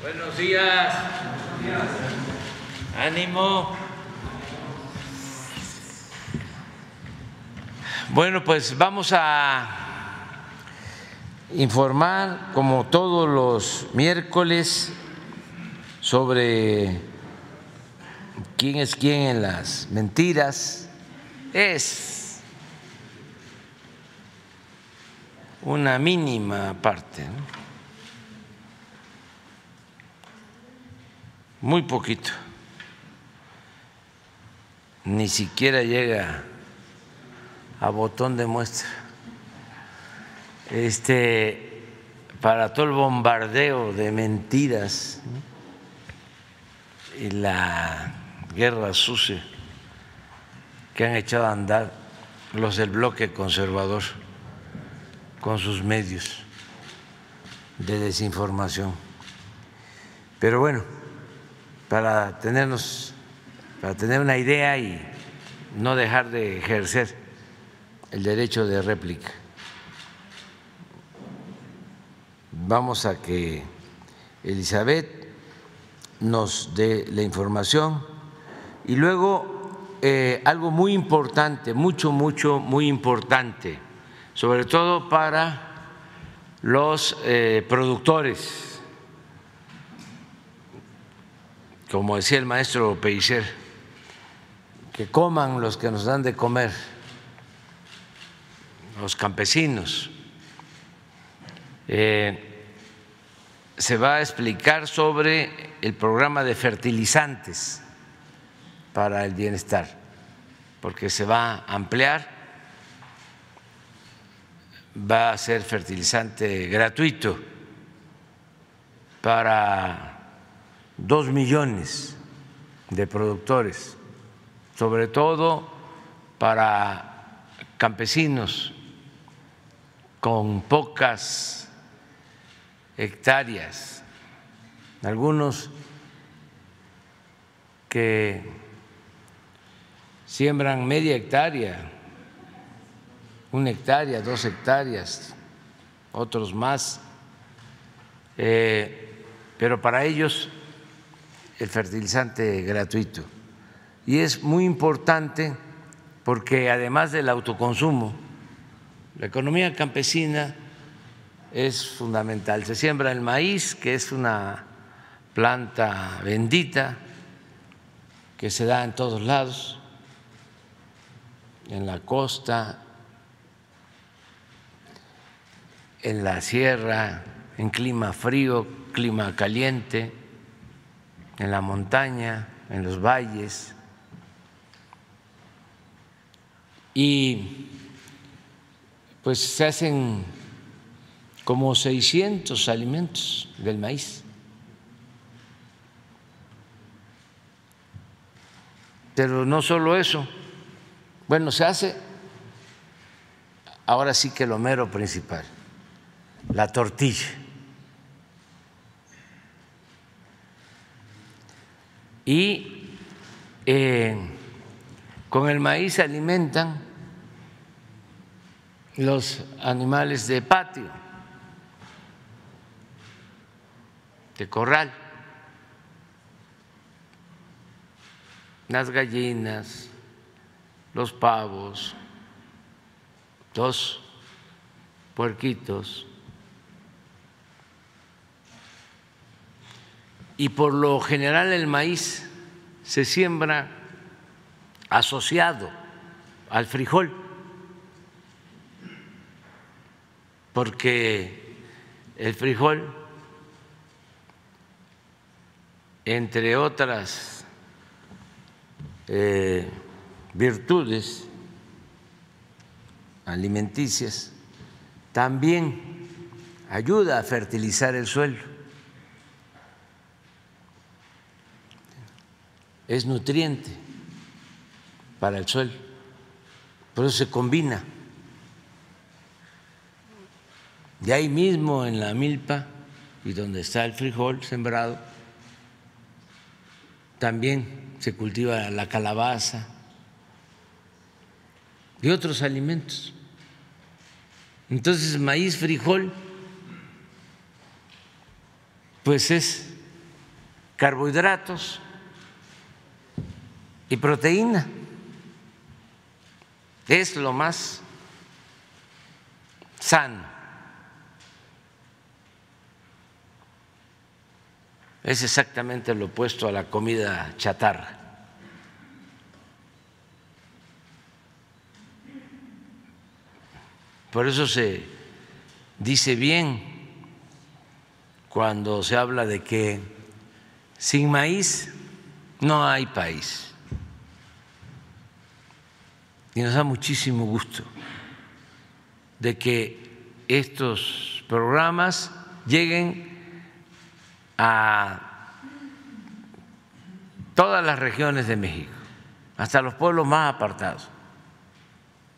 Buenos días. Ánimo. Bueno, pues vamos a informar, como todos los miércoles, sobre quién es quién en las mentiras. Es una mínima parte. ¿no? Muy poquito, ni siquiera llega a botón de muestra. Este, para todo el bombardeo de mentiras y la guerra sucia que han echado a andar los del bloque conservador con sus medios de desinformación. Pero bueno, para tenernos, para tener una idea y no dejar de ejercer el derecho de réplica. Vamos a que Elizabeth nos dé la información y luego eh, algo muy importante, mucho, mucho, muy importante, sobre todo para los eh, productores como decía el maestro Pellicer, que coman los que nos dan de comer, los campesinos. Eh, se va a explicar sobre el programa de fertilizantes para el bienestar, porque se va a ampliar, va a ser fertilizante gratuito para dos millones de productores, sobre todo para campesinos con pocas hectáreas, algunos que siembran media hectárea, una hectárea, dos hectáreas, otros más, eh, pero para ellos el fertilizante gratuito. Y es muy importante porque además del autoconsumo, la economía campesina es fundamental. Se siembra el maíz, que es una planta bendita, que se da en todos lados, en la costa, en la sierra, en clima frío, clima caliente en la montaña, en los valles. Y pues se hacen como 600 alimentos del maíz. Pero no solo eso, bueno, se hace ahora sí que lo mero principal, la tortilla. Y eh, con el maíz se alimentan los animales de patio, de corral, las gallinas, los pavos, los puerquitos. Y por lo general el maíz se siembra asociado al frijol, porque el frijol, entre otras eh, virtudes alimenticias, también ayuda a fertilizar el suelo. Es nutriente para el suelo, por eso se combina. Y ahí mismo en la milpa y donde está el frijol sembrado, también se cultiva la calabaza y otros alimentos. Entonces, maíz, frijol, pues es carbohidratos y proteína. Es lo más sano. Es exactamente lo opuesto a la comida chatarra. Por eso se dice bien cuando se habla de que sin maíz no hay país. Y nos da muchísimo gusto de que estos programas lleguen a todas las regiones de México, hasta los pueblos más apartados.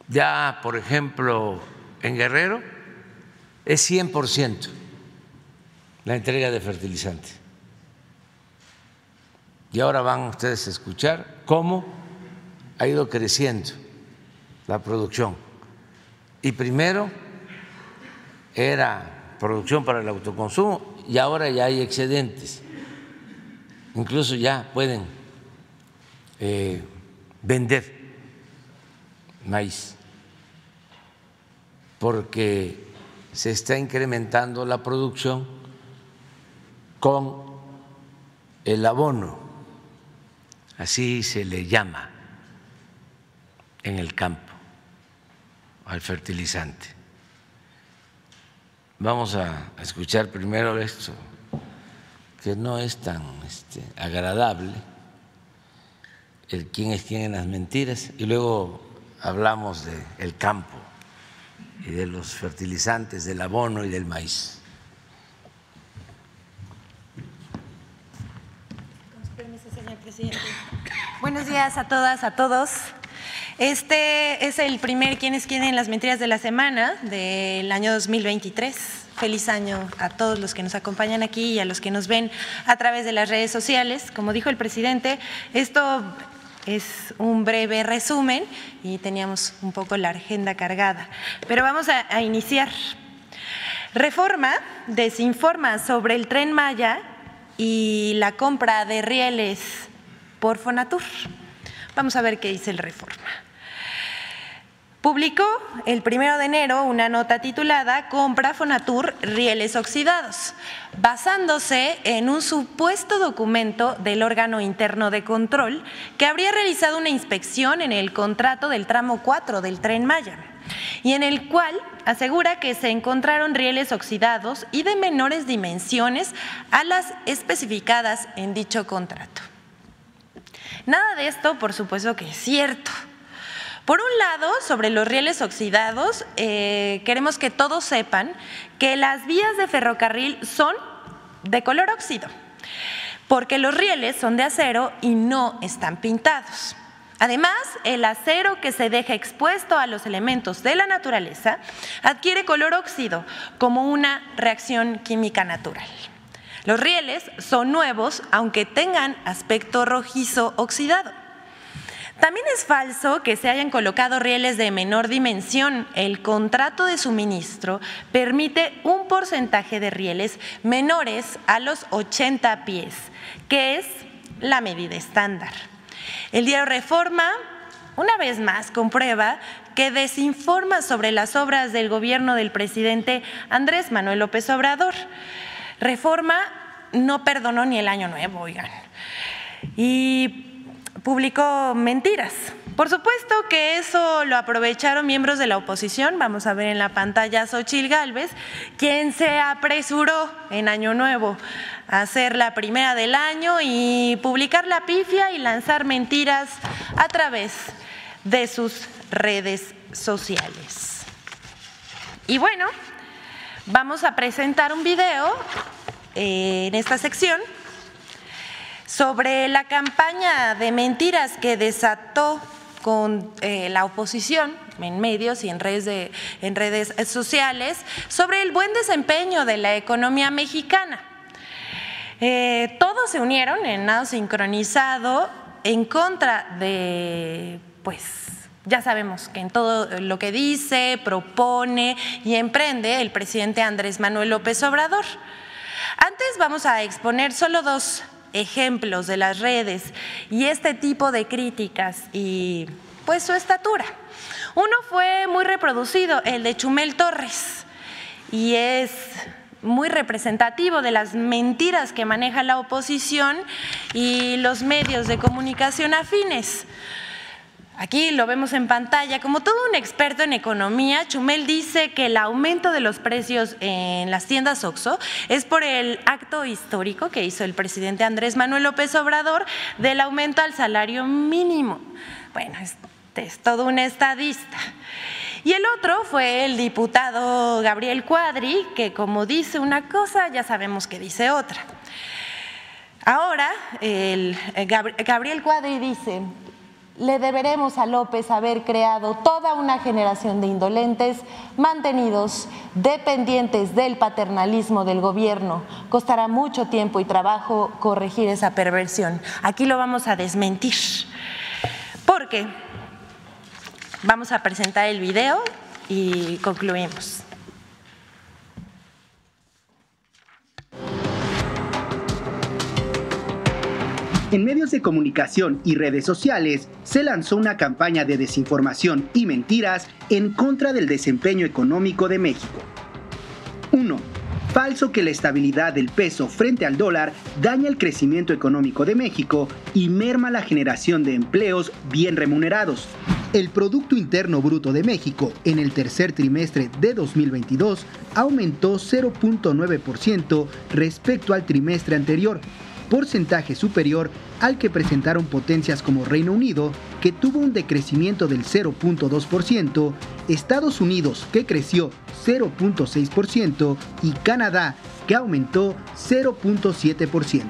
Ya, por ejemplo, en Guerrero es 100 la entrega de fertilizantes. Y ahora van ustedes a escuchar cómo ha ido creciendo la producción. Y primero era producción para el autoconsumo y ahora ya hay excedentes. Incluso ya pueden eh, vender maíz porque se está incrementando la producción con el abono, así se le llama en el campo al fertilizante. Vamos a escuchar primero esto, que no es tan este, agradable, el quién es quién en las mentiras, y luego hablamos del el campo y de los fertilizantes, del abono y del maíz. Buenos días a todas, a todos. Este es el primer Quienes quieren las mentiras de la semana del año 2023. Feliz año a todos los que nos acompañan aquí y a los que nos ven a través de las redes sociales. Como dijo el presidente, esto es un breve resumen y teníamos un poco la agenda cargada. Pero vamos a, iniciar. Reforma desinforma sobre el tren Maya y la compra de rieles por Fonatur. Vamos a ver qué dice el Reforma. Publicó el primero de enero una nota titulada Compra Fonatur Rieles Oxidados, basándose en un supuesto documento del órgano interno de control que habría realizado una inspección en el contrato del tramo 4 del tren Maya y en el cual asegura que se encontraron rieles oxidados y de menores dimensiones a las especificadas en dicho contrato. Nada de esto, por supuesto que es cierto. Por un lado, sobre los rieles oxidados, eh, queremos que todos sepan que las vías de ferrocarril son de color óxido, porque los rieles son de acero y no están pintados. Además, el acero que se deja expuesto a los elementos de la naturaleza adquiere color óxido como una reacción química natural. Los rieles son nuevos aunque tengan aspecto rojizo oxidado. También es falso que se hayan colocado rieles de menor dimensión. El contrato de suministro permite un porcentaje de rieles menores a los 80 pies, que es la medida estándar. El diario Reforma, una vez más, comprueba que desinforma sobre las obras del gobierno del presidente Andrés Manuel López Obrador. Reforma no perdonó ni el año nuevo, oigan. Y publicó mentiras. Por supuesto que eso lo aprovecharon miembros de la oposición. Vamos a ver en la pantalla Xochil Gálvez, quien se apresuró en Año Nuevo a ser la primera del año y publicar la pifia y lanzar mentiras a través de sus redes sociales. Y bueno, vamos a presentar un video eh, en esta sección sobre la campaña de mentiras que desató con eh, la oposición en medios y en redes, en redes sociales sobre el buen desempeño de la economía mexicana. Eh, todos se unieron en nado sincronizado en contra de, pues, ya sabemos que en todo lo que dice, propone y emprende el presidente Andrés Manuel López Obrador. Antes vamos a exponer solo dos ejemplos de las redes y este tipo de críticas y pues su estatura. Uno fue muy reproducido, el de Chumel Torres, y es muy representativo de las mentiras que maneja la oposición y los medios de comunicación afines. Aquí lo vemos en pantalla. Como todo un experto en economía, Chumel dice que el aumento de los precios en las tiendas OXO es por el acto histórico que hizo el presidente Andrés Manuel López Obrador del aumento al salario mínimo. Bueno, es todo un estadista. Y el otro fue el diputado Gabriel Cuadri, que como dice una cosa, ya sabemos que dice otra. Ahora, el eh, Gabriel Cuadri dice, le deberemos a López haber creado toda una generación de indolentes mantenidos dependientes del paternalismo del gobierno. Costará mucho tiempo y trabajo corregir esa perversión. Aquí lo vamos a desmentir. Porque vamos a presentar el video y concluimos. En medios de comunicación y redes sociales se lanzó una campaña de desinformación y mentiras en contra del desempeño económico de México. 1. Falso que la estabilidad del peso frente al dólar daña el crecimiento económico de México y merma la generación de empleos bien remunerados. El Producto Interno Bruto de México en el tercer trimestre de 2022 aumentó 0.9% respecto al trimestre anterior, porcentaje superior al que presentaron potencias como Reino Unido, que tuvo un decrecimiento del 0.2%, Estados Unidos, que creció 0.6%, y Canadá, que aumentó 0.7%.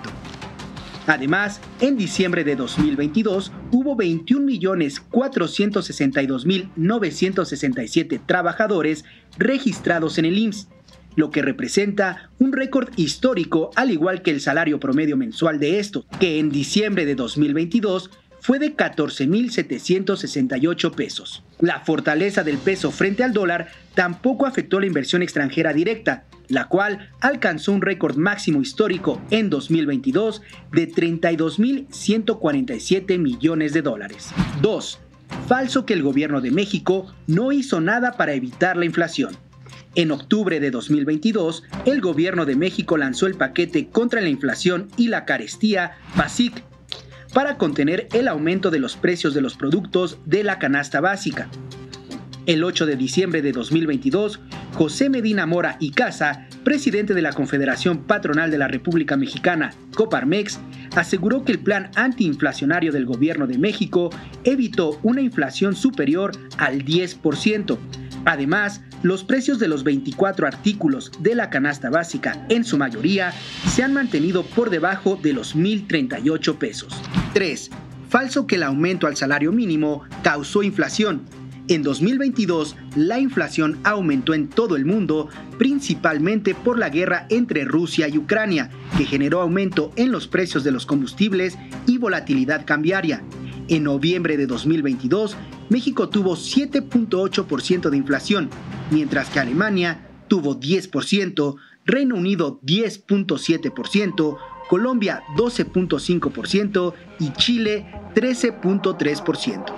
Además, en diciembre de 2022 hubo 21.462.967 trabajadores registrados en el IMSS, lo que representa un récord histórico al igual que el salario promedio mensual de estos, que en diciembre de 2022 fue de 14.768 pesos. La fortaleza del peso frente al dólar tampoco afectó la inversión extranjera directa, la cual alcanzó un récord máximo histórico en 2022 de 32.147 millones de dólares. 2. Falso que el gobierno de México no hizo nada para evitar la inflación. En octubre de 2022, el gobierno de México lanzó el paquete contra la inflación y la carestía PASIC para contener el aumento de los precios de los productos de la canasta básica. El 8 de diciembre de 2022, José Medina Mora y Casa, presidente de la Confederación Patronal de la República Mexicana, Coparmex, aseguró que el plan antiinflacionario del gobierno de México evitó una inflación superior al 10%. Además, los precios de los 24 artículos de la canasta básica, en su mayoría, se han mantenido por debajo de los 1.038 pesos. 3. Falso que el aumento al salario mínimo causó inflación. En 2022, la inflación aumentó en todo el mundo, principalmente por la guerra entre Rusia y Ucrania, que generó aumento en los precios de los combustibles y volatilidad cambiaria. En noviembre de 2022, México tuvo 7.8% de inflación, mientras que Alemania tuvo 10%, Reino Unido 10.7%, Colombia 12.5% y Chile 13.3%.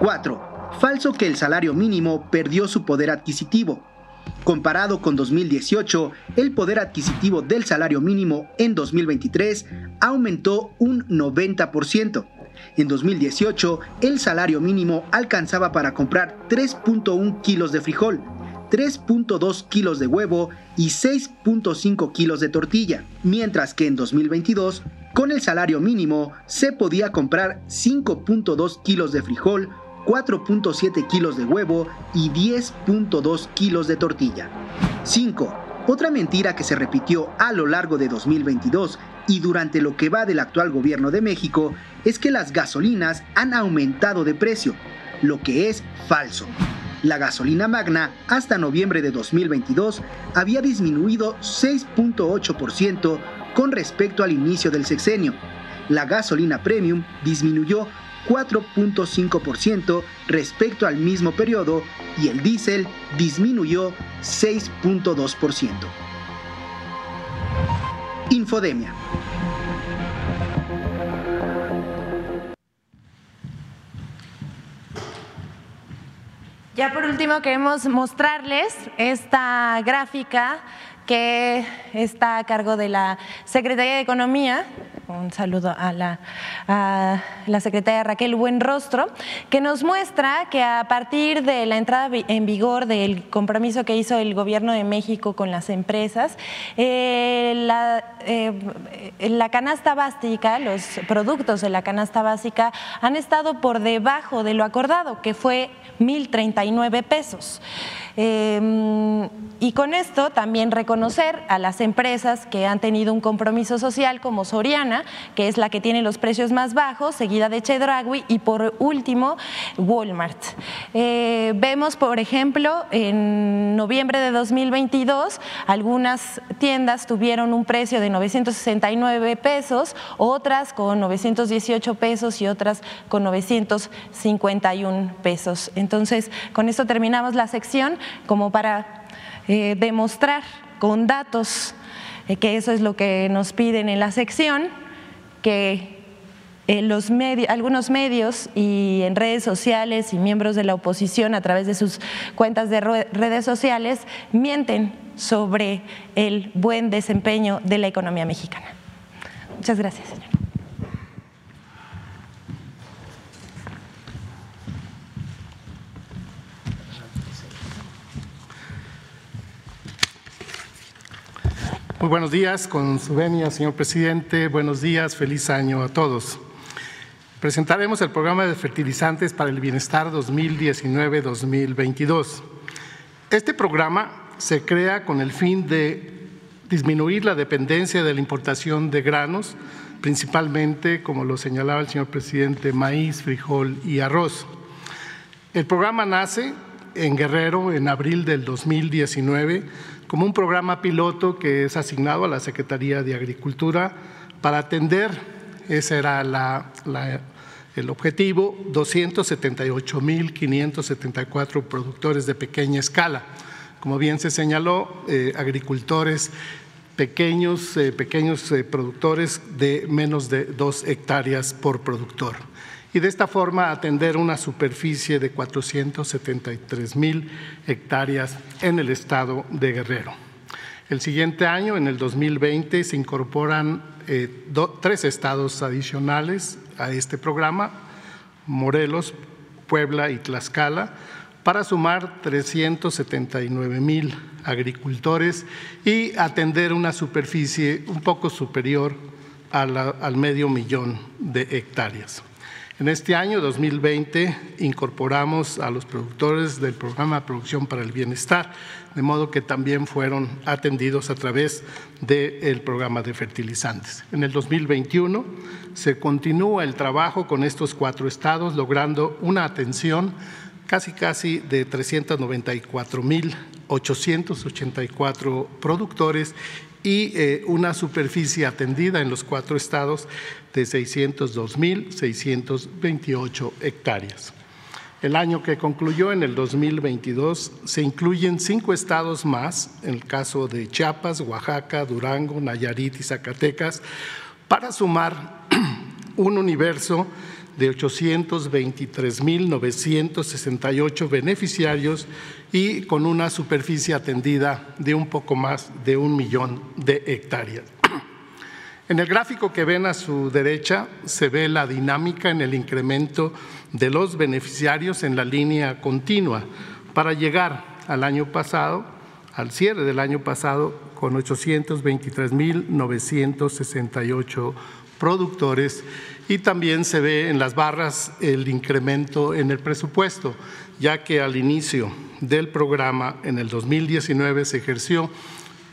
4. Falso que el salario mínimo perdió su poder adquisitivo. Comparado con 2018, el poder adquisitivo del salario mínimo en 2023 aumentó un 90%. En 2018, el salario mínimo alcanzaba para comprar 3.1 kilos de frijol, 3.2 kilos de huevo y 6.5 kilos de tortilla, mientras que en 2022, con el salario mínimo, se podía comprar 5.2 kilos de frijol, 4.7 kilos de huevo y 10.2 kilos de tortilla. 5. Otra mentira que se repitió a lo largo de 2022 y durante lo que va del actual gobierno de México es que las gasolinas han aumentado de precio, lo que es falso. La gasolina magna hasta noviembre de 2022 había disminuido 6.8% con respecto al inicio del sexenio. La gasolina premium disminuyó 4.5% respecto al mismo periodo y el diésel disminuyó 6.2%. Infodemia. Ya por último queremos mostrarles esta gráfica que está a cargo de la Secretaría de Economía, un saludo a la, a la secretaria Raquel Buenrostro, que nos muestra que a partir de la entrada en vigor del compromiso que hizo el Gobierno de México con las empresas, eh, la, eh, la canasta básica, los productos de la canasta básica han estado por debajo de lo acordado, que fue 1.039 pesos. Eh, y con esto también reconocer a las empresas que han tenido un compromiso social como Soriana, que es la que tiene los precios más bajos, seguida de Chedragui y por último Walmart. Eh, vemos, por ejemplo, en noviembre de 2022 algunas tiendas tuvieron un precio de 969 pesos, otras con 918 pesos y otras con 951 pesos. Entonces, con esto terminamos la sección como para eh, demostrar con datos, eh, que eso es lo que nos piden en la sección, que eh, los algunos medios y en redes sociales y miembros de la oposición a través de sus cuentas de redes sociales mienten sobre el buen desempeño de la economía mexicana. Muchas gracias, señor. Muy buenos días, con su venia, señor presidente. Buenos días, feliz año a todos. Presentaremos el programa de fertilizantes para el bienestar 2019-2022. Este programa se crea con el fin de disminuir la dependencia de la importación de granos, principalmente, como lo señalaba el señor presidente, maíz, frijol y arroz. El programa nace en Guerrero en abril del 2019 como un programa piloto que es asignado a la Secretaría de Agricultura para atender, ese era el objetivo, 278.574 productores de pequeña escala. Como bien se señaló, eh, agricultores pequeños, eh, pequeños eh, productores de menos de dos hectáreas por productor y de esta forma atender una superficie de 473 mil hectáreas en el estado de Guerrero. El siguiente año, en el 2020, se incorporan eh, tres estados adicionales a este programa, Morelos, Puebla y Tlaxcala, para sumar 379 mil agricultores y atender una superficie un poco superior al medio millón de hectáreas. En este año 2020 incorporamos a los productores del programa Producción para el Bienestar, de modo que también fueron atendidos a través del programa de fertilizantes. En el 2021 se continúa el trabajo con estos cuatro estados, logrando una atención casi casi de 394.884 productores y eh, una superficie atendida en los cuatro estados de 602.628 hectáreas. El año que concluyó, en el 2022, se incluyen cinco estados más, en el caso de Chiapas, Oaxaca, Durango, Nayarit y Zacatecas, para sumar un universo de 823.968 beneficiarios y con una superficie atendida de un poco más de un millón de hectáreas. En el gráfico que ven a su derecha se ve la dinámica en el incremento de los beneficiarios en la línea continua para llegar al año pasado, al cierre del año pasado, con 823.968 productores y también se ve en las barras el incremento en el presupuesto, ya que al inicio del programa en el 2019 se ejerció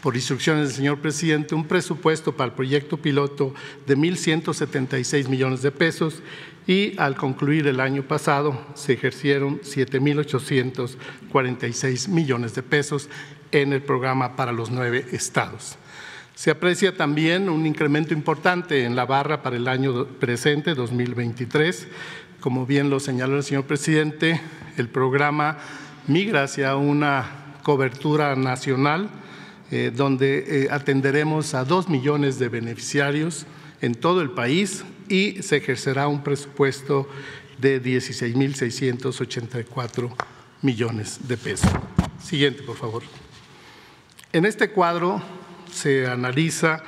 por instrucciones del señor presidente, un presupuesto para el proyecto piloto de 1.176 millones de pesos y al concluir el año pasado se ejercieron 7.846 millones de pesos en el programa para los nueve estados. Se aprecia también un incremento importante en la barra para el año presente, 2023. Como bien lo señaló el señor presidente, el programa migra hacia una cobertura nacional eh, donde eh, atenderemos a dos millones de beneficiarios en todo el país y se ejercerá un presupuesto de 16.684 millones de pesos. Siguiente, por favor. En este cuadro se analiza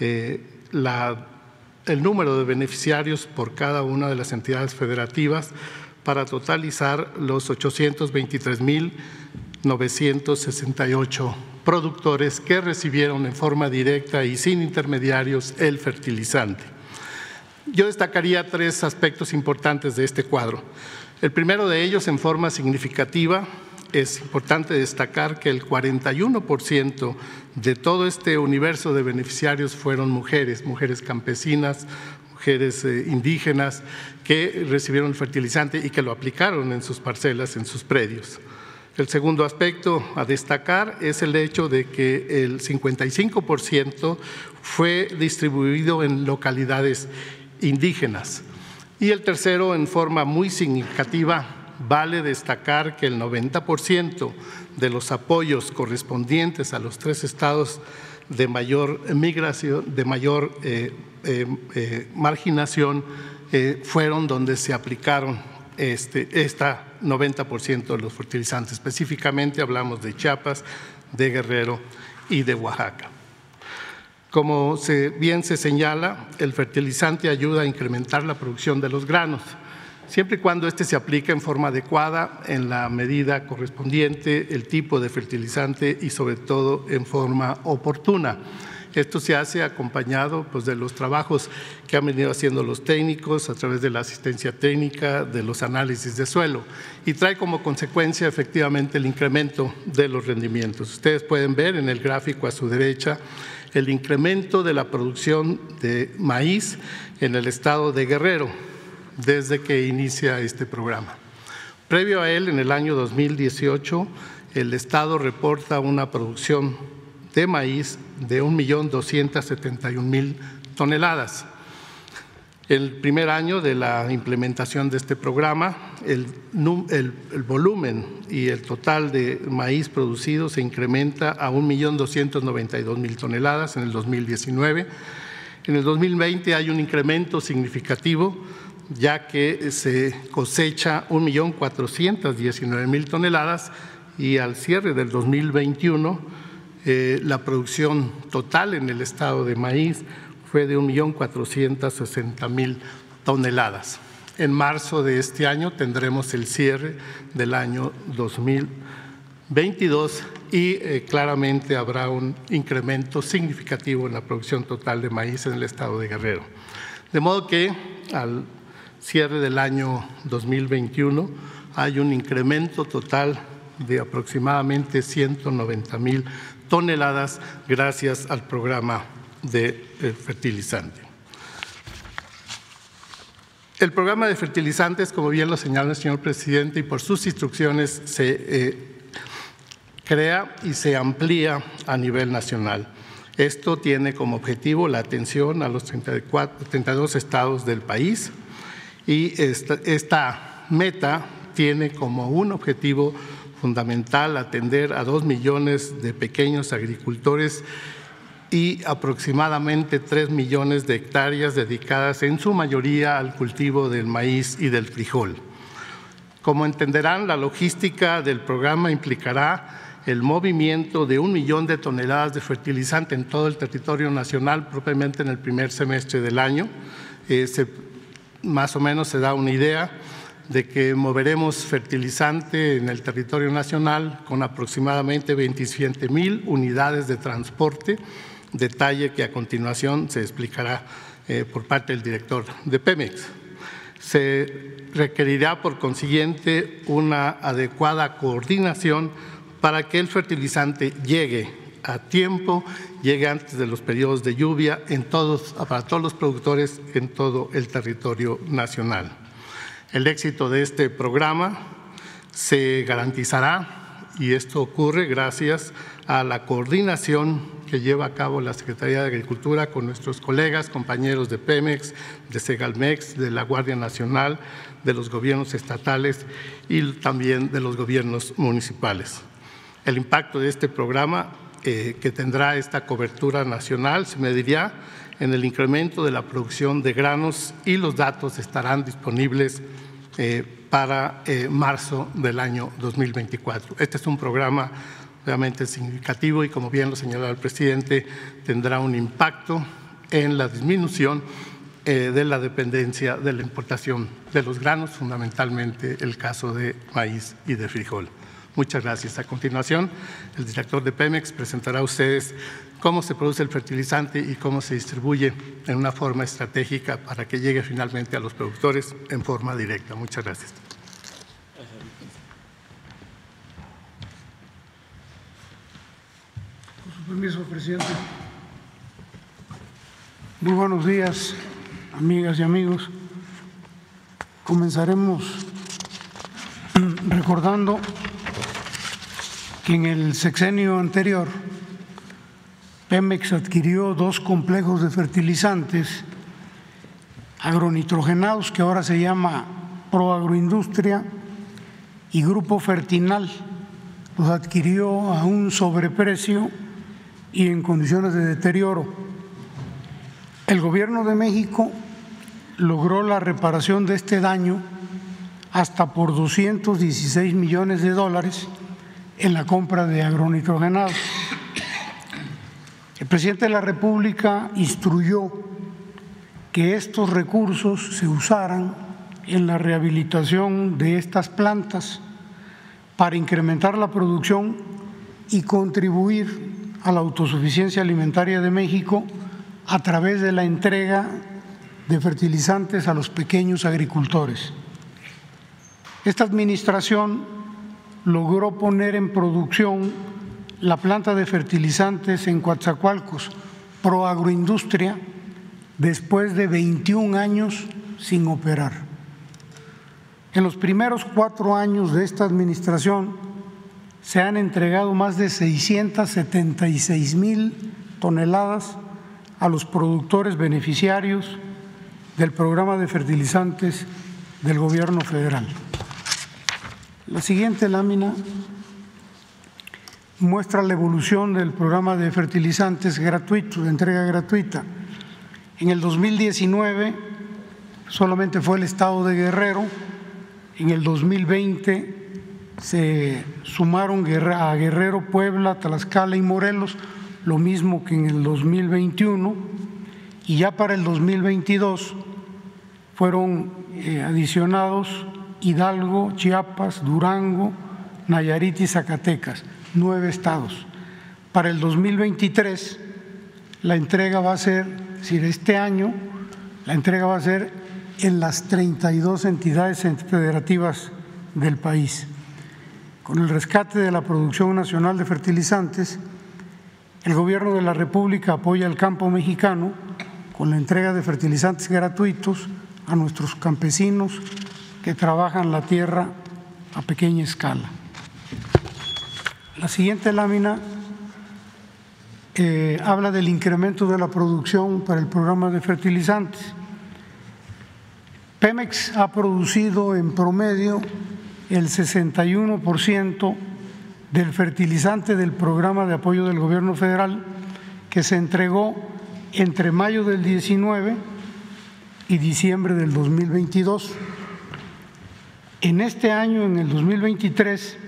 eh, el número de beneficiarios por cada una de las entidades federativas para totalizar los 823.968 productores que recibieron en forma directa y sin intermediarios el fertilizante. Yo destacaría tres aspectos importantes de este cuadro. El primero de ellos, en forma significativa, es importante destacar que el 41% de todo este universo de beneficiarios fueron mujeres, mujeres campesinas, mujeres eh, indígenas que recibieron el fertilizante y que lo aplicaron en sus parcelas, en sus predios. El segundo aspecto a destacar es el hecho de que el 55% fue distribuido en localidades indígenas. Y el tercero, en forma muy significativa, vale destacar que el 90% de los apoyos correspondientes a los tres estados de mayor migración, de mayor eh, eh, eh, marginación, fueron donde se aplicaron este esta 90% de los fertilizantes. Específicamente hablamos de Chiapas, de Guerrero y de Oaxaca. Como bien se señala, el fertilizante ayuda a incrementar la producción de los granos, siempre y cuando éste se aplique en forma adecuada, en la medida correspondiente, el tipo de fertilizante y sobre todo en forma oportuna. Esto se hace acompañado pues, de los trabajos que han venido haciendo los técnicos a través de la asistencia técnica, de los análisis de suelo y trae como consecuencia efectivamente el incremento de los rendimientos. Ustedes pueden ver en el gráfico a su derecha el incremento de la producción de maíz en el estado de Guerrero desde que inicia este programa. Previo a él, en el año 2018, el Estado reporta una producción de maíz de 1.271.000 toneladas. El primer año de la implementación de este programa, el, volumen y el total de maíz producido se incrementa a 1.292.000 toneladas en el 2019. En el 2020 hay un incremento significativo ya que se cosecha 1.419.000 toneladas y al cierre del 2021 eh, la producción total en el estado de maíz fue de 1.460.000 toneladas. En marzo de este año tendremos el cierre del año 2022 y eh, claramente habrá un incremento significativo en la producción total de maíz en el estado de Guerrero. De modo que al cierre del año 2021 hay un incremento total de aproximadamente 190 mil toneladas gracias al programa de eh, fertilizante. El programa de fertilizantes, como bien lo señala el señor presidente, y por sus instrucciones se eh, crea y se amplía a nivel nacional. Esto tiene como objetivo la atención a los 34, 32 estados del país y esta, meta tiene como un objetivo fundamental atender a dos millones de pequeños agricultores y aproximadamente tres millones de hectáreas dedicadas en su mayoría al cultivo del maíz y del frijol. Como entenderán, la logística del programa implicará el movimiento de un millón de toneladas de fertilizante en todo el territorio nacional, propiamente en el primer semestre del año. Eh, más o menos se da una idea de que moveremos fertilizante en el territorio nacional con aproximadamente 27 mil unidades de transporte, detalle que a continuación se explicará eh, por parte del director de Pemex. Se requerirá, por consiguiente, una adecuada coordinación para que el fertilizante llegue a tiempo, llegue antes de los periodos de lluvia para todos los productores en todo el territorio nacional. El éxito de este programa se garantizará, y esto ocurre gracias a la coordinación que lleva a cabo la Secretaría de Agricultura con nuestros colegas, compañeros de Pemex, de Segalmex, de la Guardia Nacional, de los gobiernos estatales y también de los gobiernos municipales. El impacto de este programa eh, que tendrá esta cobertura nacional se mediría en el incremento de la producción de granos y los datos estarán disponibles para marzo del año 2024. Este es un programa realmente significativo y, como bien lo señalaba el presidente, tendrá un impacto en la disminución de la dependencia de la importación de los granos, fundamentalmente el caso de maíz y de frijol. Muchas gracias. A continuación, el director de Pemex presentará a ustedes cómo se produce el fertilizante y cómo se distribuye en una forma estratégica para que llegue finalmente a los productores en forma directa. Muchas gracias. Con su permiso, presidente. Muy buenos días, amigas y amigos. Comenzaremos recordando que en el sexenio anterior Pemex adquirió dos complejos de fertilizantes agronitrogenados que ahora se llama Proagroindustria y Grupo Fertinal. Los adquirió a un sobreprecio y en condiciones de deterioro. El gobierno de México logró la reparación de este daño hasta por 216 millones de dólares en la compra de agronitrogenados. El presidente de la República instruyó que estos recursos se usaran en la rehabilitación de estas plantas para incrementar la producción y contribuir a la autosuficiencia alimentaria de México a través de la entrega de fertilizantes a los pequeños agricultores. Esta administración logró poner en producción la planta de fertilizantes en Coatzacoalcos, Proagroindustria, después de 21 años sin operar. En los primeros cuatro años de esta administración se han entregado más de 676 mil toneladas a los productores beneficiarios del programa de fertilizantes del gobierno federal. La siguiente lámina muestra la evolución del programa de fertilizantes gratuitos, de entrega gratuita. En el 2019 solamente fue el estado de Guerrero, en el 2020 se sumaron a Guerrero, Puebla, Tlaxcala y Morelos, lo mismo que en el 2021, y ya para el 2022 fueron eh, adicionados Hidalgo, Chiapas, Durango, Nayarit y Zacatecas, nueve estados. Para el 2023 la entrega va a ser, es decir, este año la entrega va a ser en las 32 entidades federativas del país. Con el rescate de la producción nacional de fertilizantes, el gobierno de la República apoya al campo mexicano con la entrega de fertilizantes gratuitos a nuestros campesinos, que trabajan la tierra a pequeña escala. La siguiente lámina eh, habla del incremento de la producción para el programa de fertilizantes. Pemex ha producido en promedio el 61% del fertilizante del programa de apoyo del gobierno federal que se entregó entre mayo del 19 y diciembre del 2022 en este año, en el 2023,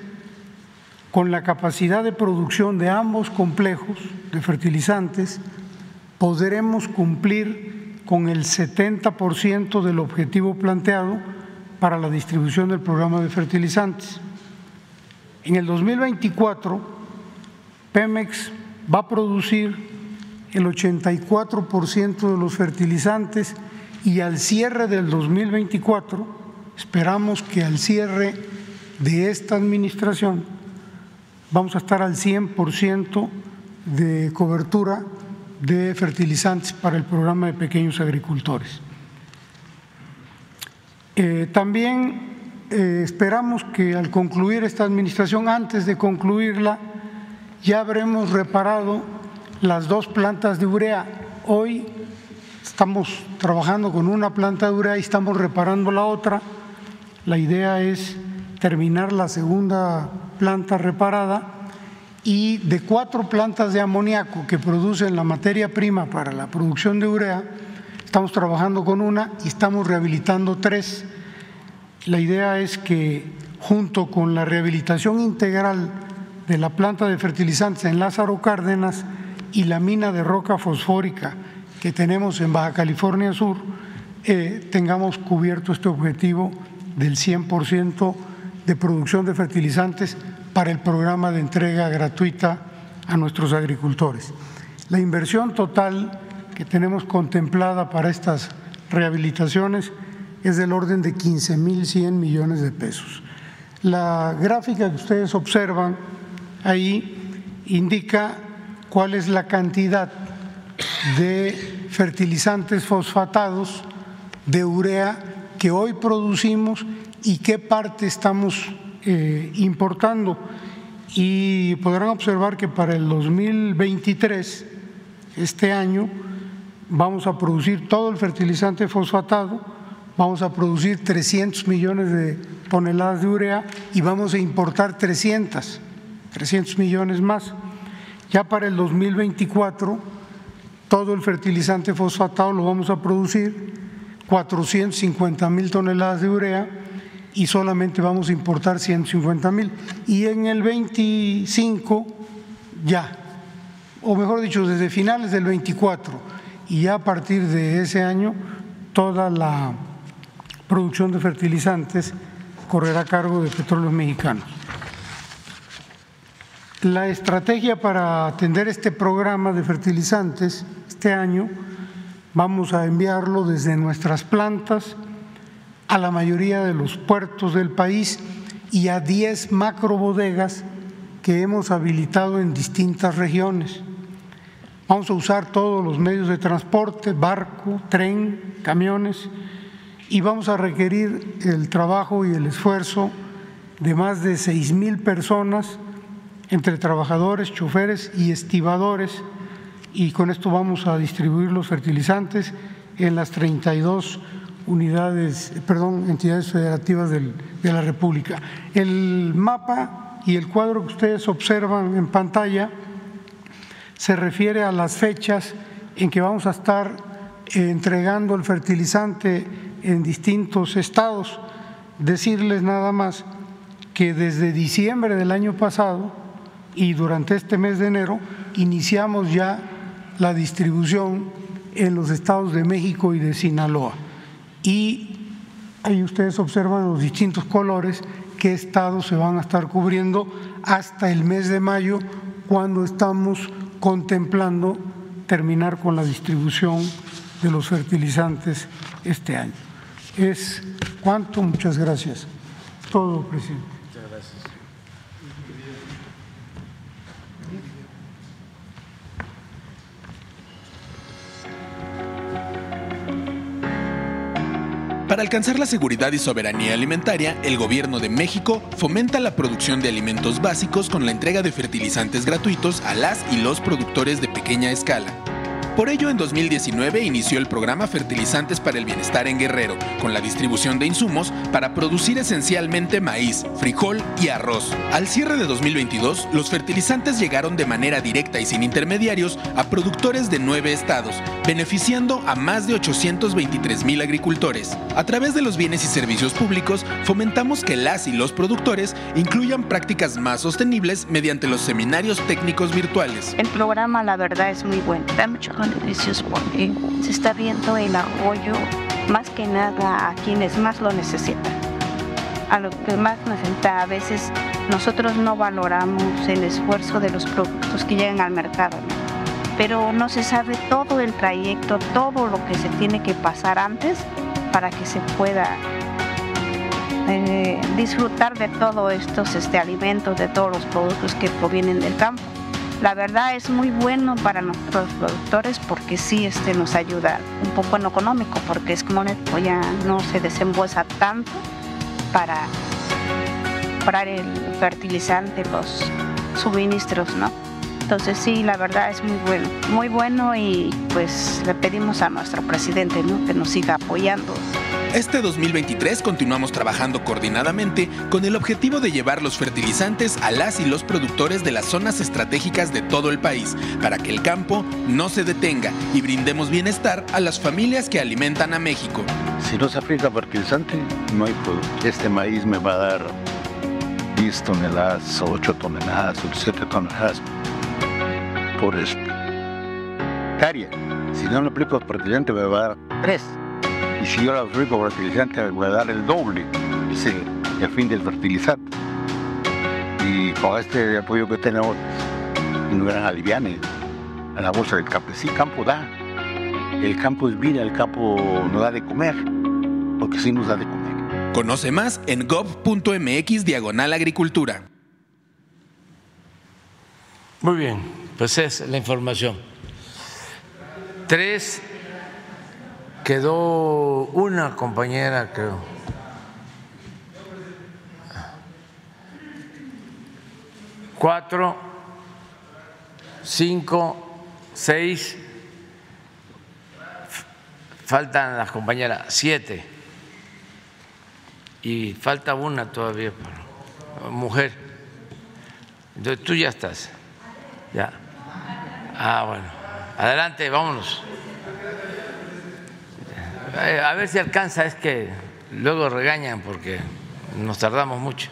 con la capacidad de producción de ambos complejos de fertilizantes, podremos cumplir con el 70% del objetivo planteado para la distribución del programa de fertilizantes. En el 2024, Pemex va a producir el 84% de los fertilizantes y al cierre del 2024 Esperamos que al cierre de esta administración vamos a estar al 100% de cobertura de fertilizantes para el programa de pequeños agricultores. Eh, también eh, esperamos que al concluir esta administración, antes de concluirla, ya habremos reparado las dos plantas de urea. Hoy estamos trabajando con una planta de urea y estamos reparando la otra la idea es terminar la segunda planta reparada y de cuatro plantas de amoníaco que producen la materia prima para la producción de urea, estamos trabajando con una y estamos rehabilitando tres. La idea es que junto con la rehabilitación integral de la planta de fertilizantes en Lázaro Cárdenas y la mina de roca fosfórica que tenemos en Baja California Sur, eh, tengamos cubierto este objetivo del 100% de producción de fertilizantes para el programa de entrega gratuita a nuestros agricultores. La inversión total que tenemos contemplada para estas rehabilitaciones es del orden de 15.100 millones de pesos. La gráfica que ustedes observan ahí indica cuál es la cantidad de fertilizantes fosfatados de urea que hoy producimos y qué parte estamos eh, importando. Y podrán observar que para el 2023, este año, vamos a producir todo el fertilizante fosfatado, vamos a producir 300 millones de toneladas de urea y vamos a importar 300, 300 millones más. Ya para el 2024, todo el fertilizante fosfatado lo vamos a producir 450 mil toneladas de urea y solamente vamos a importar 150 mil. Y en el 25 ya, o mejor dicho, desde finales del 24 y ya a partir de ese año, toda la producción de fertilizantes correrá a cargo de petróleos mexicanos. La estrategia para atender este programa de fertilizantes este año vamos a enviarlo desde nuestras plantas a la mayoría de los puertos del país y a 10 macrobodegas que hemos habilitado en distintas regiones. Vamos a usar todos los medios de transporte, barco, tren, camiones, y vamos a requerir el trabajo y el esfuerzo de más de seis mil personas, entre trabajadores, choferes y estibadores, y con esto vamos a distribuir los fertilizantes en las 32 unidades, perdón, entidades federativas de la República. El mapa y el cuadro que ustedes observan en pantalla se refiere a las fechas en que vamos a estar entregando el fertilizante en distintos estados. Decirles nada más que desde diciembre del año pasado y durante este mes de enero iniciamos ya la distribución en los estados de México y de Sinaloa. Y ahí ustedes observan los distintos colores qué estados se van a estar cubriendo hasta el mes de mayo cuando estamos contemplando terminar con la distribución de los fertilizantes este año. Es cuánto, muchas gracias. Todo, presidente. Muchas gracias. Para alcanzar la seguridad y soberanía alimentaria, el gobierno de México fomenta la producción de alimentos básicos con la entrega de fertilizantes gratuitos a las y los productores de pequeña escala. Por ello, en 2019 inició el programa Fertilizantes para el Bienestar en Guerrero, con la distribución de insumos para producir esencialmente maíz, frijol y arroz. Al cierre de 2022, los fertilizantes llegaron de manera directa y sin intermediarios a productores de nueve estados, beneficiando a más de 823 mil agricultores. A través de los bienes y servicios públicos, fomentamos que las y los productores incluyan prácticas más sostenibles mediante los seminarios técnicos virtuales. El programa, la verdad, es muy bueno. Porque se está viendo el apoyo más que nada a quienes más lo necesitan. A lo que más necesita, a veces nosotros no valoramos el esfuerzo de los productos que llegan al mercado, pero no se sabe todo el trayecto, todo lo que se tiene que pasar antes para que se pueda eh, disfrutar de todos estos este, alimentos, de todos los productos que provienen del campo. La verdad es muy bueno para nuestros productores porque sí este, nos ayuda un poco en lo económico, porque es como ya no se desembolsa tanto para comprar el fertilizante, los suministros, ¿no? Entonces sí, la verdad es muy bueno, muy bueno y pues le pedimos a nuestro presidente ¿no? que nos siga apoyando. Este 2023 continuamos trabajando coordinadamente con el objetivo de llevar los fertilizantes a las y los productores de las zonas estratégicas de todo el país, para que el campo no se detenga y brindemos bienestar a las familias que alimentan a México. Si no se aplica fertilizante, no hay producto. Este maíz me va a dar 10 toneladas, 8 toneladas, 7 toneladas por hectárea. Si no le aplico fertilizante, me va a dar 3 y si yo la aplico fertilizante voy a dar el doble, es el, fin del fertilizante. Y con este apoyo que tenemos, un gran aliviane a la bolsa del campo. Sí, campo da, el campo es vida, el campo no da de comer, porque sí nos da de comer. Conoce más en gov.mx diagonal agricultura. Muy bien, pues es la información. Tres Quedó una compañera, creo. Cuatro, cinco, seis. Faltan las compañeras, siete. Y falta una todavía, mujer. Entonces tú ya estás. Ya. Ah, bueno. Adelante, vámonos. Eh, a ver si alcanza, es que luego regañan porque nos tardamos mucho.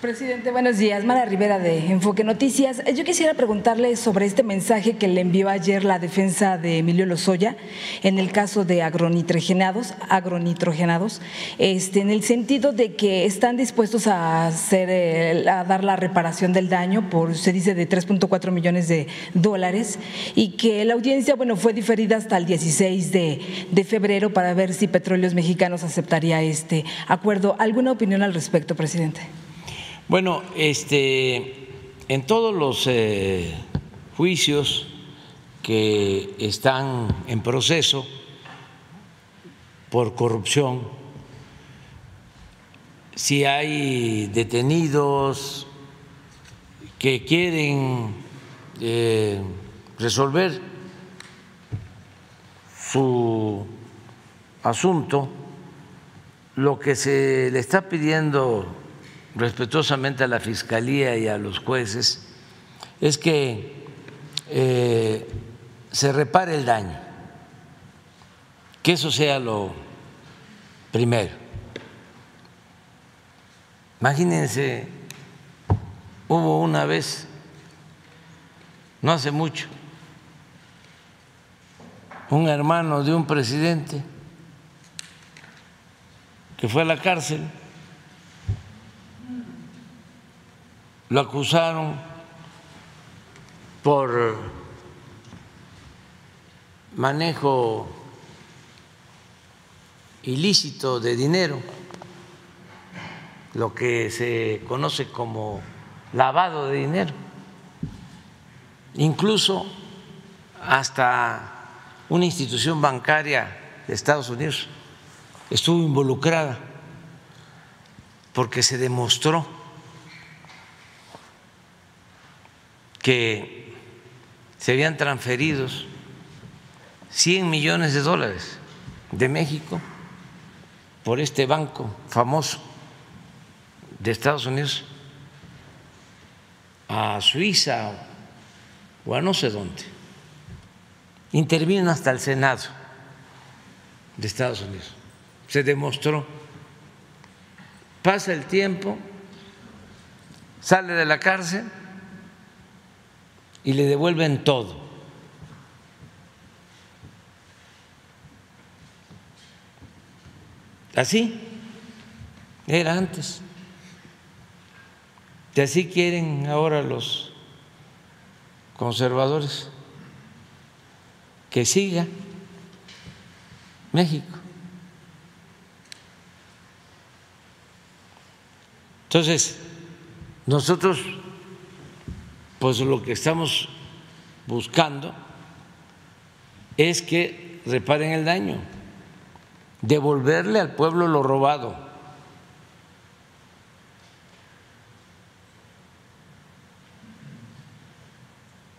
Presidente, buenos días. Mara Rivera de Enfoque Noticias. Yo quisiera preguntarle sobre este mensaje que le envió ayer la defensa de Emilio Lozoya en el caso de agronitrogenados, agronitrogenados, este, en el sentido de que están dispuestos a hacer, eh, a dar la reparación del daño por, se dice, de 3.4 millones de dólares y que la audiencia, bueno, fue diferida hasta el 16 de, de febrero para ver si Petróleos Mexicanos aceptaría este acuerdo. ¿Alguna opinión al respecto, presidente? Bueno, este, en todos los eh, juicios que están en proceso por corrupción, si hay detenidos que quieren eh, resolver su asunto, lo que se le está pidiendo respetuosamente a la Fiscalía y a los jueces es que eh, se repare el daño, que eso sea lo primero. Imagínense, hubo una vez, no hace mucho, un hermano de un presidente que fue a la cárcel lo acusaron por manejo ilícito de dinero, lo que se conoce como lavado de dinero, incluso hasta una institución bancaria de Estados Unidos estuvo involucrada porque se demostró que se habían transferidos 100 millones de dólares de México por este banco famoso de Estados Unidos a Suiza o a no sé dónde. Intervino hasta el Senado de Estados Unidos. Se demostró. Pasa el tiempo, sale de la cárcel y le devuelven todo. Así era antes. Y así quieren ahora los conservadores que siga México. Entonces, nosotros pues lo que estamos buscando es que reparen el daño, devolverle al pueblo lo robado.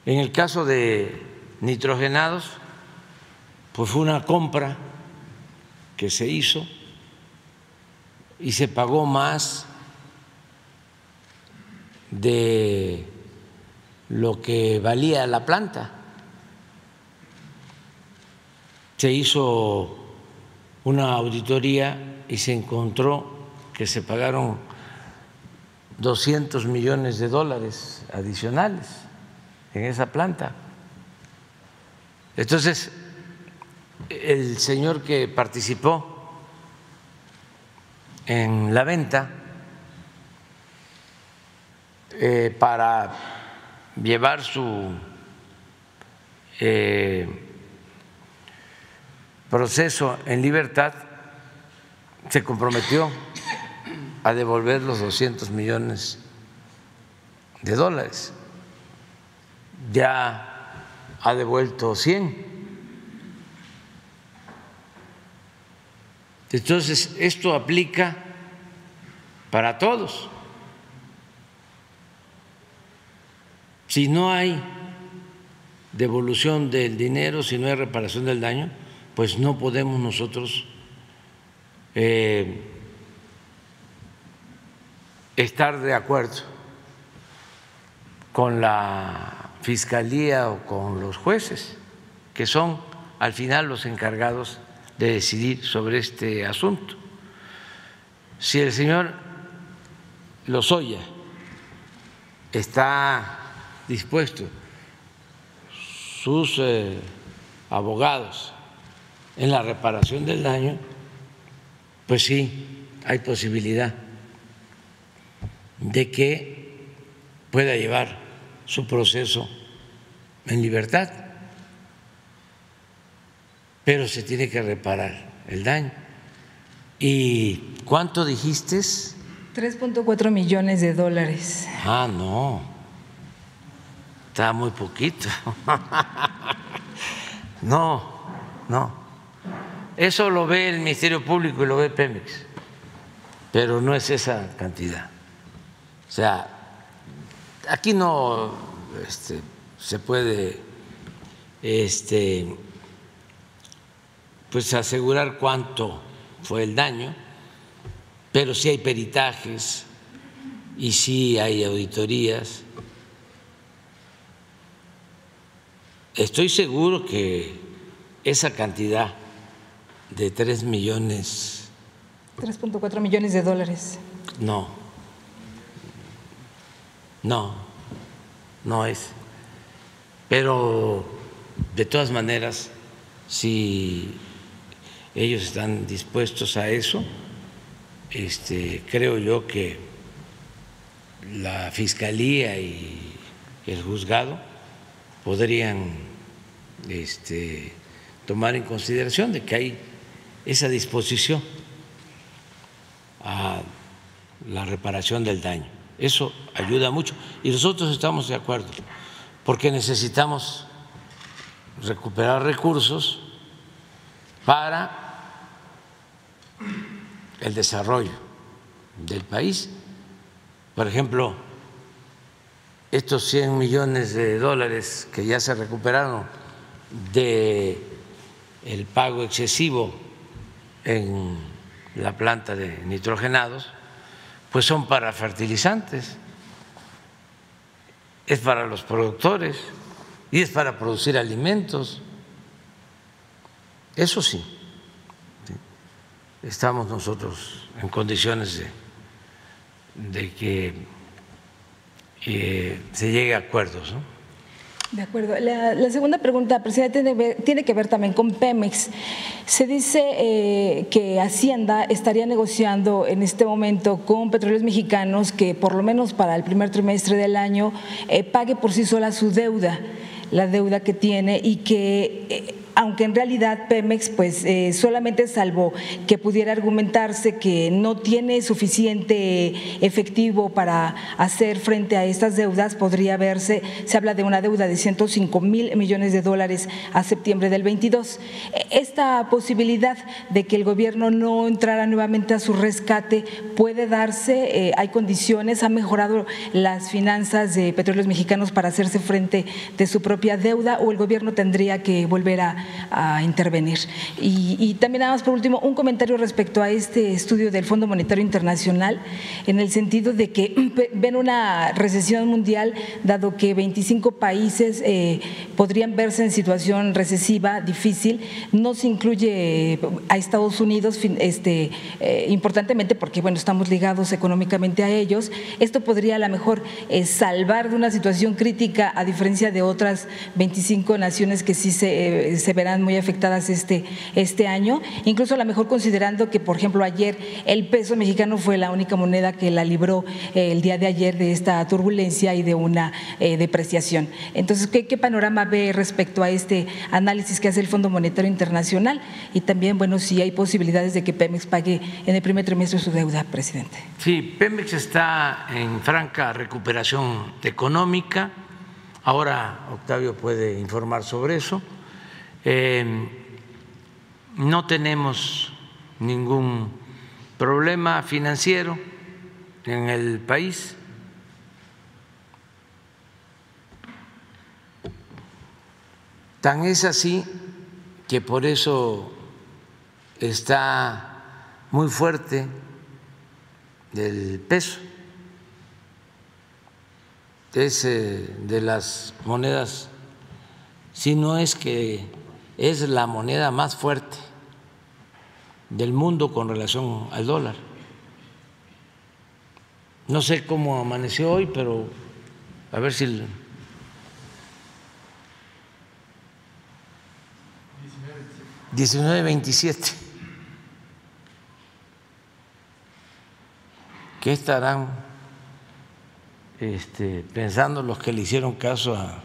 En el caso de nitrogenados, pues fue una compra que se hizo y se pagó más de lo que valía la planta. Se hizo una auditoría y se encontró que se pagaron 200 millones de dólares adicionales en esa planta. Entonces, el señor que participó en la venta eh, para llevar su eh, proceso en libertad, se comprometió a devolver los 200 millones de dólares. Ya ha devuelto 100. Entonces, esto aplica para todos. Si no hay devolución del dinero, si no hay reparación del daño, pues no podemos nosotros eh, estar de acuerdo con la fiscalía o con los jueces, que son al final los encargados de decidir sobre este asunto. Si el señor Lozoya está dispuesto, sus eh, abogados, en la reparación del daño, pues sí, hay posibilidad de que pueda llevar su proceso en libertad pero se tiene que reparar el daño. ¿Y cuánto dijiste? 3.4 millones de dólares. Ah, no. Está muy poquito. No, no. Eso lo ve el Ministerio Público y lo ve Pemex, pero no es esa cantidad. O sea, aquí no este, se puede este, pues asegurar cuánto fue el daño, pero sí hay peritajes y sí hay auditorías. Estoy seguro que esa cantidad de 3 millones. 3.4 millones de dólares. No, no, no es. Pero de todas maneras, si ellos están dispuestos a eso. Este, creo yo que la Fiscalía y el juzgado podrían este, tomar en consideración de que hay esa disposición a la reparación del daño. Eso ayuda mucho y nosotros estamos de acuerdo porque necesitamos recuperar recursos para el desarrollo del país. Por ejemplo, estos 100 millones de dólares que ya se recuperaron de el pago excesivo en la planta de nitrogenados, pues son para fertilizantes, es para los productores y es para producir alimentos. Eso sí estamos nosotros en condiciones de, que eh, se llegue a acuerdos. ¿no? De acuerdo. La, segunda pregunta, presidente, tiene, que ver también con Pemex. Se dice eh, que Hacienda estaría negociando en este momento con petróleos mexicanos que por lo menos para el primer trimestre del año eh, pague por sí sola su deuda, la deuda que tiene y que aunque en realidad Pemex pues eh, solamente salvo que pudiera argumentarse que no tiene suficiente efectivo para hacer frente a estas deudas, podría verse, se habla de una deuda de 105 mil millones de dólares a septiembre del 22. Esta posibilidad de que el gobierno no entrara nuevamente a su rescate puede darse, eh, hay condiciones, ha mejorado las finanzas de petróleos mexicanos para hacerse frente de su propia deuda o el gobierno tendría que volver a, intervenir. Y, también nada más por último, un comentario respecto a este estudio del Fondo Monetario Internacional, en el sentido de que ven una recesión mundial, dado que 25 países eh, podrían verse en situación recesiva difícil, no se incluye a Estados Unidos este, eh, importantemente porque bueno, estamos ligados económicamente a ellos. Esto podría a lo mejor eh, salvar de una situación crítica a diferencia de otras 25 naciones que sí se, se verán muy afectadas este, este año, incluso a lo mejor considerando que, por ejemplo, ayer el peso mexicano fue la única moneda que la libró eh, el día de ayer de esta turbulencia y de una eh, depreciación. Entonces, ¿qué, ¿qué, panorama ve respecto a este análisis que hace el Fondo Monetario Internacional? Y también, bueno, si hay posibilidades de que Pemex pague en el primer trimestre su deuda, presidente. Sí, Pemex está en franca recuperación económica. Ahora Octavio puede informar sobre eso. Eh, no tenemos ningún problema financiero en el país. Tan es así que por eso está muy fuerte el peso. Es de las monedas, si no es que es la moneda más fuerte del mundo con relación al dólar. No sé cómo amaneció hoy, pero a ver si... 19.27. ¿Qué estarán este, pensando los que le hicieron caso a,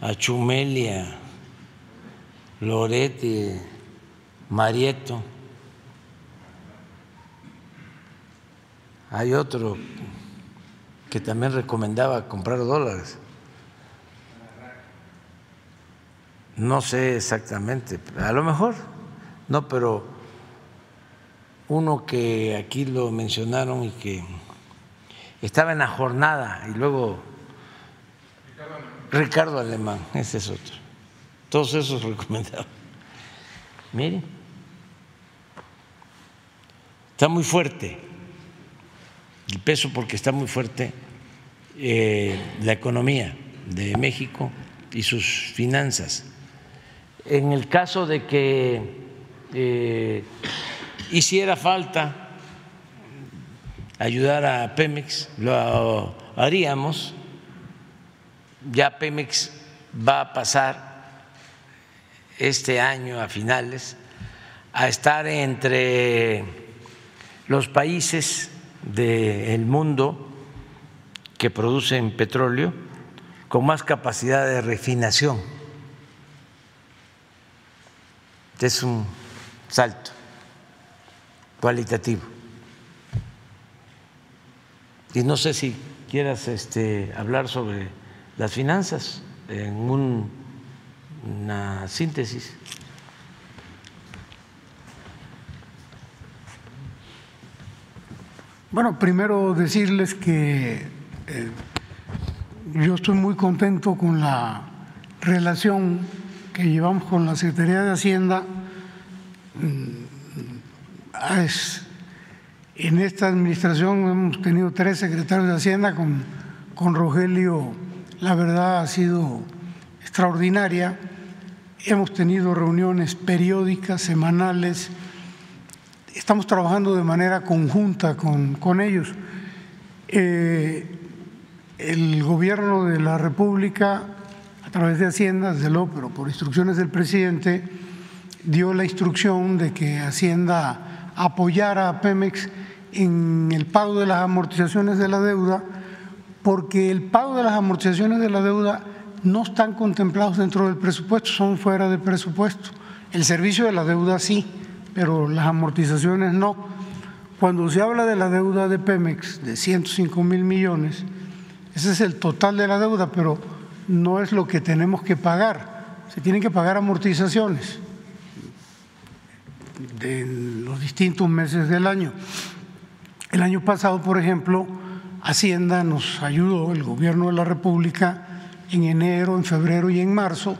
a Chumelia, Lorete, Marieto? Hay otro que también recomendaba comprar dólares. No sé exactamente, a lo mejor, no, pero uno que aquí lo mencionaron y que estaba en la jornada y luego Ricardo Alemán, ese es otro. Todos esos recomendados. Miren, está muy fuerte el peso porque está muy fuerte eh, la economía de México y sus finanzas. En el caso de que eh, hiciera falta ayudar a Pemex, lo haríamos. Ya Pemex va a pasar este año a finales a estar entre los países del mundo que producen petróleo con más capacidad de refinación. Es un salto cualitativo. Y no sé si quieras este, hablar sobre las finanzas en una síntesis. Bueno, primero decirles que eh, yo estoy muy contento con la relación que llevamos con la Secretaría de Hacienda. Mm, en esta administración hemos tenido tres secretarios de Hacienda, con, con Rogelio la verdad ha sido extraordinaria. Hemos tenido reuniones periódicas, semanales, estamos trabajando de manera conjunta con, ellos. Eh, el gobierno de la República, a través de Hacienda, desde luego, pero por instrucciones del presidente, dio la instrucción de que Hacienda apoyara a Pemex en el pago de las amortizaciones de la deuda, porque el pago de las amortizaciones de la deuda no están contemplados dentro del presupuesto, son fuera de presupuesto. El servicio de la deuda sí, pero las amortizaciones no. Cuando se habla de la deuda de Pemex de 105 mil millones, ese es el total de la deuda, pero no es lo que tenemos que pagar. Se tienen que pagar amortizaciones de los distintos meses del año. El año pasado, por ejemplo, Hacienda nos ayudó, el gobierno de la República, en enero, en febrero y en marzo,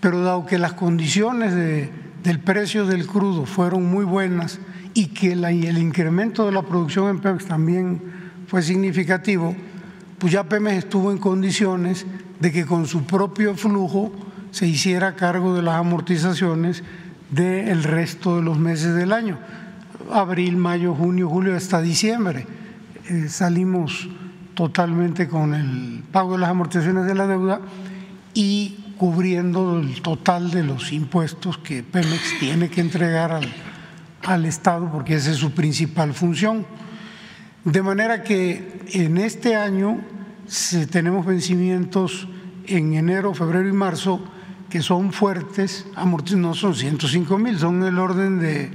pero dado que las condiciones del precio del crudo fueron muy buenas y que el incremento de la producción en Pemex también fue significativo, pues ya Pemex estuvo en condiciones de que con su propio flujo se hiciera cargo de las amortizaciones del resto de los meses del año, abril, mayo, junio, julio, hasta diciembre. Eh, salimos totalmente con el pago de las amortizaciones de la deuda y cubriendo el total de los impuestos que Pemex tiene que entregar al, al Estado, porque esa es su principal función. De manera que en este año tenemos vencimientos en enero, febrero y marzo que son fuertes, no son 105 mil, son el orden de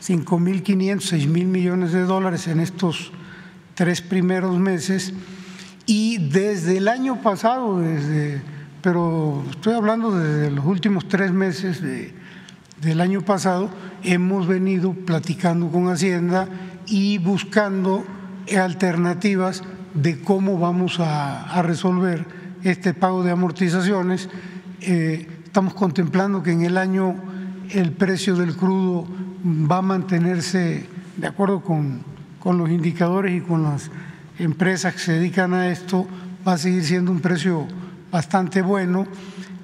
5 mil 500, 6 mil millones de dólares en estos tres primeros meses y desde el año pasado, desde, pero estoy hablando desde los últimos tres meses del año pasado, hemos venido platicando con Hacienda y buscando alternativas de cómo vamos a resolver este pago de amortizaciones. Eh, estamos contemplando que en el año el precio del crudo va a mantenerse de acuerdo con, con los indicadores y con las empresas que se dedican a esto, va a seguir siendo un precio bastante bueno.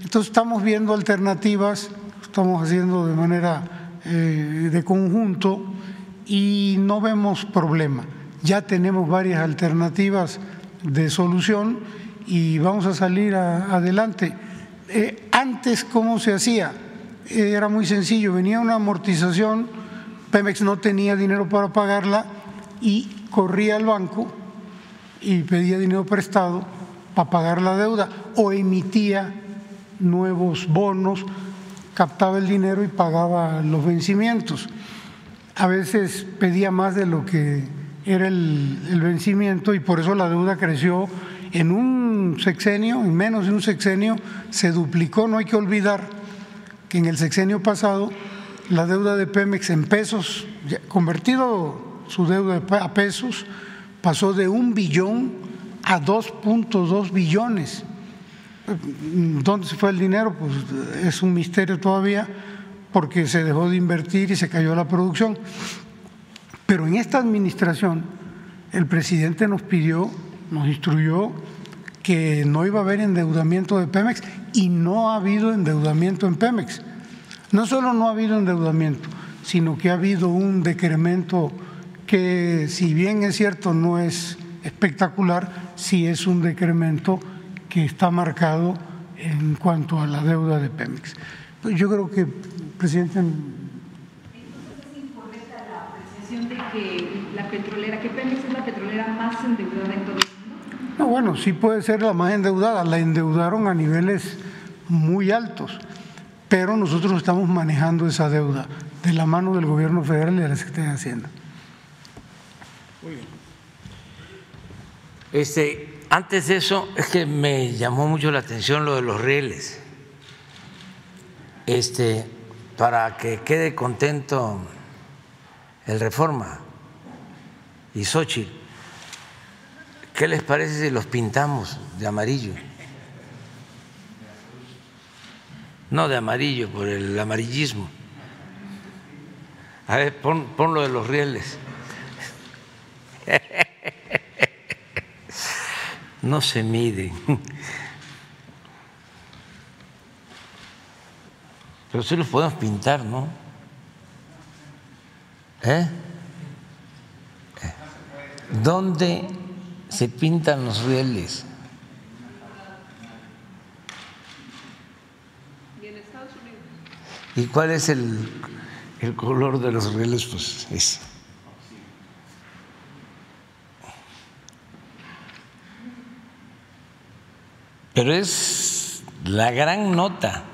Entonces estamos viendo alternativas, estamos haciendo de manera eh, de conjunto y no vemos problema. Ya tenemos varias alternativas de solución y vamos a salir adelante. Eh, antes, ¿cómo se hacía? Era muy sencillo, venía una amortización, Pemex no tenía dinero para pagarla y corría al banco y pedía dinero prestado para pagar la deuda o emitía nuevos bonos, captaba el dinero y pagaba los vencimientos. A veces pedía más de lo que era el, vencimiento y por eso la deuda creció en un sexenio, en menos de un sexenio, se duplicó. No hay que olvidar que en el sexenio pasado la deuda de Pemex en pesos, convertido su deuda a pesos, pasó de un billón a 2.2 billones. ¿Dónde se fue el dinero? Pues es un misterio todavía porque se dejó de invertir y se cayó la producción. Pero en esta administración el presidente nos pidió nos instruyó que no iba a haber endeudamiento de Pemex y no ha habido endeudamiento en Pemex. No solo no ha habido endeudamiento, sino que ha habido un decremento que, si bien es cierto, no es espectacular, sí es un decremento que está marcado en cuanto a la deuda de Pemex. Yo creo que, presidente. Entonces es incorrecta la apreciación de que la petrolera, que Pemex es la petrolera más endeudada en todo el no, bueno, sí puede ser la más endeudada. La endeudaron a niveles muy altos, pero nosotros estamos manejando esa deuda de la mano del gobierno federal y de la Secretaría de Hacienda. Muy bien. Este, antes de eso, es que me llamó mucho la atención lo de los rieles. Este, para que quede contento el Reforma y Xochitl ¿Qué les parece si los pintamos de amarillo? No de amarillo, por el amarillismo. A ver, pon, lo de los rieles. No se mide. Pero sí los podemos pintar, ¿no? ¿Eh? ¿Dónde se pintan los rieles. ¿Y cuál es el, el color de los rieles? Pues ese. Pero es la gran nota.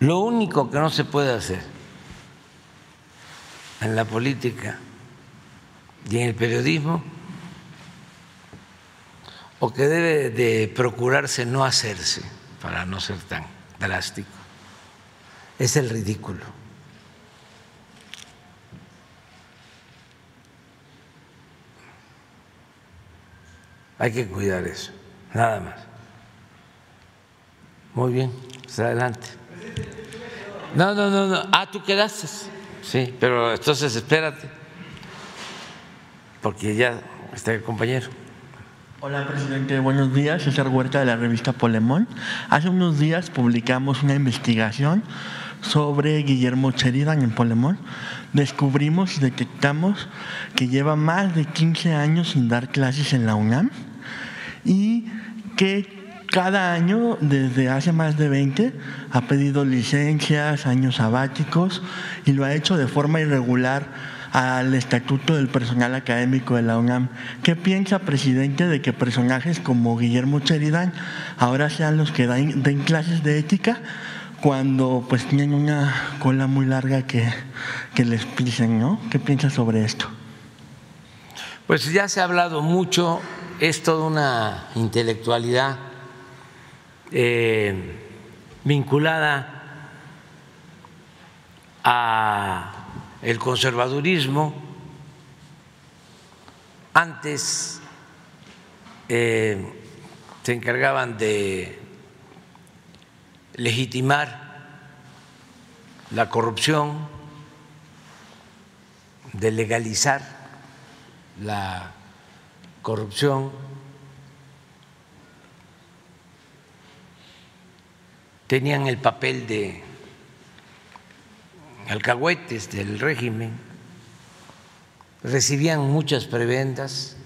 Lo único que no se puede hacer en la política y en el periodismo, o que debe de procurarse no hacerse para no ser tan drástico, es el ridículo. Hay que cuidar eso, nada más. Muy bien, pues adelante. No, no, no, no. Ah, tú quedaste. Sí, pero entonces espérate, porque ya está el compañero. Hola, presidente. Buenos días. César Huerta de la revista Polemón. Hace unos días publicamos una investigación sobre Guillermo Sheridan en Polemón. Descubrimos y detectamos que lleva más de 15 años sin dar clases en la UNAM y que cada año, desde hace más de 20, ha pedido licencias, años sabáticos y lo ha hecho de forma irregular al estatuto del personal académico de la UNAM. ¿Qué piensa, presidente, de que personajes como Guillermo Sheridan ahora sean los que den, clases de ética cuando pues tienen una cola muy larga que, que les pisen, ¿no? ¿Qué piensa sobre esto? Pues ya se ha hablado mucho, es toda una intelectualidad eh, vinculada a el conservadurismo. Antes eh, se encargaban de legitimar la corrupción, de legalizar la corrupción. Tenían el papel de alcahuetes del régimen, recibían muchas prebendas,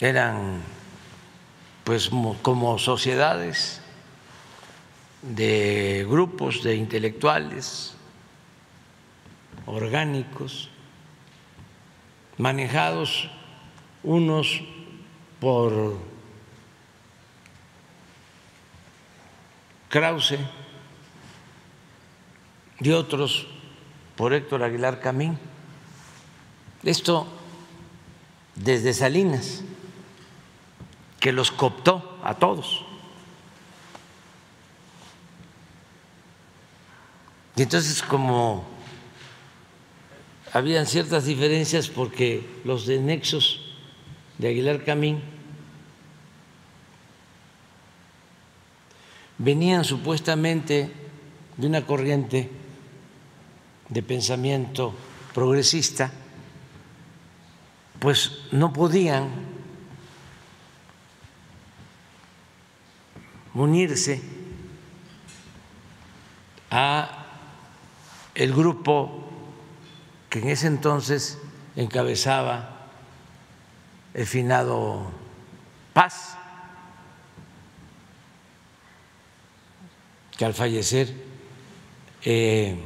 eran pues como sociedades de grupos de intelectuales orgánicos, manejados unos por Krause y otros por Héctor Aguilar Camín. Esto desde Salinas, que los cooptó a todos. Y entonces como habían ciertas diferencias porque los de nexos de Aguilar Camín venían supuestamente de una corriente de pensamiento progresista, pues no podían unirse a el grupo que en ese entonces encabezaba el finado Paz que al fallecer eh,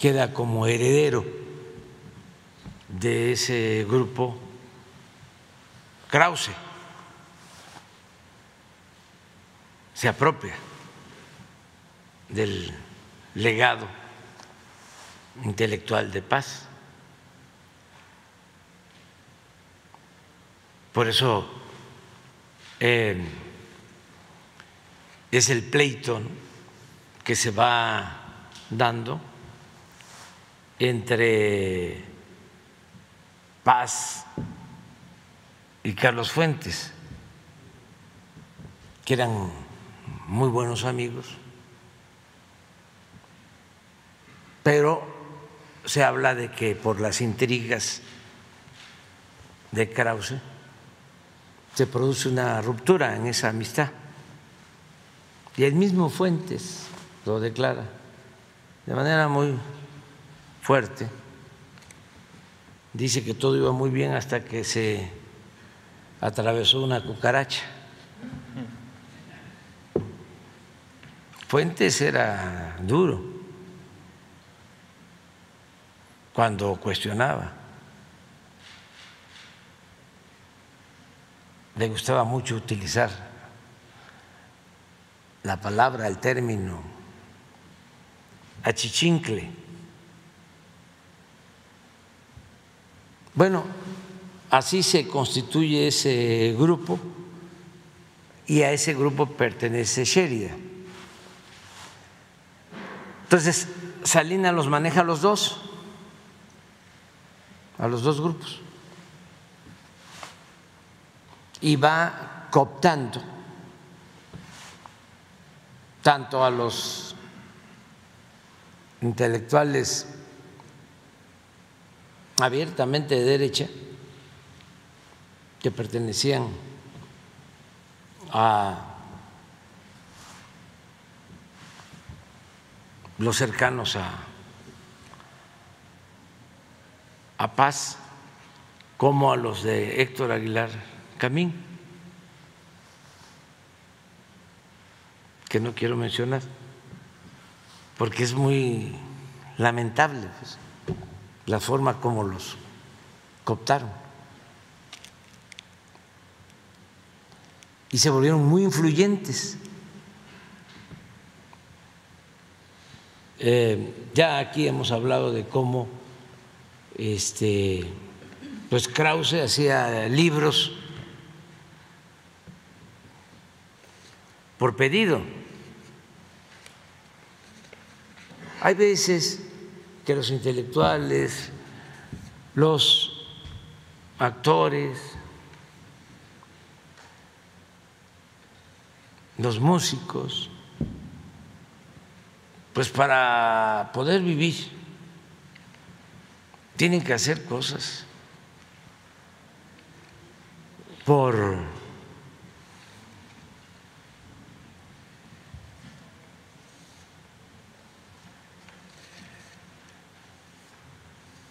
queda como heredero de ese grupo Krause. Se apropia del legado intelectual de paz. Por eso eh, es el pleito que se va dando entre Paz y Carlos Fuentes, que eran muy buenos amigos, pero se habla de que por las intrigas de Krause se produce una ruptura en esa amistad. Y el mismo Fuentes lo declara de manera muy fuerte. Dice que todo iba muy bien hasta que se atravesó una cucaracha. Fuentes era duro cuando cuestionaba. Le gustaba mucho utilizar la palabra, el término achichincle. Bueno, así se constituye ese grupo y a ese grupo pertenece Sheridan. Entonces, Salina los maneja a los dos, a los dos grupos, y va cooptando tanto a los intelectuales abiertamente de derecha que pertenecían a los cercanos a, a Paz, como a los de Héctor Aguilar Camín, que no quiero mencionar, porque es muy lamentable pues, la forma como los cooptaron. Y se volvieron muy influyentes. Eh, ya aquí hemos hablado de cómo este, pues Krause hacía libros por pedido. Hay veces que los intelectuales, los actores, los músicos, pues para poder vivir tienen que hacer cosas por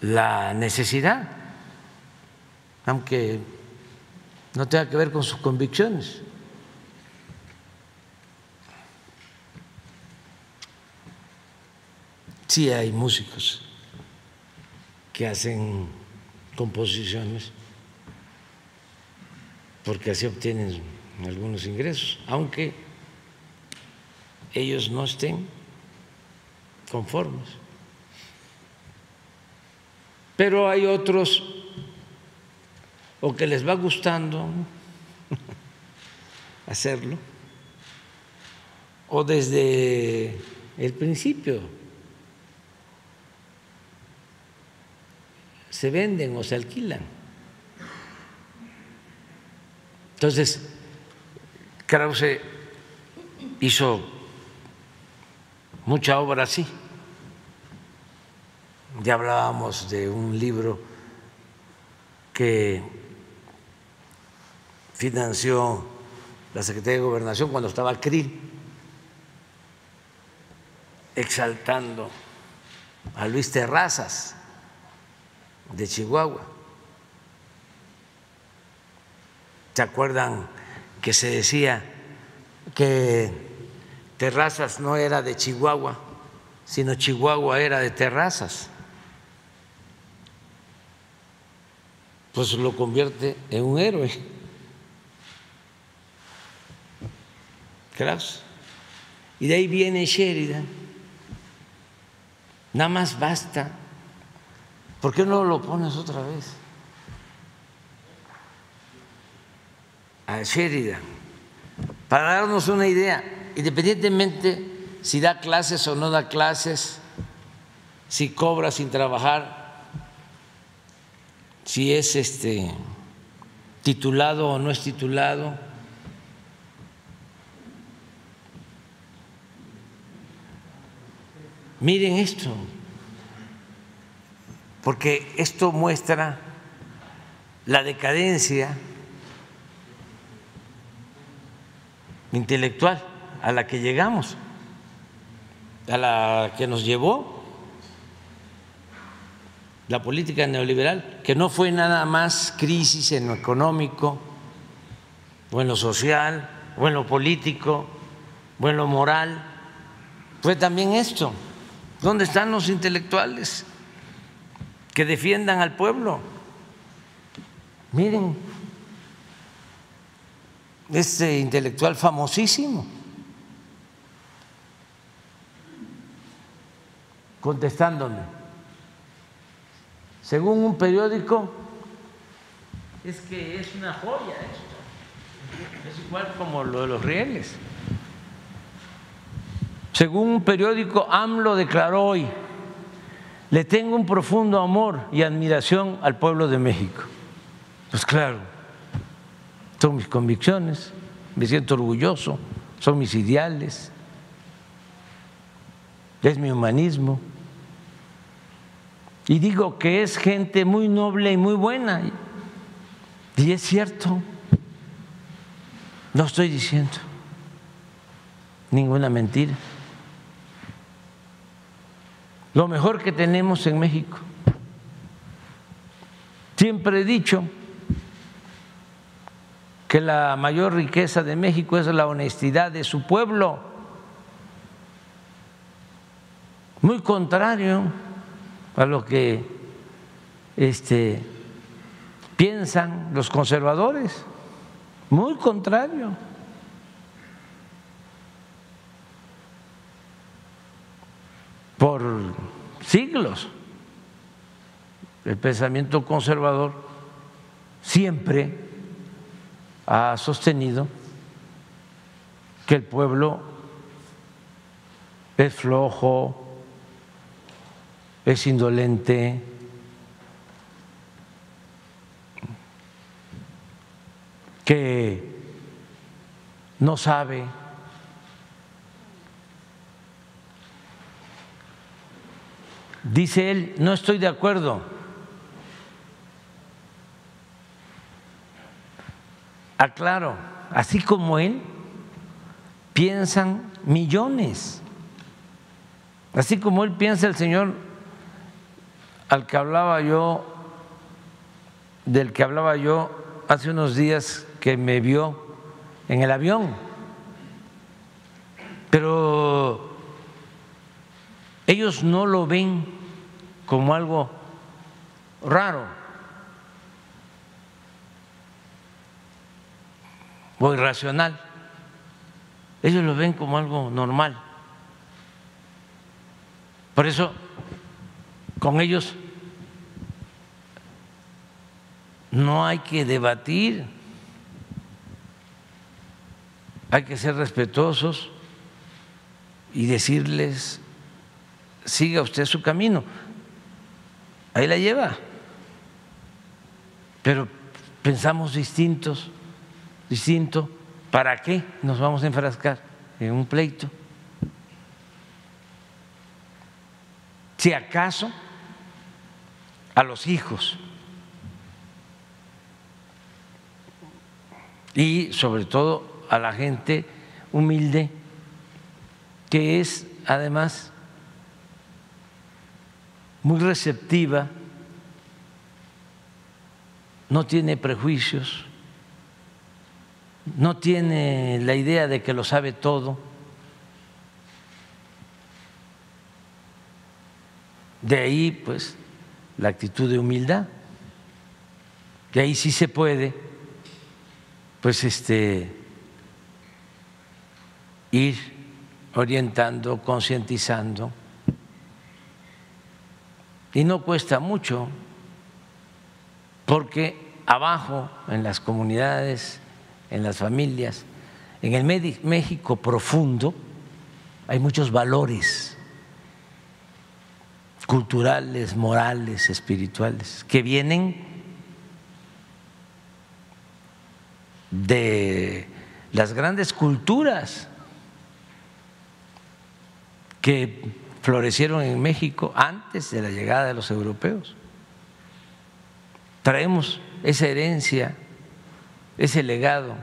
la necesidad, aunque no tenga que ver con sus convicciones. Sí hay músicos que hacen composiciones porque así obtienen algunos ingresos, aunque ellos no estén conformes. Pero hay otros o que les va gustando hacerlo, o desde el principio se venden o se alquilan. Entonces, Krause hizo mucha obra así. Ya hablábamos de un libro que financió la Secretaría de Gobernación cuando estaba CRI, exaltando a Luis Terrazas de Chihuahua. ¿Se acuerdan que se decía que Terrazas no era de Chihuahua, sino Chihuahua era de Terrazas? Pues lo convierte en un héroe. Kraus. Y de ahí viene Sheridan. Nada más basta ¿Por qué no lo pones otra vez? A Sheridan, para darnos una idea, independientemente si da clases o no da clases, si cobra sin trabajar, si es este titulado o no es titulado. Miren esto porque esto muestra la decadencia intelectual a la que llegamos, a la que nos llevó la política neoliberal, que no fue nada más crisis en lo económico, o en lo social, o en lo político, o en lo moral, fue también esto. ¿Dónde están los intelectuales? que defiendan al pueblo. Miren, este intelectual famosísimo, contestándome. Según un periódico, es que es una joya esto. Es igual como lo de los rieles. Según un periódico, AMLO declaró hoy, le tengo un profundo amor y admiración al pueblo de México. Pues claro, son mis convicciones, me siento orgulloso, son mis ideales, es mi humanismo. Y digo que es gente muy noble y muy buena. Y es cierto, no estoy diciendo ninguna mentira. Lo mejor que tenemos en México. Siempre he dicho que la mayor riqueza de México es la honestidad de su pueblo. Muy contrario a lo que este, piensan los conservadores, muy contrario. Por siglos el pensamiento conservador siempre ha sostenido que el pueblo es flojo, es indolente, que no sabe Dice él, no estoy de acuerdo. Aclaro, así como él, piensan millones. Así como él piensa el señor al que hablaba yo, del que hablaba yo hace unos días que me vio en el avión. Pero ellos no lo ven como algo raro o irracional. Ellos lo ven como algo normal. Por eso, con ellos. No hay que debatir, hay que ser respetuosos y decirles, siga usted su camino, ahí la lleva, pero pensamos distintos, distinto, ¿para qué nos vamos a enfrascar en un pleito? Si acaso a los hijos y sobre todo a la gente humilde que es además muy receptiva, no tiene prejuicios, no tiene la idea de que lo sabe todo. De ahí, pues, la actitud de humildad. De ahí sí se puede pues este ir orientando, concientizando. Y no cuesta mucho, porque abajo, en las comunidades, en las familias, en el México profundo, hay muchos valores culturales, morales, espirituales, que vienen de las grandes culturas que florecieron en México antes de la llegada de los europeos. Traemos esa herencia, ese legado.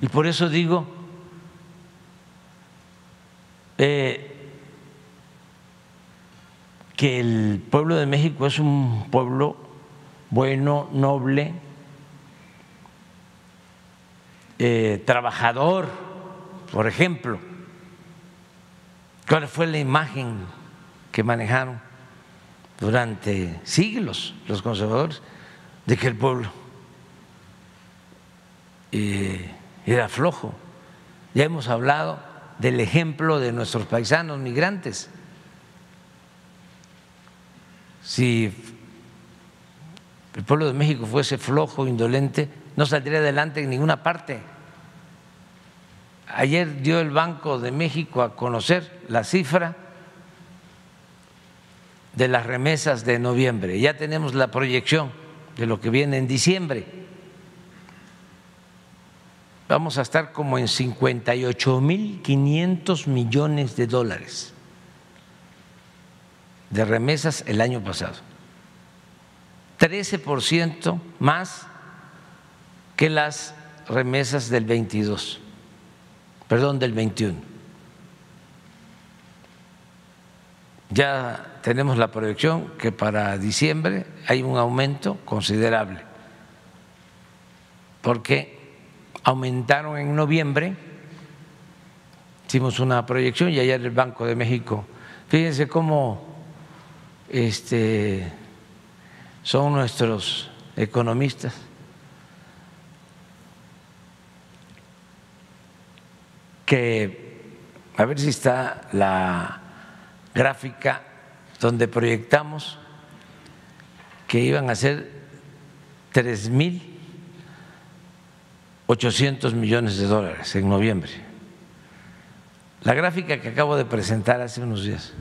Y por eso digo, eh, que el pueblo de México es un pueblo bueno, noble, eh, trabajador, por ejemplo. ¿Cuál fue la imagen que manejaron durante siglos los conservadores de que el pueblo eh, era flojo. Ya hemos hablado del ejemplo de nuestros paisanos migrantes. Si el pueblo de México fuese flojo, indolente, no saldría adelante en ninguna parte. Ayer dio el Banco de México a conocer la cifra de las remesas de noviembre. Ya tenemos la proyección de lo que viene en diciembre. Vamos a estar como en 58 mil 500 millones de dólares de remesas el año pasado. 13% más que las remesas del 22, perdón, del 21. Ya tenemos la proyección que para diciembre hay un aumento considerable, porque aumentaron en noviembre, hicimos una proyección y ayer el Banco de México, fíjense cómo este, son nuestros economistas. que a ver si está la gráfica donde proyectamos que iban a ser tres mil ochocientos millones de dólares en noviembre. La gráfica que acabo de presentar hace unos días.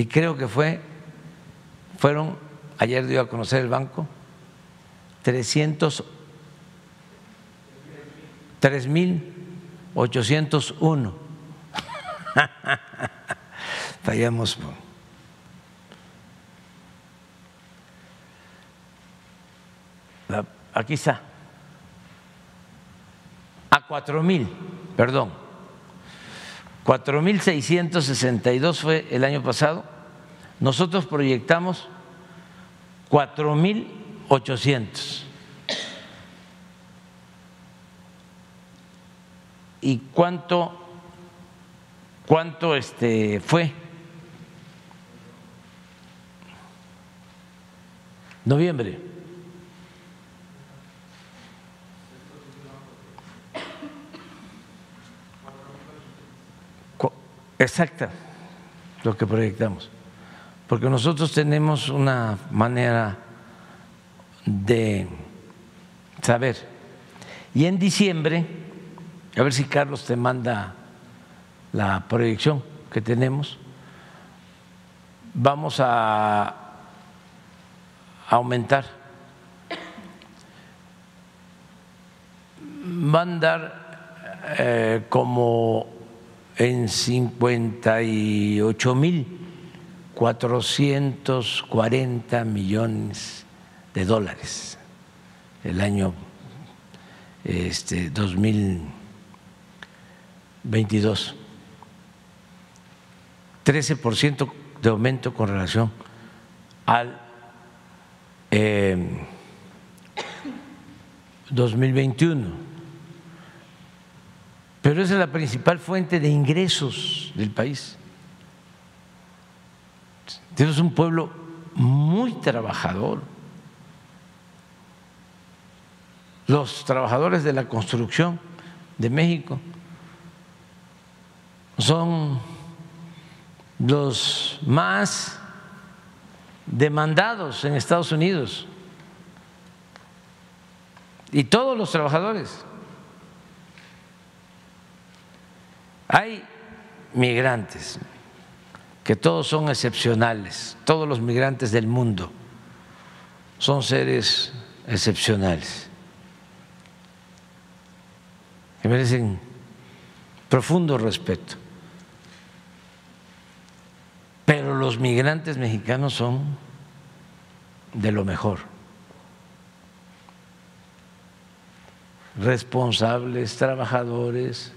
Y creo que fue, fueron, ayer dio a conocer el banco, 300, 3.801. Fallamos. Aquí está. A cuatro mil, perdón. Cuatro mil seiscientos sesenta y dos fue el año pasado. Nosotros proyectamos cuatro mil ochocientos. ¿Y cuánto ¿Cuánto este fue? Noviembre. Exacta, lo que proyectamos. Porque nosotros tenemos una manera de saber. Y en diciembre, a ver si Carlos te manda la proyección que tenemos, vamos a aumentar. Va a eh, como en 58 mil 440 millones de dólares el año este, 2022. 13% de aumento con relación al 2021. Pero esa es la principal fuente de ingresos del país. Tenemos un pueblo muy trabajador. Los trabajadores de la construcción de México son los más demandados en Estados Unidos y todos los trabajadores. Hay migrantes, que todos son excepcionales, todos los migrantes del mundo son seres excepcionales, que merecen profundo respeto. Pero los migrantes mexicanos son de lo mejor. Responsables, trabajadores,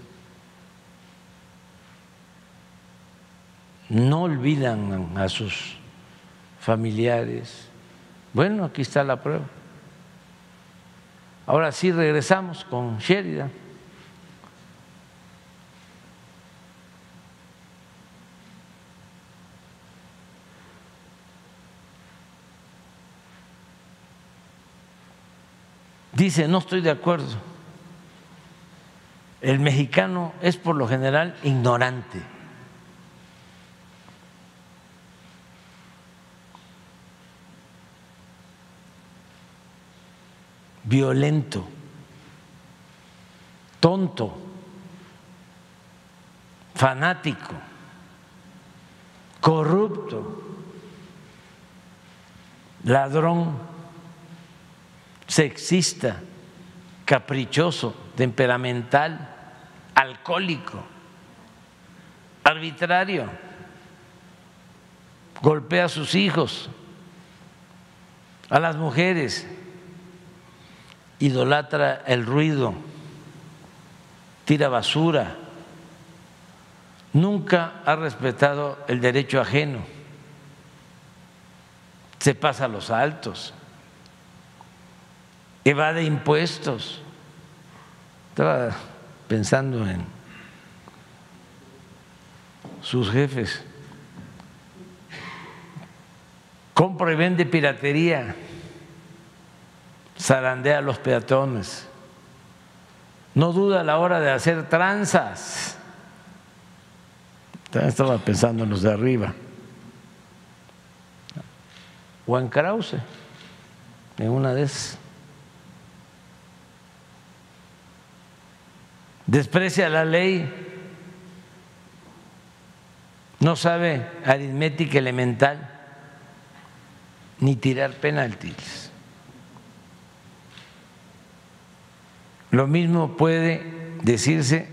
no olvidan a sus familiares. Bueno, aquí está la prueba. Ahora sí regresamos con Sheridan. dice, no estoy de acuerdo. El mexicano es por lo general ignorante. Violento, tonto, fanático, corrupto, ladrón, sexista, caprichoso, temperamental, alcohólico, arbitrario, golpea a sus hijos, a las mujeres, idolatra el ruido, tira basura, nunca ha respetado el derecho ajeno, se pasa a los altos, evade impuestos. Estaba pensando en sus jefes. Compra y vende piratería zarandea a los peatones, no duda a la hora de hacer tranzas. estaba pensando en los de arriba. Juan Krause, en una de esas. Desprecia la ley, no sabe aritmética elemental, ni tirar penaltis. Lo mismo puede decirse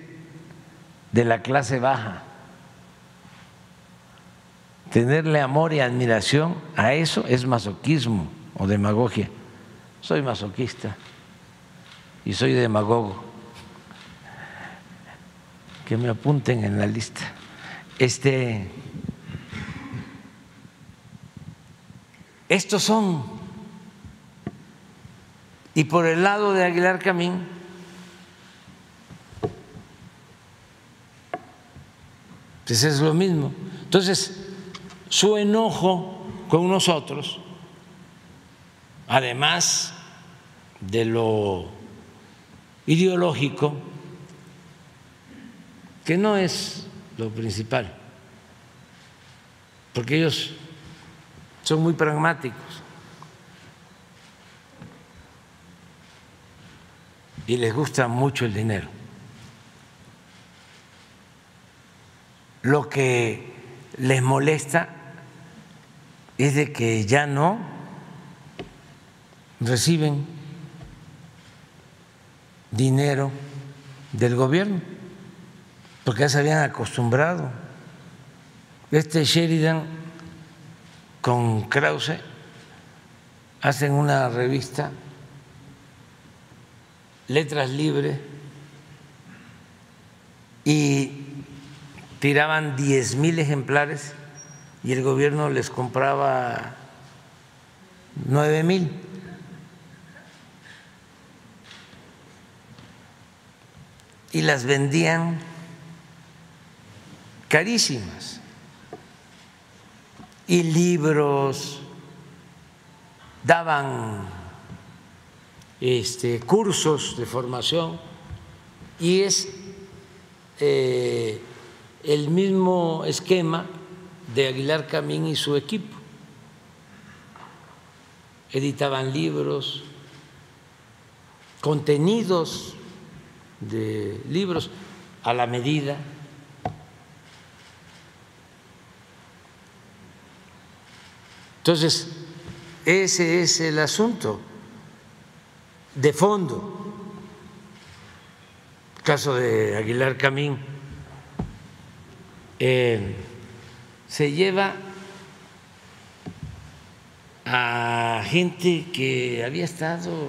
de la clase baja. Tenerle amor y admiración a eso es masoquismo o demagogia. Soy masoquista y soy demagogo. Que me apunten en la lista. Este estos son y por el lado de Aguilar Camín Es lo mismo. Entonces, su enojo con nosotros, además de lo ideológico, que no es lo principal, porque ellos son muy pragmáticos y les gusta mucho el dinero. Lo que les molesta es de que ya no reciben dinero del gobierno, porque ya se habían acostumbrado. Este Sheridan con Krause hacen una revista, Letras Libres, y tiraban 10 mil ejemplares y el gobierno les compraba 9 mil. Y las vendían carísimas. Y libros, daban este, cursos de formación y es eh, el mismo esquema de Aguilar Camín y su equipo. Editaban libros, contenidos de libros a la medida. Entonces, ese es el asunto de fondo. Caso de Aguilar Camín se lleva a gente que había estado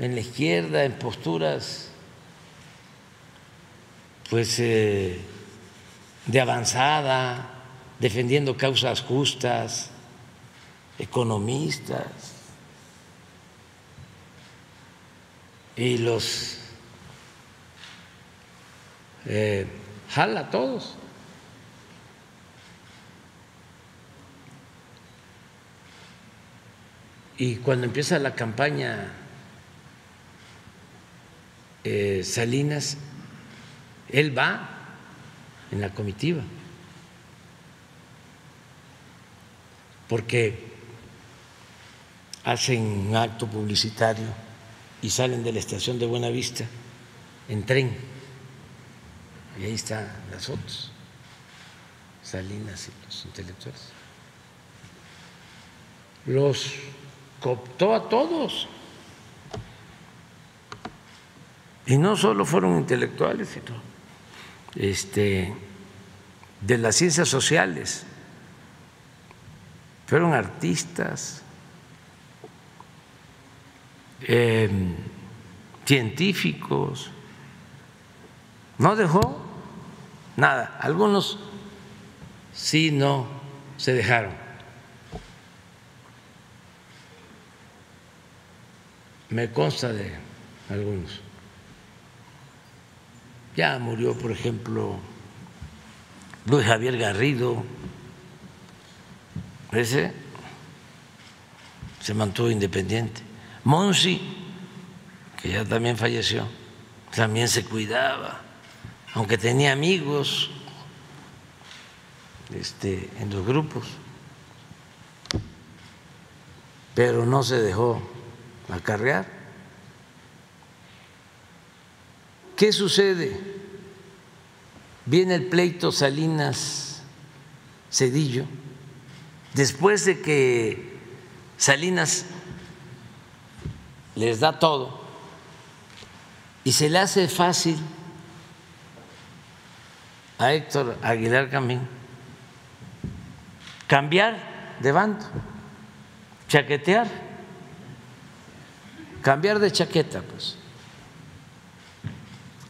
en la izquierda, en posturas pues eh, de avanzada, defendiendo causas justas, economistas, y los eh, jala a todos. Y cuando empieza la campaña eh, Salinas, él va en la comitiva, porque hacen un acto publicitario y salen de la estación de Buenavista en tren. Y ahí están las fotos, Salinas y los intelectuales. Los cooptó a todos. Y no solo fueron intelectuales, sino este, de las ciencias sociales, fueron artistas, em, científicos, no dejó nada. Algunos sí no se dejaron. Me consta de algunos. Ya murió, por ejemplo, Luis Javier Garrido, ese se mantuvo independiente. Monsi, que ya también falleció, también se cuidaba, aunque tenía amigos este, en los grupos, pero no se dejó acarrear. ¿Qué sucede? Viene el pleito Salinas Cedillo, después de que Salinas les da todo y se le hace fácil a Héctor Aguilar Camín cambiar de bando, chaquetear, cambiar de chaqueta, pues.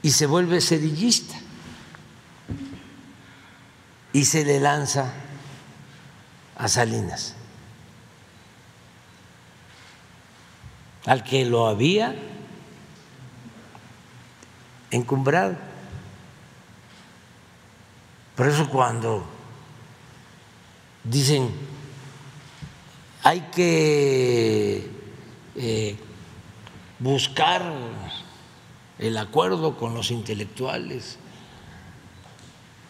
Y se vuelve sedillista y se le lanza a Salinas, al que lo había encumbrado. Por eso cuando dicen hay que eh, buscar el acuerdo con los intelectuales,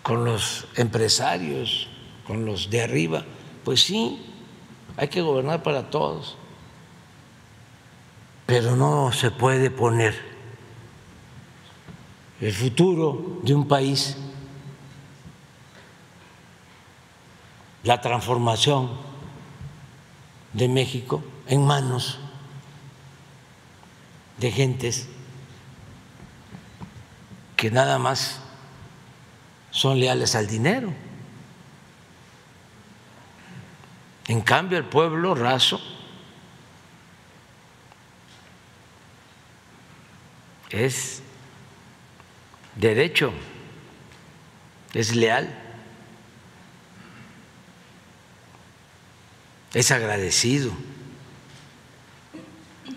con los empresarios, con los de arriba. Pues sí, hay que gobernar para todos, pero no se puede poner el futuro de un país, la transformación de México en manos de gentes que nada más son leales al dinero. En cambio, el pueblo raso es derecho, es leal, es agradecido,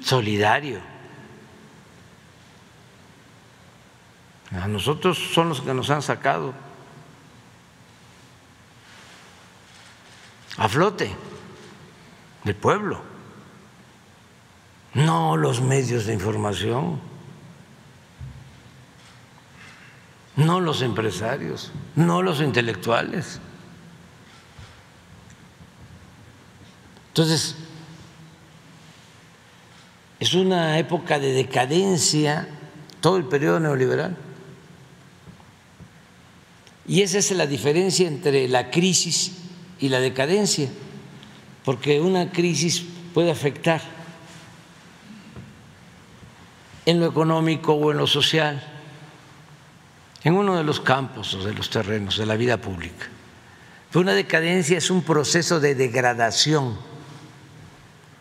solidario. A nosotros son los que nos han sacado a flote del pueblo, no los medios de información, no los empresarios, no los intelectuales. Entonces, es una época de decadencia todo el periodo neoliberal. Y esa es la diferencia entre la crisis y la decadencia, porque una crisis puede afectar en lo económico o en lo social, en uno de los campos o de los terrenos de la vida pública. Pero una decadencia es un proceso de degradación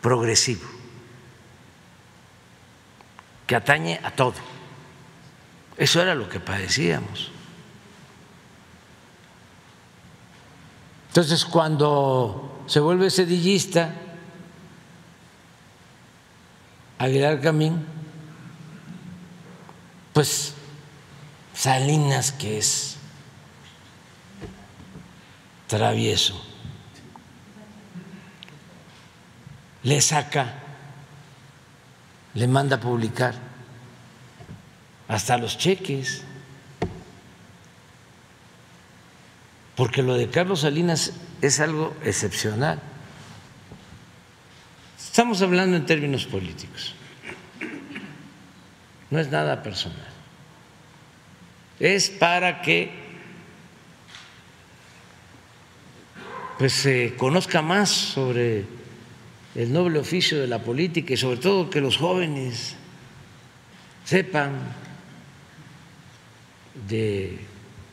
progresivo que atañe a todo. Eso era lo que padecíamos. Entonces, cuando se vuelve sedillista, Aguilar Camín, pues Salinas, que es travieso, le saca, le manda a publicar hasta los cheques. Porque lo de Carlos Salinas es algo excepcional. Estamos hablando en términos políticos. No es nada personal. Es para que pues se conozca más sobre el noble oficio de la política y sobre todo que los jóvenes sepan de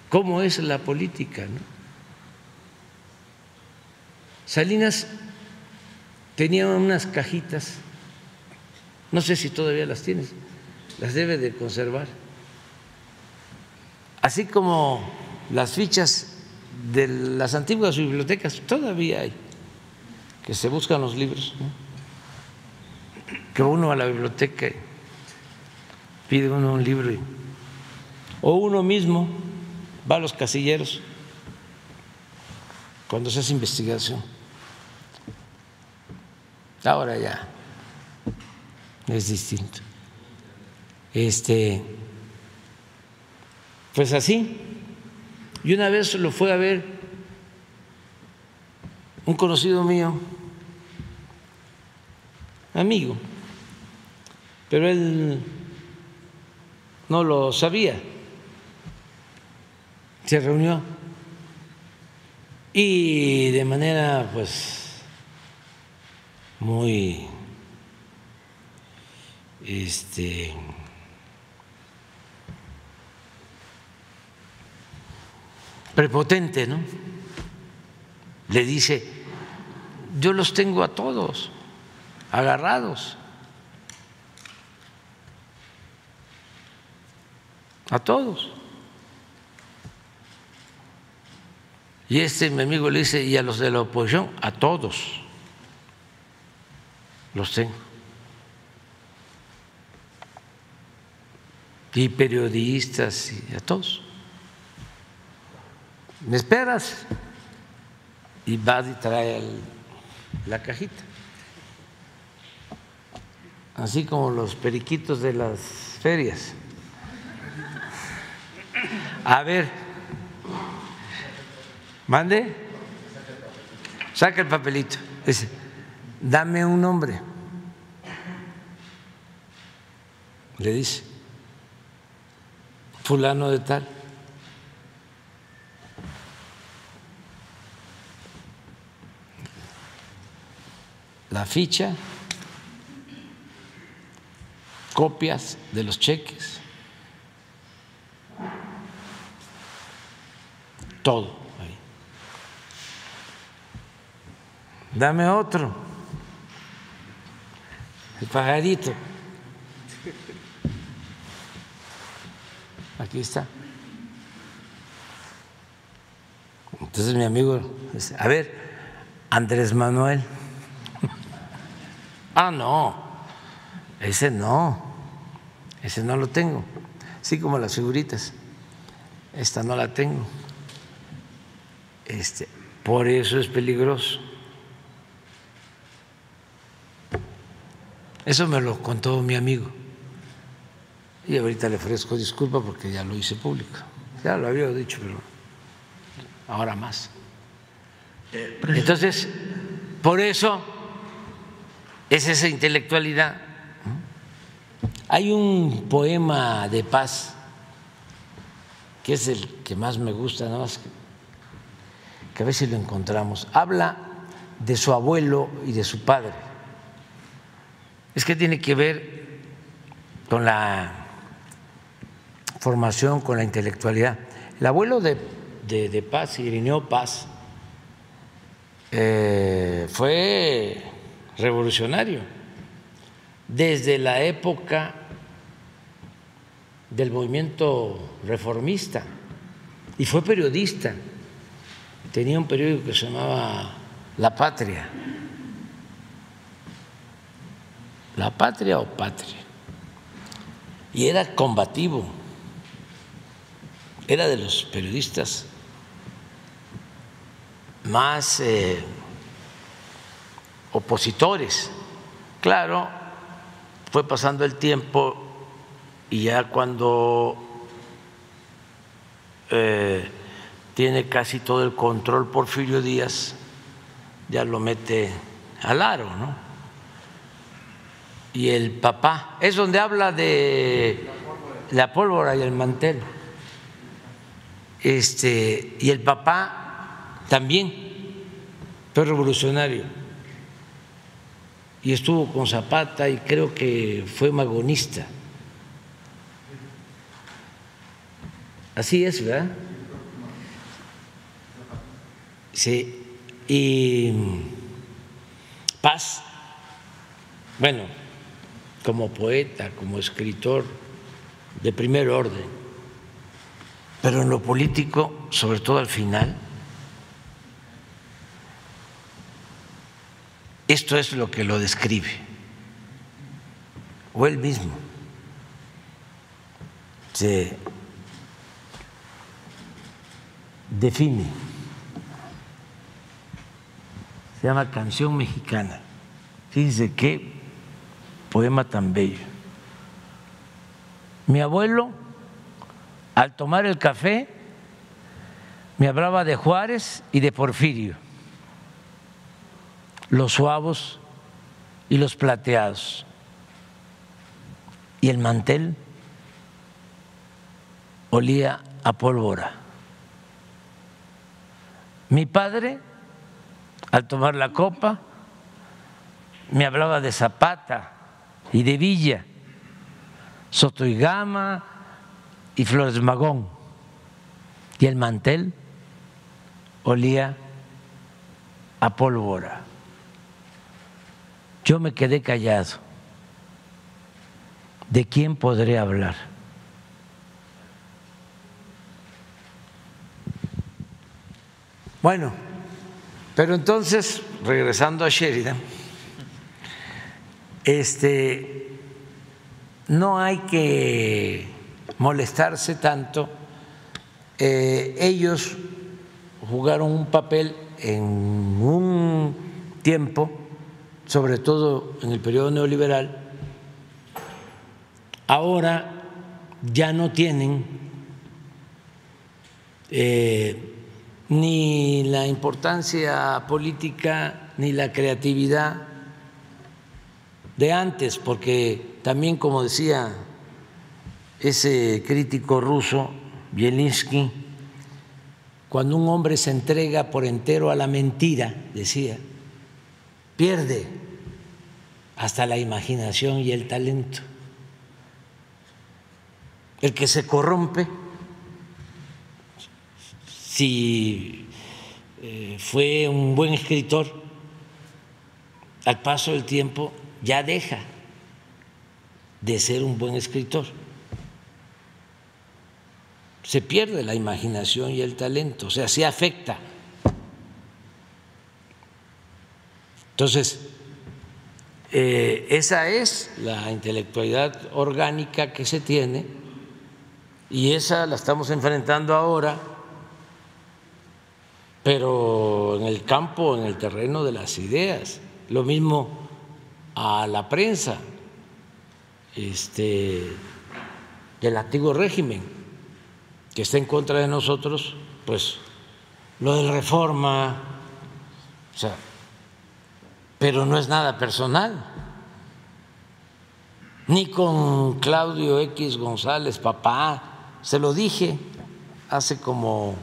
cómo es la política. Salinas tenía unas cajitas, no sé si todavía las tienes, las debe de conservar, así como las fichas de las antiguas bibliotecas, todavía hay, que se buscan los libros, que uno a la biblioteca pide uno un libro, o uno mismo va a los casilleros cuando se hace investigación. Ahora ya es distinto. Este, pues así. Y una vez lo fue a ver un conocido mío, amigo, pero él no lo sabía. Se reunió y de manera pues muy este prepotente, ¿no? Le dice, yo los tengo a todos agarrados, a todos. Y este mi amigo le dice, y a los de la oposición, a todos los tengo. Y periodistas y a todos me esperas y va y trae la cajita. Así como los periquitos de las ferias. A ver, mande, saca el papelito. Dice, dame un nombre. Le dice, fulano de tal. la ficha, copias de los cheques, todo. Dame otro, el pajarito. Aquí está. Entonces mi amigo a ver, Andrés Manuel. Ah, no, ese no, ese no lo tengo, así como las figuritas, esta no la tengo. Este, por eso es peligroso. Eso me lo contó mi amigo. Y ahorita le ofrezco disculpa porque ya lo hice público. Ya lo había dicho, pero ahora más. Entonces, por eso es esa intelectualidad. Hay un poema de paz que es el que más me gusta, ¿no? que a veces lo encontramos. Habla de su abuelo y de su padre. Es que tiene que ver con la formación, con la intelectualidad. El abuelo de, Paz, Irineo Paz, eh, fue revolucionario. Desde la época del movimiento reformista y fue periodista. Tenía un periódico que se llamaba La Patria. La Patria o Patria. Y era combativo. Era de los periodistas más eh, opositores. Claro, fue pasando el tiempo y ya cuando eh, tiene casi todo el control Porfirio Díaz, ya lo mete al aro, ¿no? Y el papá, es donde habla de la pólvora y el mantel. Este, y el papá también fue revolucionario. Y estuvo con Zapata y creo que fue magonista. Así es, ¿verdad? Sí. Y Paz, bueno, como poeta, como escritor de primer orden, pero en lo político, sobre todo al final, esto es lo que lo describe, o él mismo se define. Se llama Canción Mexicana. Fíjense qué poema tan bello. Mi abuelo, al tomar el café, me hablaba de Juárez y de Porfirio, los suavos y los plateados. Y el mantel olía a pólvora. Mi padre, al tomar la copa, me hablaba de Zapata y de Villa, Soto y Gama y Flores Magón. Y el mantel olía a pólvora. Yo me quedé callado. ¿De quién podré hablar? Bueno, pero entonces, regresando a Sheridan, este, no hay que molestarse tanto. Eh, ellos jugaron un papel en un tiempo, sobre todo en el periodo neoliberal, ahora ya no tienen eh, ni la importancia política ni la creatividad de antes, porque también, como decía ese crítico ruso, Bielinski, cuando un hombre se entrega por entero a la mentira, decía, pierde hasta la imaginación y el talento. El que se corrompe si eh, fue un buen escritor, al paso del tiempo ya deja de ser un buen escritor. Se pierde la imaginación y el talento, o sea, se afecta. Entonces, eh, esa es la intelectualidad orgánica que se tiene y esa la estamos enfrentando ahora pero en el campo, en el terreno de las ideas. Lo mismo a la prensa este, del antiguo régimen, que está en contra de nosotros, pues lo del reforma, o sea, pero no es nada personal. Ni con Claudio X González, papá, se lo dije hace como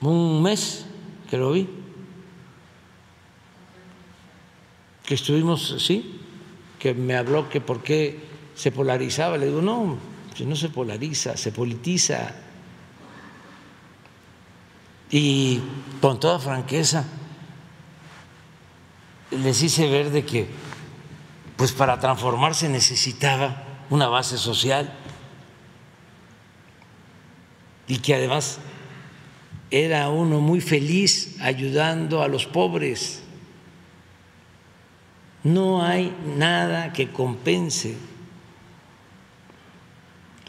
un mes que lo vi, que estuvimos, sí, que me habló que por qué se polarizaba. Le digo, no, si no se polariza, se politiza. Y con toda franqueza les hice ver de que, pues para transformarse necesitaba una base social y que además era uno muy feliz ayudando a los pobres. No hay nada que compense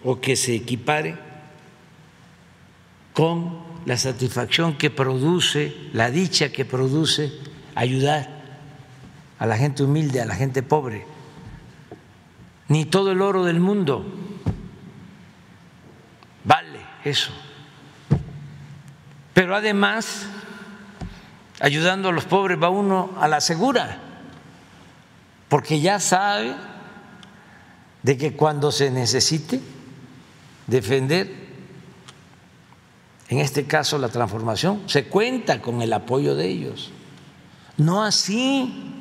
o que se equipare con la satisfacción que produce, la dicha que produce ayudar a la gente humilde, a la gente pobre. ni todo el oro del mundo vale eso. Pero además, ayudando a los pobres va uno a la segura, porque ya sabe de que cuando se necesite defender, en este caso la transformación, se cuenta con el apoyo de ellos. No así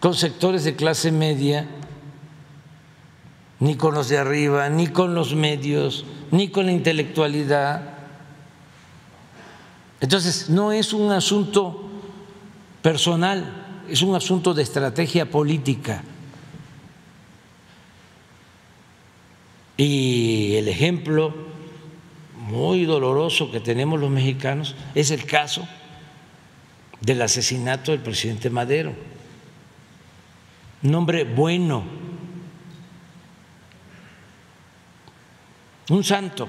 con sectores de clase media, ni con los de arriba, ni con los medios, ni con la intelectualidad. Entonces, no es un asunto personal, es un asunto de estrategia política. Y el ejemplo muy doloroso que tenemos los mexicanos es el caso del asesinato del presidente Madero. Un hombre bueno, un santo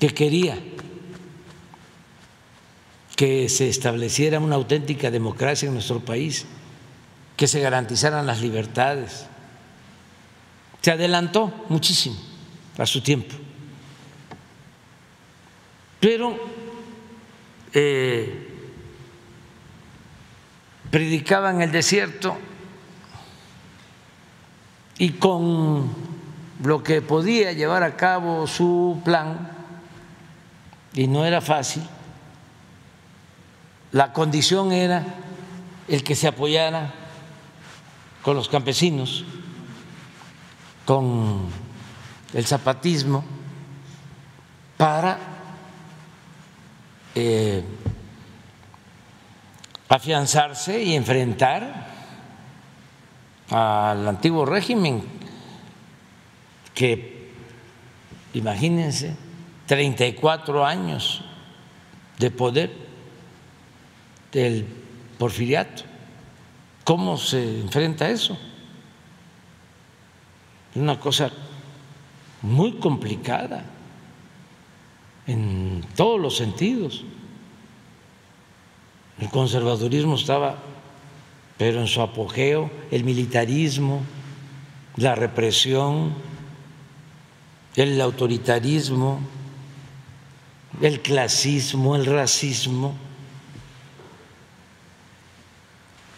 que quería que se estableciera una auténtica democracia en nuestro país, que se garantizaran las libertades. Se adelantó muchísimo a su tiempo. Pero eh, predicaba en el desierto y con lo que podía llevar a cabo su plan, y no era fácil, la condición era el que se apoyara con los campesinos, con el zapatismo, para eh, afianzarse y enfrentar al antiguo régimen que, imagínense, 34 años de poder del porfiriato. ¿Cómo se enfrenta eso? Es una cosa muy complicada en todos los sentidos. El conservadurismo estaba, pero en su apogeo, el militarismo, la represión, el autoritarismo, el clasismo, el racismo.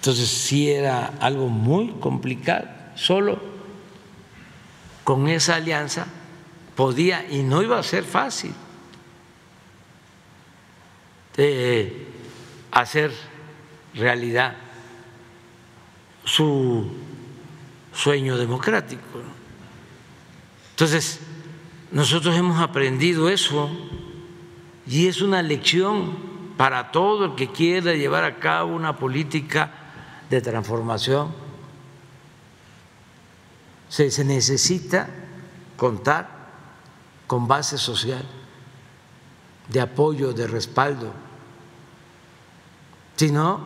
Entonces sí era algo muy complicado. Solo con esa alianza podía, y no iba a ser fácil, de hacer realidad su sueño democrático. Entonces, nosotros hemos aprendido eso y es una lección para todo el que quiera llevar a cabo una política de transformación. Se, se necesita contar con base social, de apoyo, de respaldo. Si no,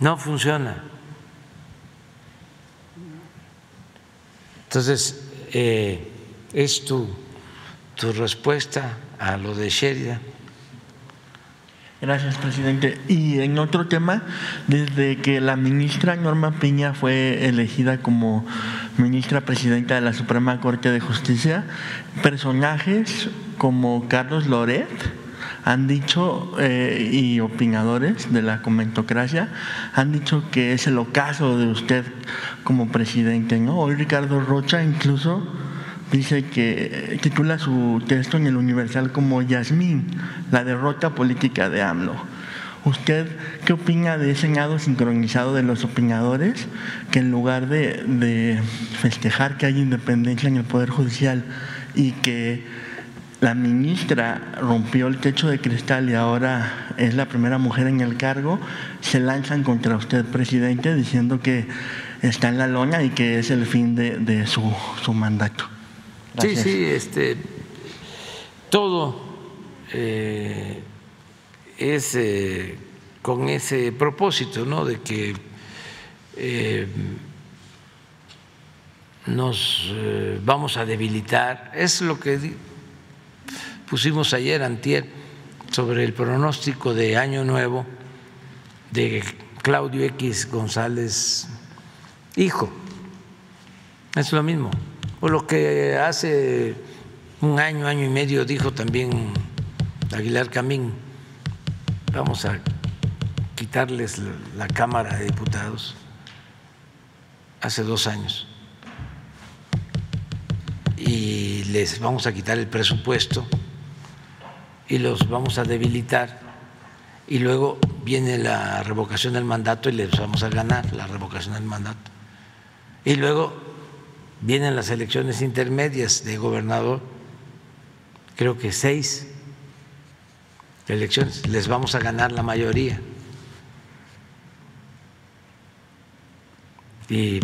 no funciona. Entonces, eh, es tu, tu respuesta a lo de Sheridan. Gracias, presidente. Y en otro tema, desde que la ministra Norma Piña fue elegida como ministra presidenta de la Suprema Corte de Justicia, personajes como Carlos Loret han dicho, eh, y opinadores de la comentocracia, han dicho que es el ocaso de usted como presidente. ¿no? Hoy Ricardo Rocha incluso dice que titula su texto en el Universal como Yasmín, la derrota política de AMLO. ¿Usted qué opina de ese nado sincronizado de los opinadores que en lugar de, festejar que hay independencia en el Poder Judicial y que la ministra rompió el techo de cristal y ahora es la primera mujer en el cargo, se lanzan contra usted, presidente, diciendo que está en la lona y que es el fin de, su, mandato. Sí, sí, este, todo eh, es eh, con ese propósito, ¿no? De que eh, nos vamos a debilitar. Es lo que pusimos ayer, antier, sobre el pronóstico de Año Nuevo de Claudio X González, hijo. Es lo mismo. O lo que hace un año, año y medio dijo también Aguilar Camín, vamos a quitarles la Cámara de Diputados hace dos años y les vamos a quitar el presupuesto y los vamos a debilitar y luego viene la revocación del mandato y les vamos a ganar la revocación del mandato. Y luego vienen las elecciones intermedias de gobernador, creo que seis elecciones, les vamos a ganar la mayoría. Y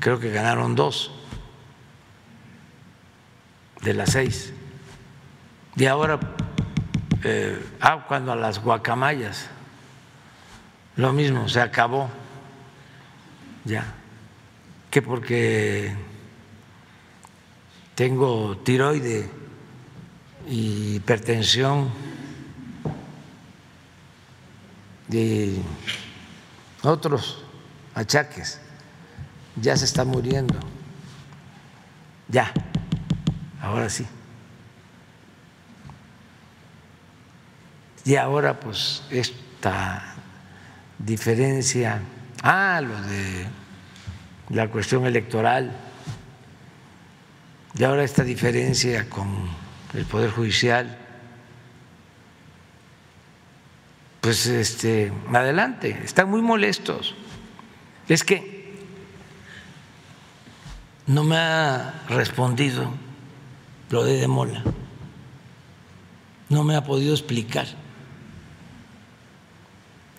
creo que ganaron dos de las seis. Y ahora, eh, ah, cuando a las guacamayas, lo mismo, se acabó ya, que porque tengo tiroide y hipertensión y otros achaques, ya se está muriendo, ya, ahora sí. Y ahora pues esta diferencia, ah, lo de la cuestión electoral, y ahora esta diferencia con el Poder Judicial, pues este, adelante, están muy molestos. Es que no me ha respondido lo de Demola, no me ha podido explicar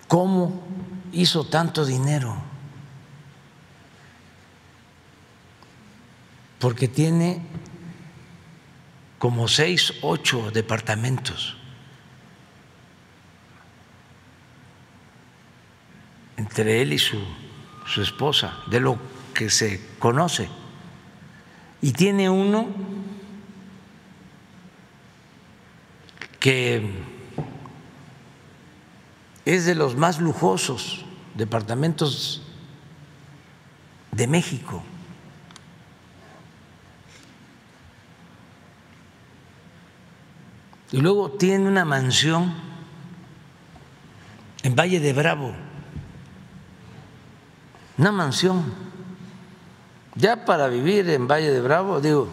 ¿Cómo hizo tanto dinero? Porque tiene como seis, ocho departamentos. entre él y su, su, esposa, de lo que se conoce. Y tiene uno que es de los más lujosos departamentos de México. Y luego tiene una mansión en Valle de Bravo, una mansión. Ya para vivir en Valle de Bravo, digo,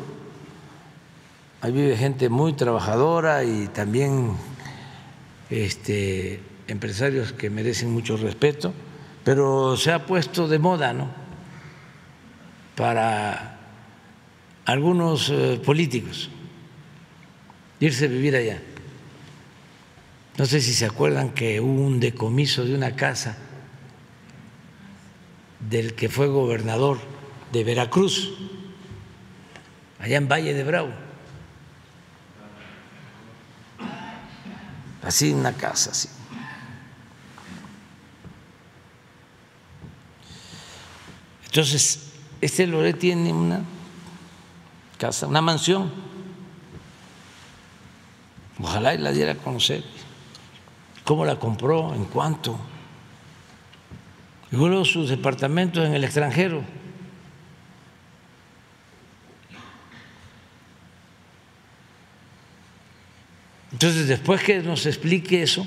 ahí vive gente muy trabajadora y también este, empresarios que merecen mucho respeto, pero se ha puesto de moda, ¿no? Para algunos eh, políticos irse a vivir allá. No sé si se acuerdan que hubo un decomiso de una casa del que fue gobernador de Veracruz, allá en Valle de Bravo. Así una casa, así. Entonces, este Loré tiene una casa, una mansión. Ojalá y la diera a conocer. ¿Cómo la compró? ¿En cuánto? Y luego sus departamentos en el extranjero. Entonces, después que nos explique eso,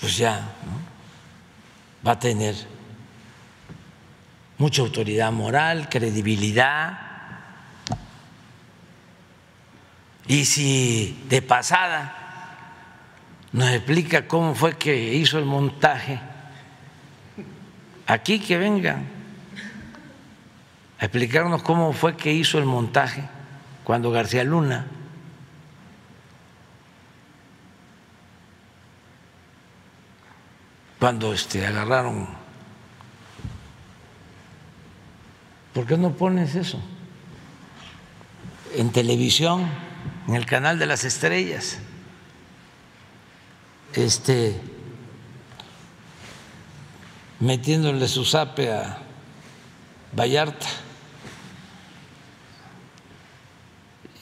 pues ya, ¿no? va a tener mucha autoridad moral, credibilidad. Y si de pasada nos explica cómo fue que hizo el montaje, aquí que vengan a explicarnos cómo fue que hizo el montaje cuando García Luna cuando este, agarraron. ¿Por qué no pones eso? En televisión, en el canal de las estrellas. Este metiéndole su zape a Vallarta.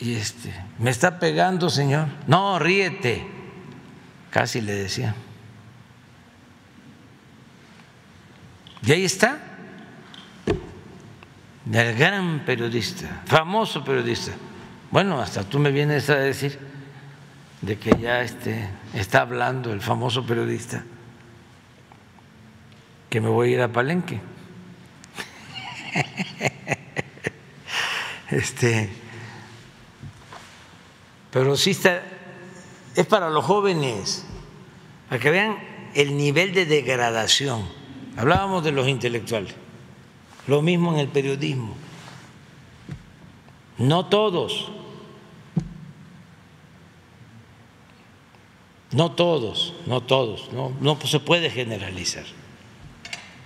Y este, me está pegando, señor. No, ríete casi le decía. Y ahí está, el gran periodista, famoso periodista. Bueno, hasta tú me vienes a decir de que ya este, está hablando el famoso periodista que me voy a ir a Palenque. Este, pero sí está, es para los jóvenes, para que vean el nivel de degradación. Hablábamos de los intelectuales, lo mismo en el periodismo. No todos, no todos, no todos, no, no se puede generalizar.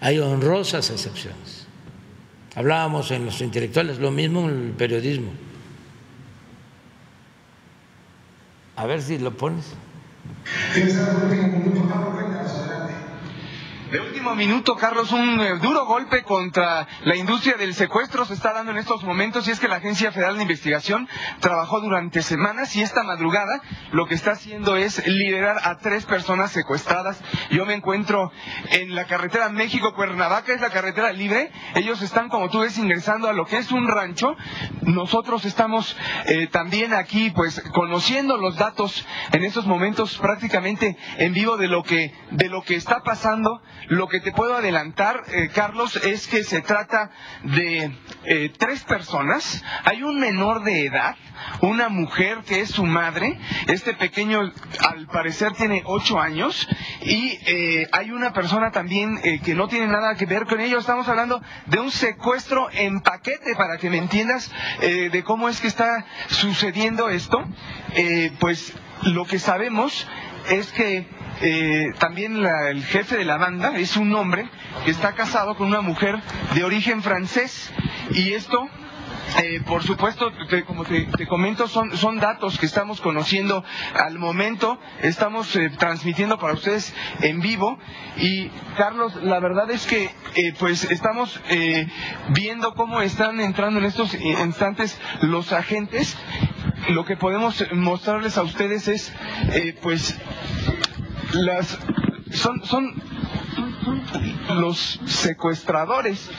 Hay honrosas excepciones. Hablábamos en los intelectuales, lo mismo en el periodismo. A ver si lo pones. De último minuto, Carlos, un eh, duro golpe contra la industria del secuestro se está dando en estos momentos y es que la Agencia Federal de Investigación trabajó durante semanas y esta madrugada lo que está haciendo es liberar a tres personas secuestradas. Yo me encuentro en la carretera México-Cuernavaca, es la carretera libre. Ellos están, como tú ves, ingresando a lo que es un rancho. Nosotros estamos eh, también aquí, pues, conociendo los datos en estos momentos prácticamente en vivo de lo que, de lo que está pasando lo que te puedo adelantar, eh, Carlos, es que se trata de eh, tres personas. Hay un menor de edad, una mujer que es su madre. Este pequeño, al parecer, tiene ocho años. Y eh, hay una persona también que no tiene nada que ver con ello. Estamos hablando de un secuestro en paquete, para que me entiendas de cómo es que está sucediendo esto. pues lo que sabemos es que eh, también el jefe de la banda es un hombre que está casado con una mujer de origen francés y esto eh, por supuesto, como te, comento, son, son datos que estamos conociendo al momento, estamos eh, transmitiendo para ustedes en vivo y Carlos, la verdad es que pues estamos viendo cómo están entrando en estos instantes los agentes. Lo que podemos mostrarles a ustedes es pues las son son los secuestradores.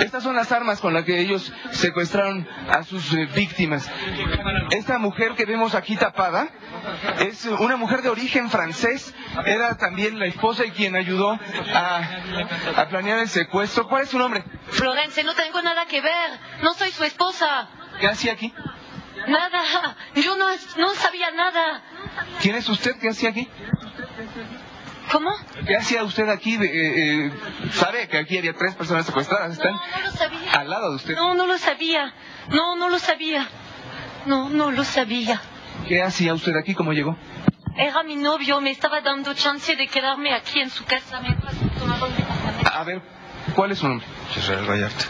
Estas son las armas con las que ellos secuestraron a sus eh, víctimas. Esta mujer que vemos aquí tapada es una mujer de origen francés. Era también la esposa y quien ayudó a, a planear el secuestro. ¿Cuál es su nombre? Florence, no tengo nada que ver. No soy su esposa. ¿Qué hacía aquí? Nada, yo no, no sabía nada. ¿Quién es usted? ¿Qué hacía aquí? ¿Cómo? ¿Qué hacía usted aquí? Eh, eh, ¿Sabe que aquí había tres personas secuestradas? ¿Están no, no lo sabía. al lado de usted? No, no lo sabía. No, no lo sabía. No, no lo sabía. ¿Qué hacía usted aquí? ¿Cómo llegó? Era mi novio, me estaba dando chance de quedarme aquí en su casa mientras A ver, ¿cuál es su nombre? Israel Vallarta.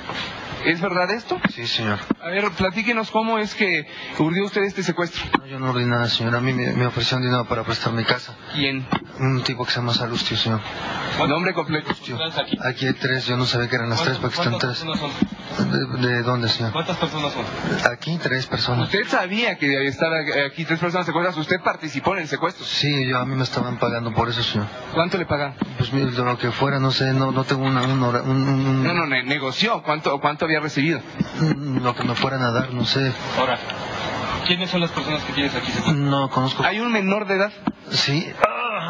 ¿Es verdad esto? Sí, señor. A ver, platíquenos cómo es que urdió usted este secuestro. No, yo no urdí nada, señor. A mí me, me ofrecieron dinero para prestar mi casa. ¿Quién? Un tipo que se llama Salustio, señor. ¿Nombre completo? Aquí? aquí hay tres, yo no sabía que eran las tres, porque están tres. De, ¿De, dónde, señor? ¿Cuántas personas son? Aquí tres personas. ¿Usted sabía que estaba aquí tres personas secuestradas? ¿Usted participó en el secuestro? Sí, yo a mí me estaban pagando por eso, señor. ¿Cuánto le pagan? Pues mil de lo que fuera, no sé, no, no tengo una, un, un, No, no, negoció. ¿Cuánto, ¿Cuánto había recibido? Lo que me fueran a dar, no sé. Ahora, ¿quiénes son las personas que tienes aquí? No conozco. ¿Hay un menor de edad? Sí.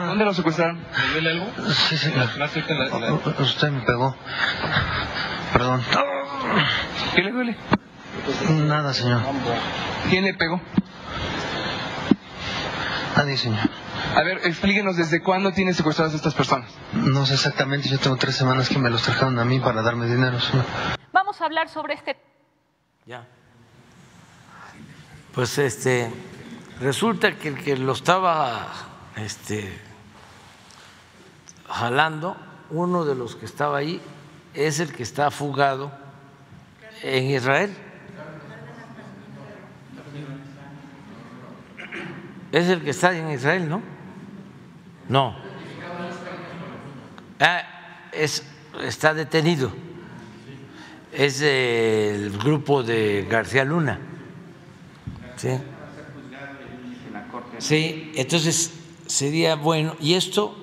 ¿Dónde lo secuestraron? ¿Le duele algo? Sí, señor. Usted me pegó. Perdón. ¿Qué le duele? Nada, señor. ¿Quién le pegó? Nadie, señor. A ver, explíquenos desde cuándo tiene secuestradas estas personas. No sé exactamente, yo tengo tres semanas que me los trajeron a mí para darme dinero, señor. A hablar sobre este. Ya. Pues este, resulta que el que lo estaba este, jalando, uno de los que estaba ahí, es el que está fugado en Israel. Es el que está en Israel, ¿no? No. Ah, es, está detenido. Es el grupo de García Luna. ¿sí? Sí, entonces sería bueno, y esto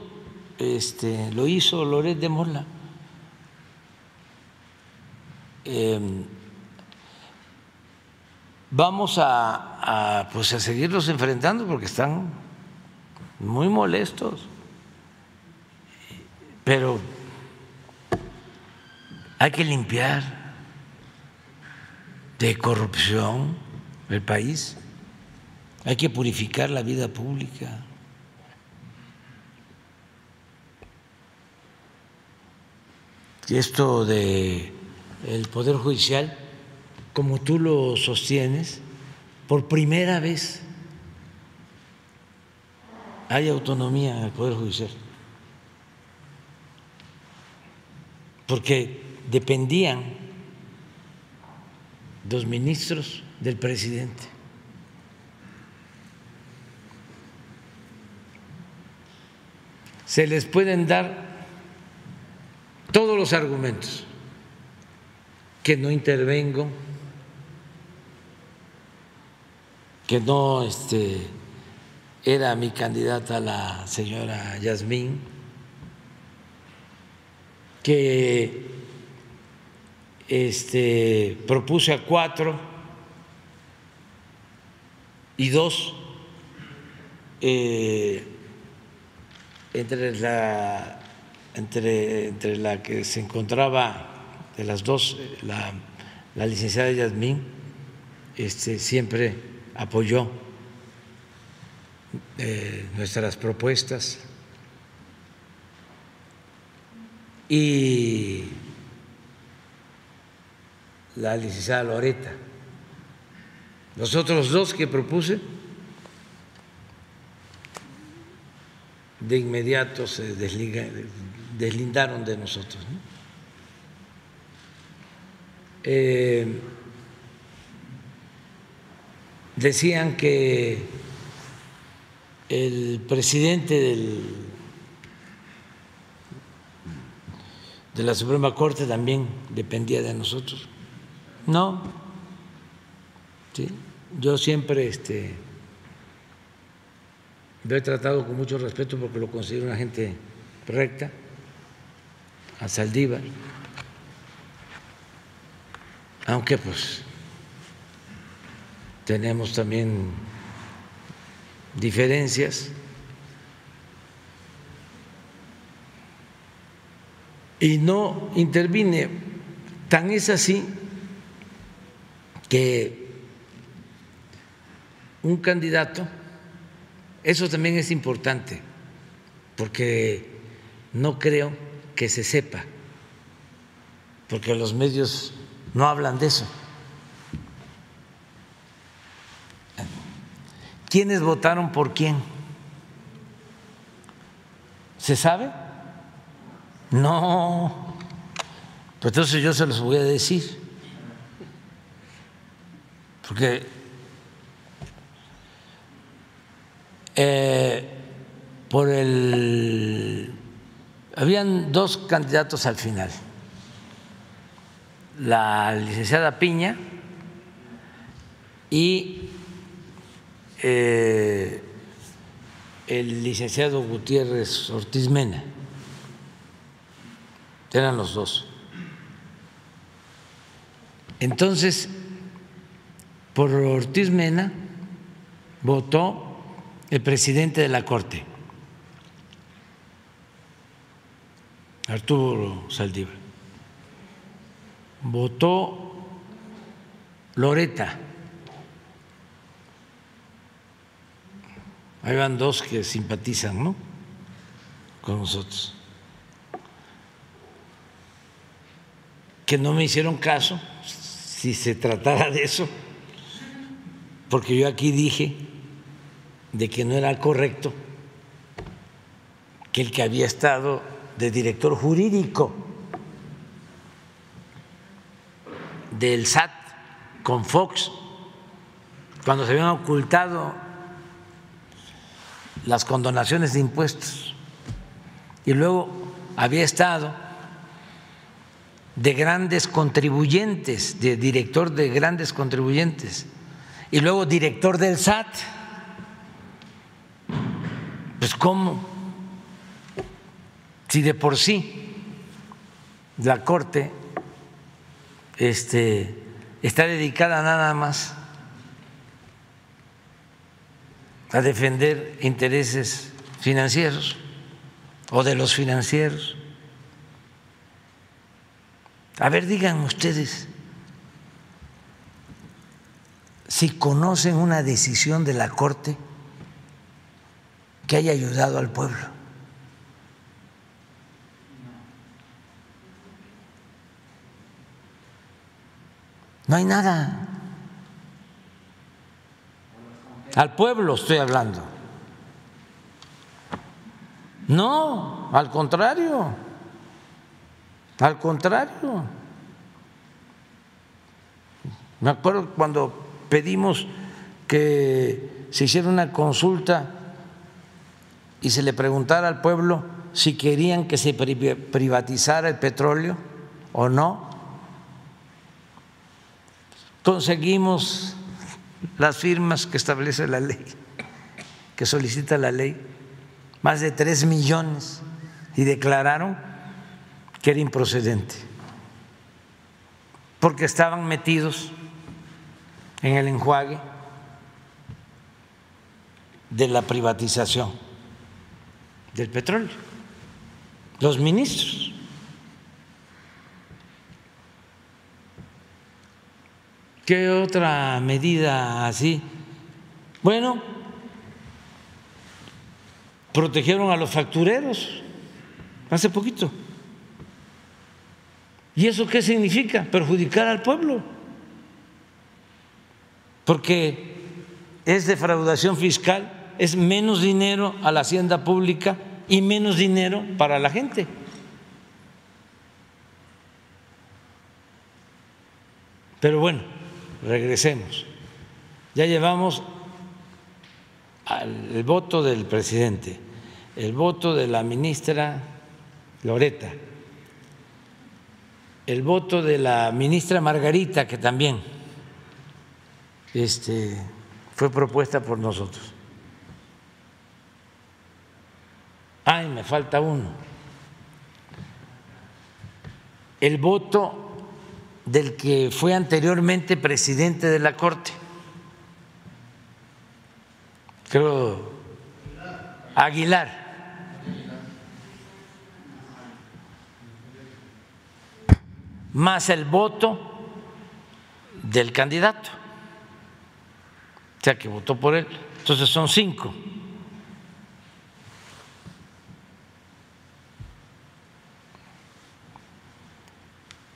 este, lo hizo Loret de Mola. Em, vamos a, a, pues a seguirlos enfrentando porque están muy molestos, pero hay que limpiar de corrupción el país, hay que purificar la vida pública. Y esto de el poder judicial, como tú lo sostienes, por primera vez hay autonomía en el poder judicial. Porque dependían los ministros del presidente. Se les pueden dar todos los argumentos que no intervengo, que no este, era mi candidata la señora Yasmín, que este, propuse a cuatro y dos eh, entre la entre, entre la que se encontraba de las dos, la, la licenciada Yasmín, este, siempre apoyó eh, nuestras propuestas. Y la licenciada Loreta. Los otros dos que propuse, de inmediato se deslindaron de nosotros. Eh, decían que el presidente del, de la Suprema Corte también dependía de nosotros. No, ¿sí? yo siempre este, lo he tratado con mucho respeto porque lo considero una gente recta, a Saldívar, aunque pues tenemos también diferencias. Y no intervine. Tan es así que un candidato, eso también es importante, porque no creo que se sepa, porque los medios no hablan de eso. ¿Quiénes votaron por quién? ¿Se sabe? No. Pues entonces yo se los voy a decir porque eh, por el habían dos candidatos al final, la licenciada Piña y eh, el licenciado Gutiérrez Ortiz Mena, eran los dos. Entonces, por Ortiz Mena votó el presidente de la Corte, Arturo Saldívar. Votó Loreta. Ahí van dos que simpatizan, ¿no? Con nosotros. Que no me hicieron caso si se tratara de eso porque yo aquí dije de que no era correcto que el que había estado de director jurídico del SAT con Fox, cuando se habían ocultado las condonaciones de impuestos, y luego había estado de grandes contribuyentes, de director de grandes contribuyentes y luego director del SAT. cómo, si de por sí la Corte este, está dedicada nada más a defender intereses financieros o de los financieros. A ver, digan ustedes si conocen una decisión de la Corte que haya ayudado al pueblo. No hay nada. Al pueblo estoy hablando. No, al contrario. Al contrario. Me acuerdo cuando pedimos que se hiciera una consulta y se le preguntara al pueblo si querían que se privatizara el petróleo o no. Conseguimos las firmas que establece la ley, que solicita la ley, más de tres millones, y declararon que era improcedente, porque estaban metidos en el enjuague de la privatización del petróleo, los ministros. ¿Qué otra medida así? Bueno, protegieron a los factureros hace poquito. ¿Y eso qué significa? Perjudicar al pueblo. Porque es defraudación fiscal, es menos dinero a la hacienda pública y menos dinero para la gente. Pero bueno, regresemos. Ya llevamos el voto del presidente, el voto de la ministra Loreta, el voto de la ministra Margarita, que también este, fue propuesta por nosotros. Ay, me falta uno. El voto del que fue anteriormente presidente de la Corte, creo, Aguilar. más el voto del candidato, sea, que votó por él. Entonces son cinco.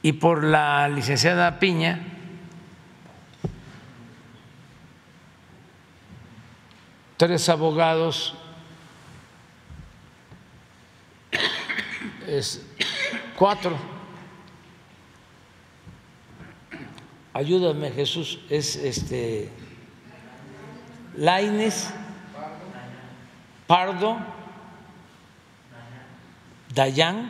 y por la licenciada Piña tres abogados es cuatro ayúdame Jesús es este Laines Pardo Dayan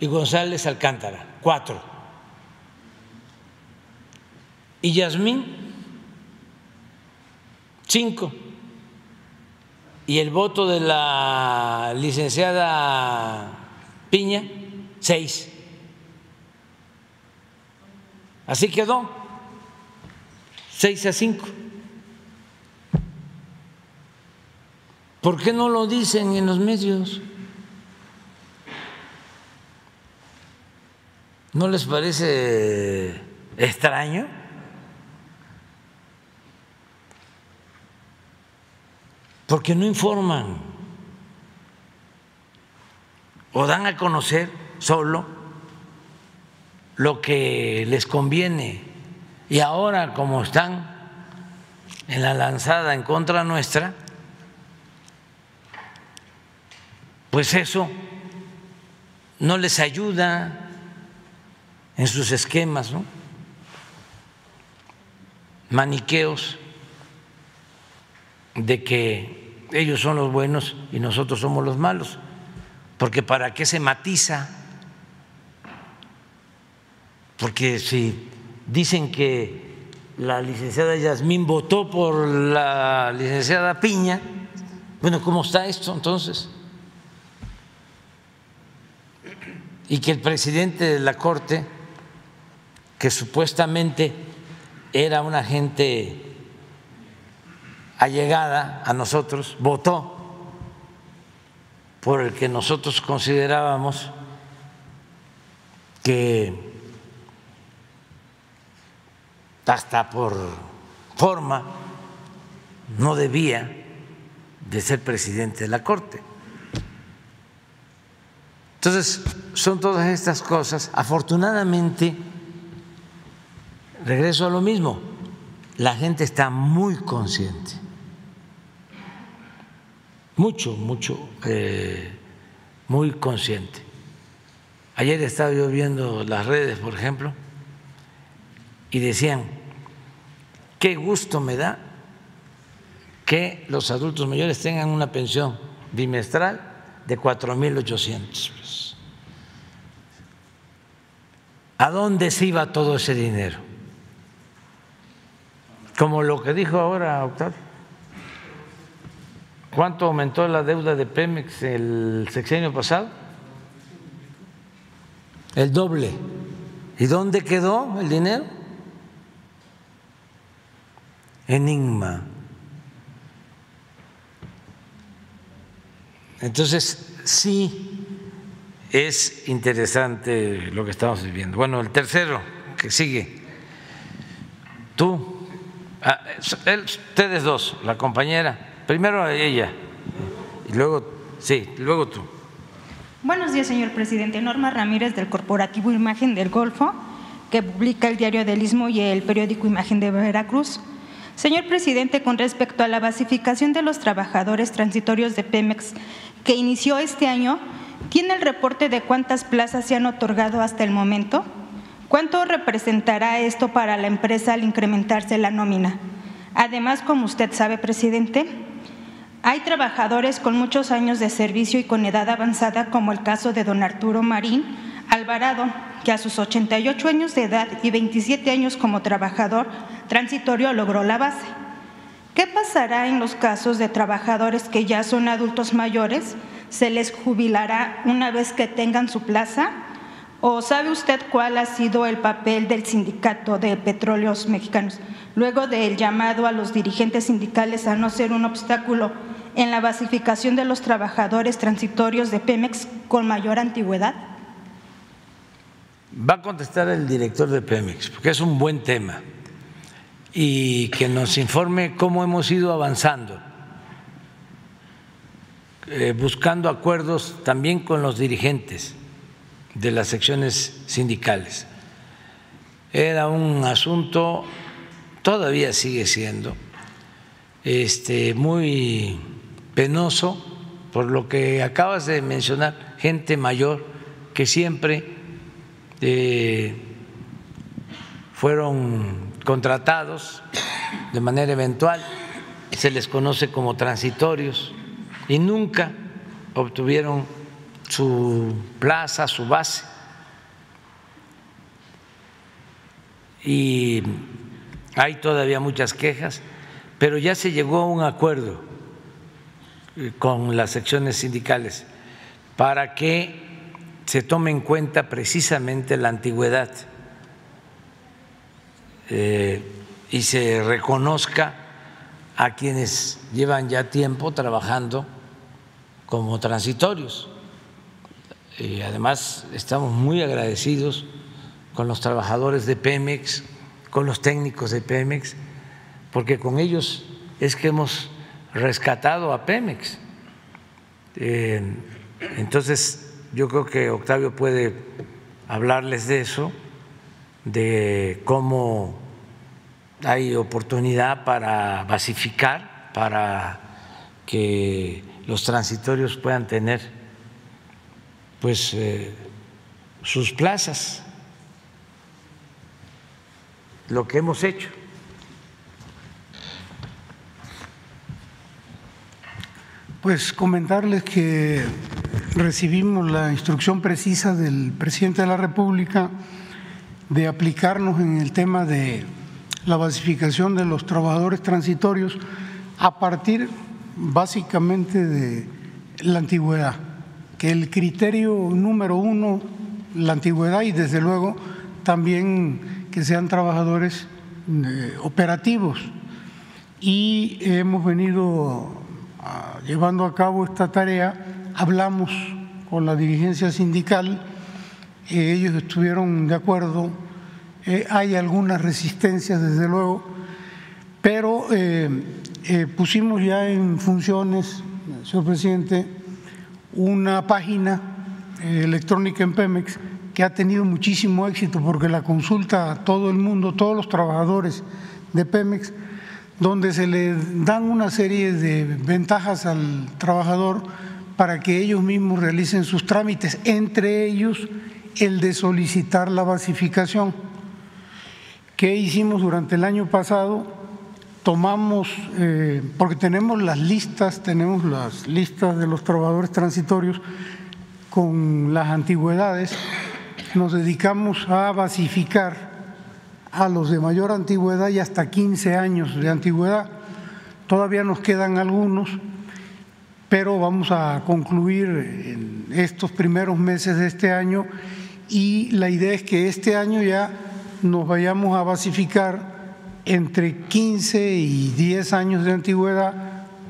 y González Alcántara, cuatro. Y Yasmín, cinco. Y el voto de la licenciada Piña, seis. Así quedó, seis a cinco. ¿Por qué no lo dicen en los medios? ¿No les parece extraño? Porque no informan o dan a conocer solo lo que les conviene. Y ahora, como están en la lanzada en contra nuestra, pues eso no les ayuda en sus esquemas, ¿no? maniqueos de que ellos son los buenos y nosotros somos los malos, porque ¿para qué se matiza? Porque si dicen que la licenciada Yasmín votó por la licenciada Piña. Bueno, ¿cómo está esto entonces? Y que el presidente de la Corte, que supuestamente era una gente allegada a nosotros, votó por el que nosotros considerábamos que hasta por forma no debía de ser presidente de la Corte. Entonces, son todas estas cosas. Afortunadamente, regreso a lo mismo, la gente está muy consciente, mucho, mucho, eh, muy consciente. Ayer estaba yo viendo las redes, por ejemplo, y decían, qué gusto me da que los adultos mayores tengan una pensión bimestral de 4.800 pesos. ¿A dónde se iba todo ese dinero? Como lo que dijo ahora Octavio. ¿Cuánto aumentó la deuda de Pemex el sexenio pasado? El doble. ¿Y dónde quedó el dinero? Enigma. Entonces, sí es interesante lo que estamos viviendo. Bueno, el tercero que sigue, tú, ah, ustedes dos, la compañera, primero ella y luego, sí, luego tú. Buenos días, señor presidente. Norma Ramírez del Corporativo Imagen del Golfo, que publica el diario del Istmo y el periódico Imagen de Veracruz. Señor presidente, con respecto a la basificación de los trabajadores transitorios de Pemex que inició este año, ¿tiene el reporte de cuántas plazas se han otorgado hasta el momento? ¿Cuánto representará esto para la empresa al incrementarse la nómina? Además, como usted sabe, presidente, hay trabajadores con muchos años de servicio y con edad avanzada, como el caso de don Arturo Marín Alvarado, que a sus 88 años de edad y 27 años como trabajador transitorio logró la base. ¿Qué pasará en los casos de trabajadores que ya son adultos mayores? ¿Se les jubilará una vez que tengan su plaza? ¿O sabe usted cuál ha sido el papel del sindicato de petróleos mexicanos luego del llamado a los dirigentes sindicales a no ser un obstáculo en la basificación de los trabajadores transitorios de Pemex con mayor antigüedad? Va a contestar el director de Pemex, porque es un buen tema, y que nos informe cómo hemos ido avanzando, eh, buscando acuerdos también con los dirigentes de las secciones sindicales. Era un asunto, todavía sigue siendo, este, muy penoso por lo que acabas de mencionar, gente mayor que siempre eh, fueron contratados de manera eventual, se les conoce como transitorios y nunca obtuvieron su plaza, su base. Y hay todavía muchas quejas, pero ya se llegó a un acuerdo eh, con las secciones sindicales para que se tome en cuenta precisamente la antigüedad eh, y se reconozca a quienes llevan ya tiempo trabajando como transitorios. Y además estamos muy agradecidos con los trabajadores de Pemex, con los técnicos de Pemex, porque con ellos es que hemos rescatado a Pemex. Eh, entonces, yo creo que Octavio puede hablarles de eso, de cómo hay oportunidad para basificar, para que los transitorios puedan tener pues eh, sus plazas, lo que hemos hecho. Pues comentarles que recibimos la instrucción precisa del presidente de la República de aplicarnos en el tema de la basificación de los trabajadores transitorios a partir básicamente de la antigüedad, que el criterio número uno, la antigüedad y desde luego también que sean trabajadores eh, operativos. Y hemos venido ah, llevando a cabo esta tarea, hablamos con la dirigencia sindical, eh, ellos estuvieron de acuerdo, eh, hay algunas resistencias desde luego, pero pusimos ya en funciones, señor presidente, una página electrónica en Pemex que ha tenido muchísimo éxito porque la consulta a todo el mundo, todos los trabajadores de Pemex, donde se le dan una serie de ventajas al trabajador para que ellos mismos realicen sus trámites, entre ellos el de solicitar la basificación. ¿Qué hicimos durante el año pasado? Tomamos, eh, porque tenemos las listas, tenemos las listas de los trabajadores transitorios con las antigüedades nos dedicamos a basificar a los de mayor antigüedad y hasta 15 años de antigüedad. Todavía nos quedan algunos, pero vamos a concluir en estos primeros meses de este año y la idea es que este año ya nos vayamos a basificar entre 15 y 10 años de antigüedad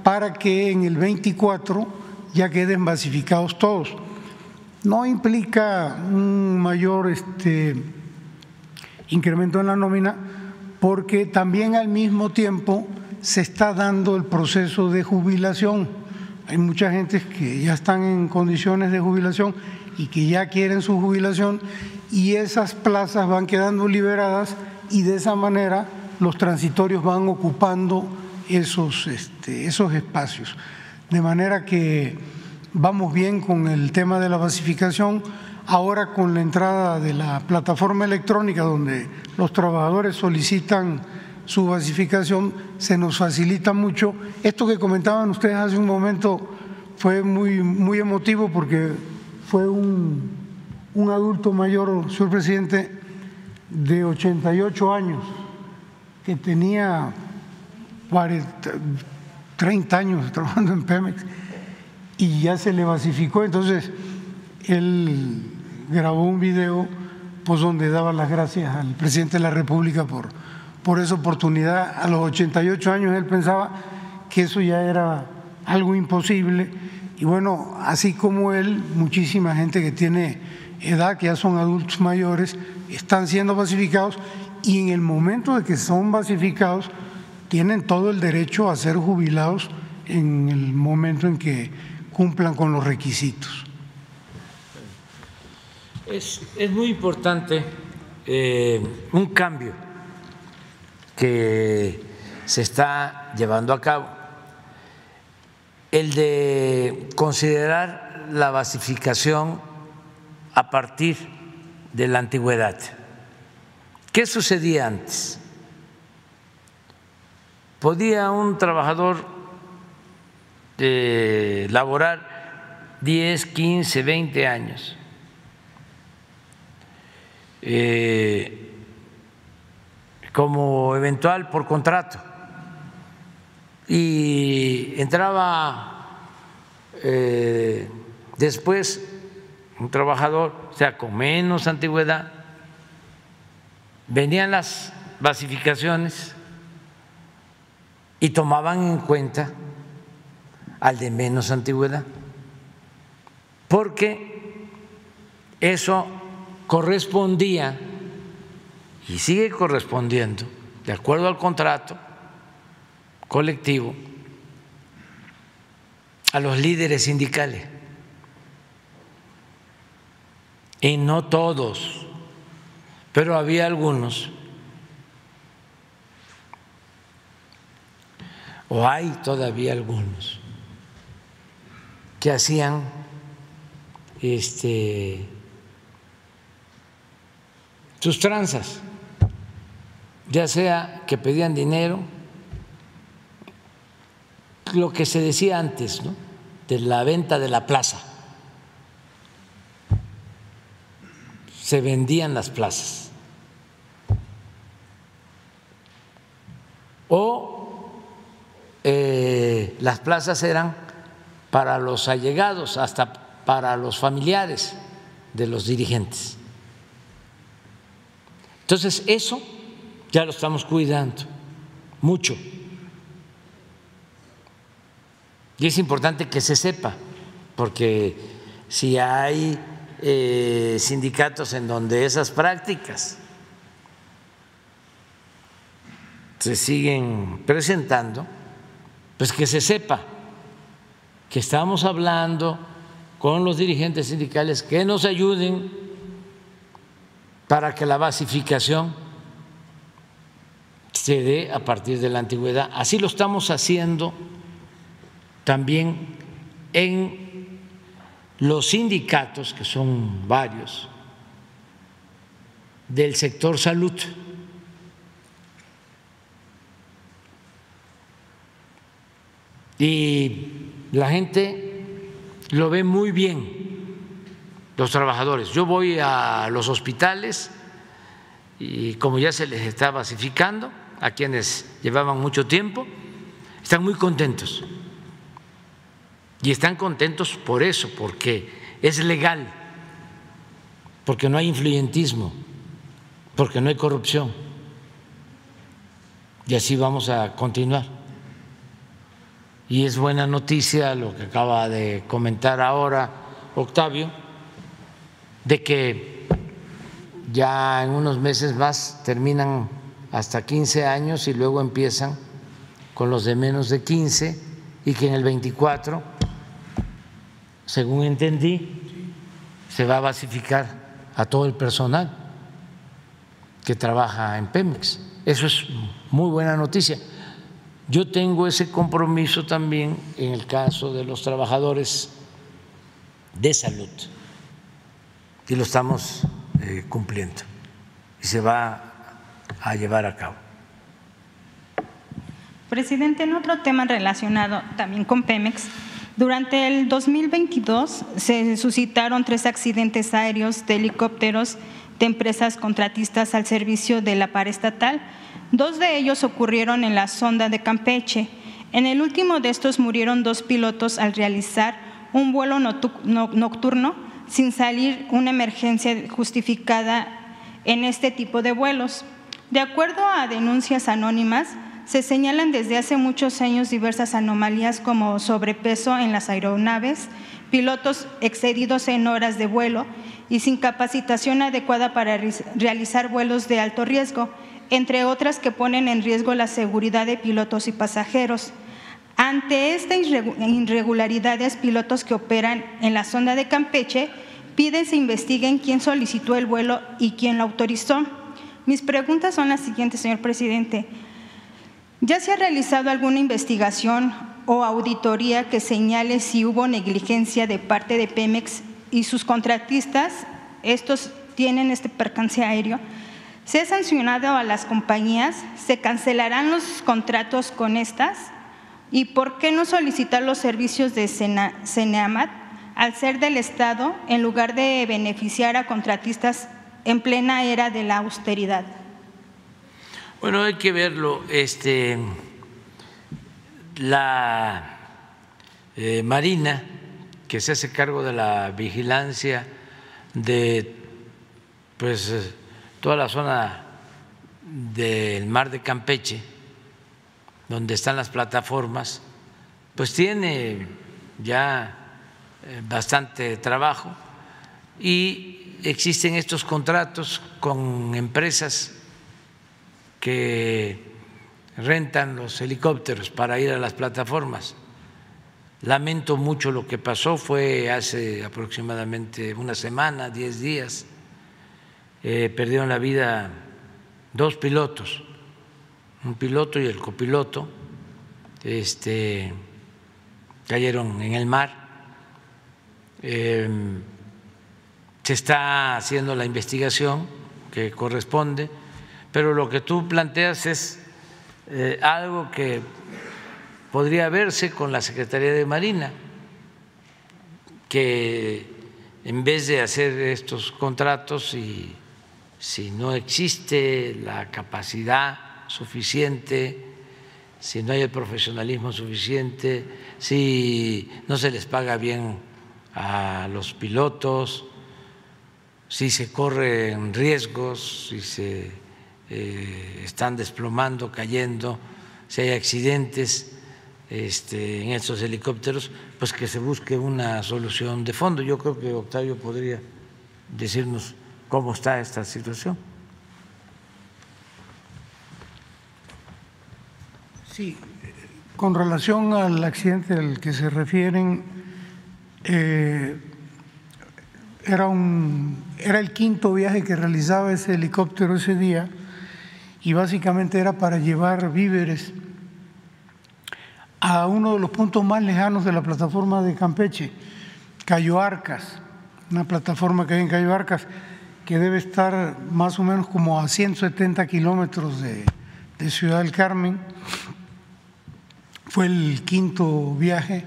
para que en el 24 ya queden basificados todos no implica un mayor este, incremento en la nómina porque también al mismo tiempo se está dando el proceso de jubilación. Hay mucha gente que ya están en condiciones de jubilación y que ya quieren su jubilación y esas plazas van quedando liberadas y de esa manera los transitorios van ocupando esos, este, esos espacios. De manera que vamos bien con el tema de la basificación. Ahora con la entrada de la plataforma electrónica donde los trabajadores solicitan su basificación, se nos facilita mucho. Esto que comentaban ustedes hace un momento fue muy, muy emotivo porque fue un, un adulto mayor, señor presidente, de 88 años, que tenía 30 años trabajando en Pemex y ya se le basificó. Entonces, él grabó un video pues, donde daba las gracias al presidente de la República por, por esa oportunidad. A los 88 años él pensaba que eso ya era algo imposible. Y bueno, así como él, muchísima gente que tiene edad, que ya son adultos mayores, están siendo basificados y en el momento de que son basificados, tienen todo el derecho a ser jubilados en el momento en que cumplan con los requisitos. Es, muy importante eh, un cambio que se está llevando a cabo, el de considerar la basificación a partir de la antigüedad. ¿Qué sucedía antes? Podía un trabajador de laborar 10, 15, 20 años. Eh, como eventual por contrato. Y entraba eh, después un trabajador, o sea, con menos antigüedad, venían las basificaciones y tomaban en cuenta al de menos antigüedad, porque eso correspondía y sigue correspondiendo, de acuerdo al contrato colectivo, a los líderes sindicales. Y no todos, pero había algunos, o hay todavía algunos, que hacían este, sus tranzas, ya sea que pedían dinero, lo que se decía antes, de la venta de la plaza. Se vendían las plazas. o eh, las plazas eran para los allegados, hasta para los familiares de los dirigentes. Entonces, eso ya lo estamos cuidando mucho. Y es importante que se sepa, porque si hay eh, sindicatos en donde esas prácticas se siguen presentando, pues que se sepa que estamos hablando con los dirigentes sindicales que nos ayuden para que la basificación se dé a partir de la antigüedad. Así lo estamos haciendo también en los sindicatos, que son varios, del sector salud. Y la gente lo ve muy bien, los trabajadores. Yo voy a los hospitales y como ya se les está basificando, a quienes llevaban mucho tiempo, están muy contentos. Y están contentos por eso, porque es legal, porque no hay influyentismo, porque no hay corrupción. Y así vamos a continuar. Y es buena noticia lo que acaba de comentar ahora Octavio, de que ya en unos meses más terminan hasta 15 años y luego empiezan con los de menos de 15 y que en el 24, según entendí, se va a basificar a todo el personal que trabaja en Pemex. Eso es muy buena noticia. Yo tengo ese compromiso también en el caso de los trabajadores de salud y lo estamos eh, cumpliendo y se va a llevar a cabo. Presidente, en otro tema relacionado también con Pemex, durante el 2022 se suscitaron tres accidentes aéreos de helicópteros de empresas contratistas al servicio de la estatal Dos de ellos ocurrieron en la sonda de Campeche. En el último de estos murieron dos pilotos al realizar un vuelo nocturno sin salir una emergencia justificada en este tipo de vuelos. De acuerdo a denuncias anónimas, se señalan desde hace muchos años diversas anomalías como sobrepeso en las aeronaves, pilotos excedidos en horas de vuelo y sin capacitación adecuada para realizar vuelos de alto riesgo entre otras que ponen en riesgo la seguridad de pilotos y pasajeros. Ante estas irregularidades, pilotos que operan en la zona de Campeche piden se investiguen quién solicitó el vuelo y quién lo autorizó. Mis preguntas son las siguientes, señor presidente. ¿Ya se ha realizado alguna investigación o auditoría que señale si hubo negligencia de parte de Pemex y sus contratistas? Estos tienen este percance aéreo ¿Se ha sancionado a las compañías? ¿Se cancelarán los contratos con estas? ¿Y por qué no solicitar los servicios de CENEAMAT al ser del Estado en lugar de beneficiar a contratistas en plena era de la austeridad? Bueno, hay que verlo. Este, la eh, Marina, que se hace cargo de la vigilancia de pues toda la zona del mar de Campeche, donde están las plataformas, pues tiene ya eh, bastante trabajo. Y existen estos contratos con empresas que rentan los helicópteros para ir a las plataformas. Lamento mucho lo que pasó, fue hace aproximadamente una semana, diez días. Eh, perdieron la vida dos pilotos, un piloto y el copiloto, este, cayeron en el mar. Em, se está haciendo la investigación que corresponde, pero lo que tú planteas es eh, algo que podría verse con la Secretaría de Marina, que en vez de hacer estos contratos si no existe la capacidad suficiente si no hay el profesionalismo suficiente, si no se les paga bien a los pilotos, si se corren riesgos, si se eh, están desplomando, cayendo, si hay accidentes este, en estos helicópteros, pues que se busque una solución de fondo. Yo creo que Octavio podría decirnos cómo está esta situación. Sí, con relación al accidente al que se refieren, eh, era, un, era el quinto viaje que realizaba ese helicóptero ese día y básicamente era para llevar víveres a uno de los puntos más lejanos de la plataforma de Campeche, Cayo Arcas, una plataforma que hay en Cayo Arcas que debe estar más o menos como a 170 kilómetros de, de Ciudad del Carmen fue el quinto viaje.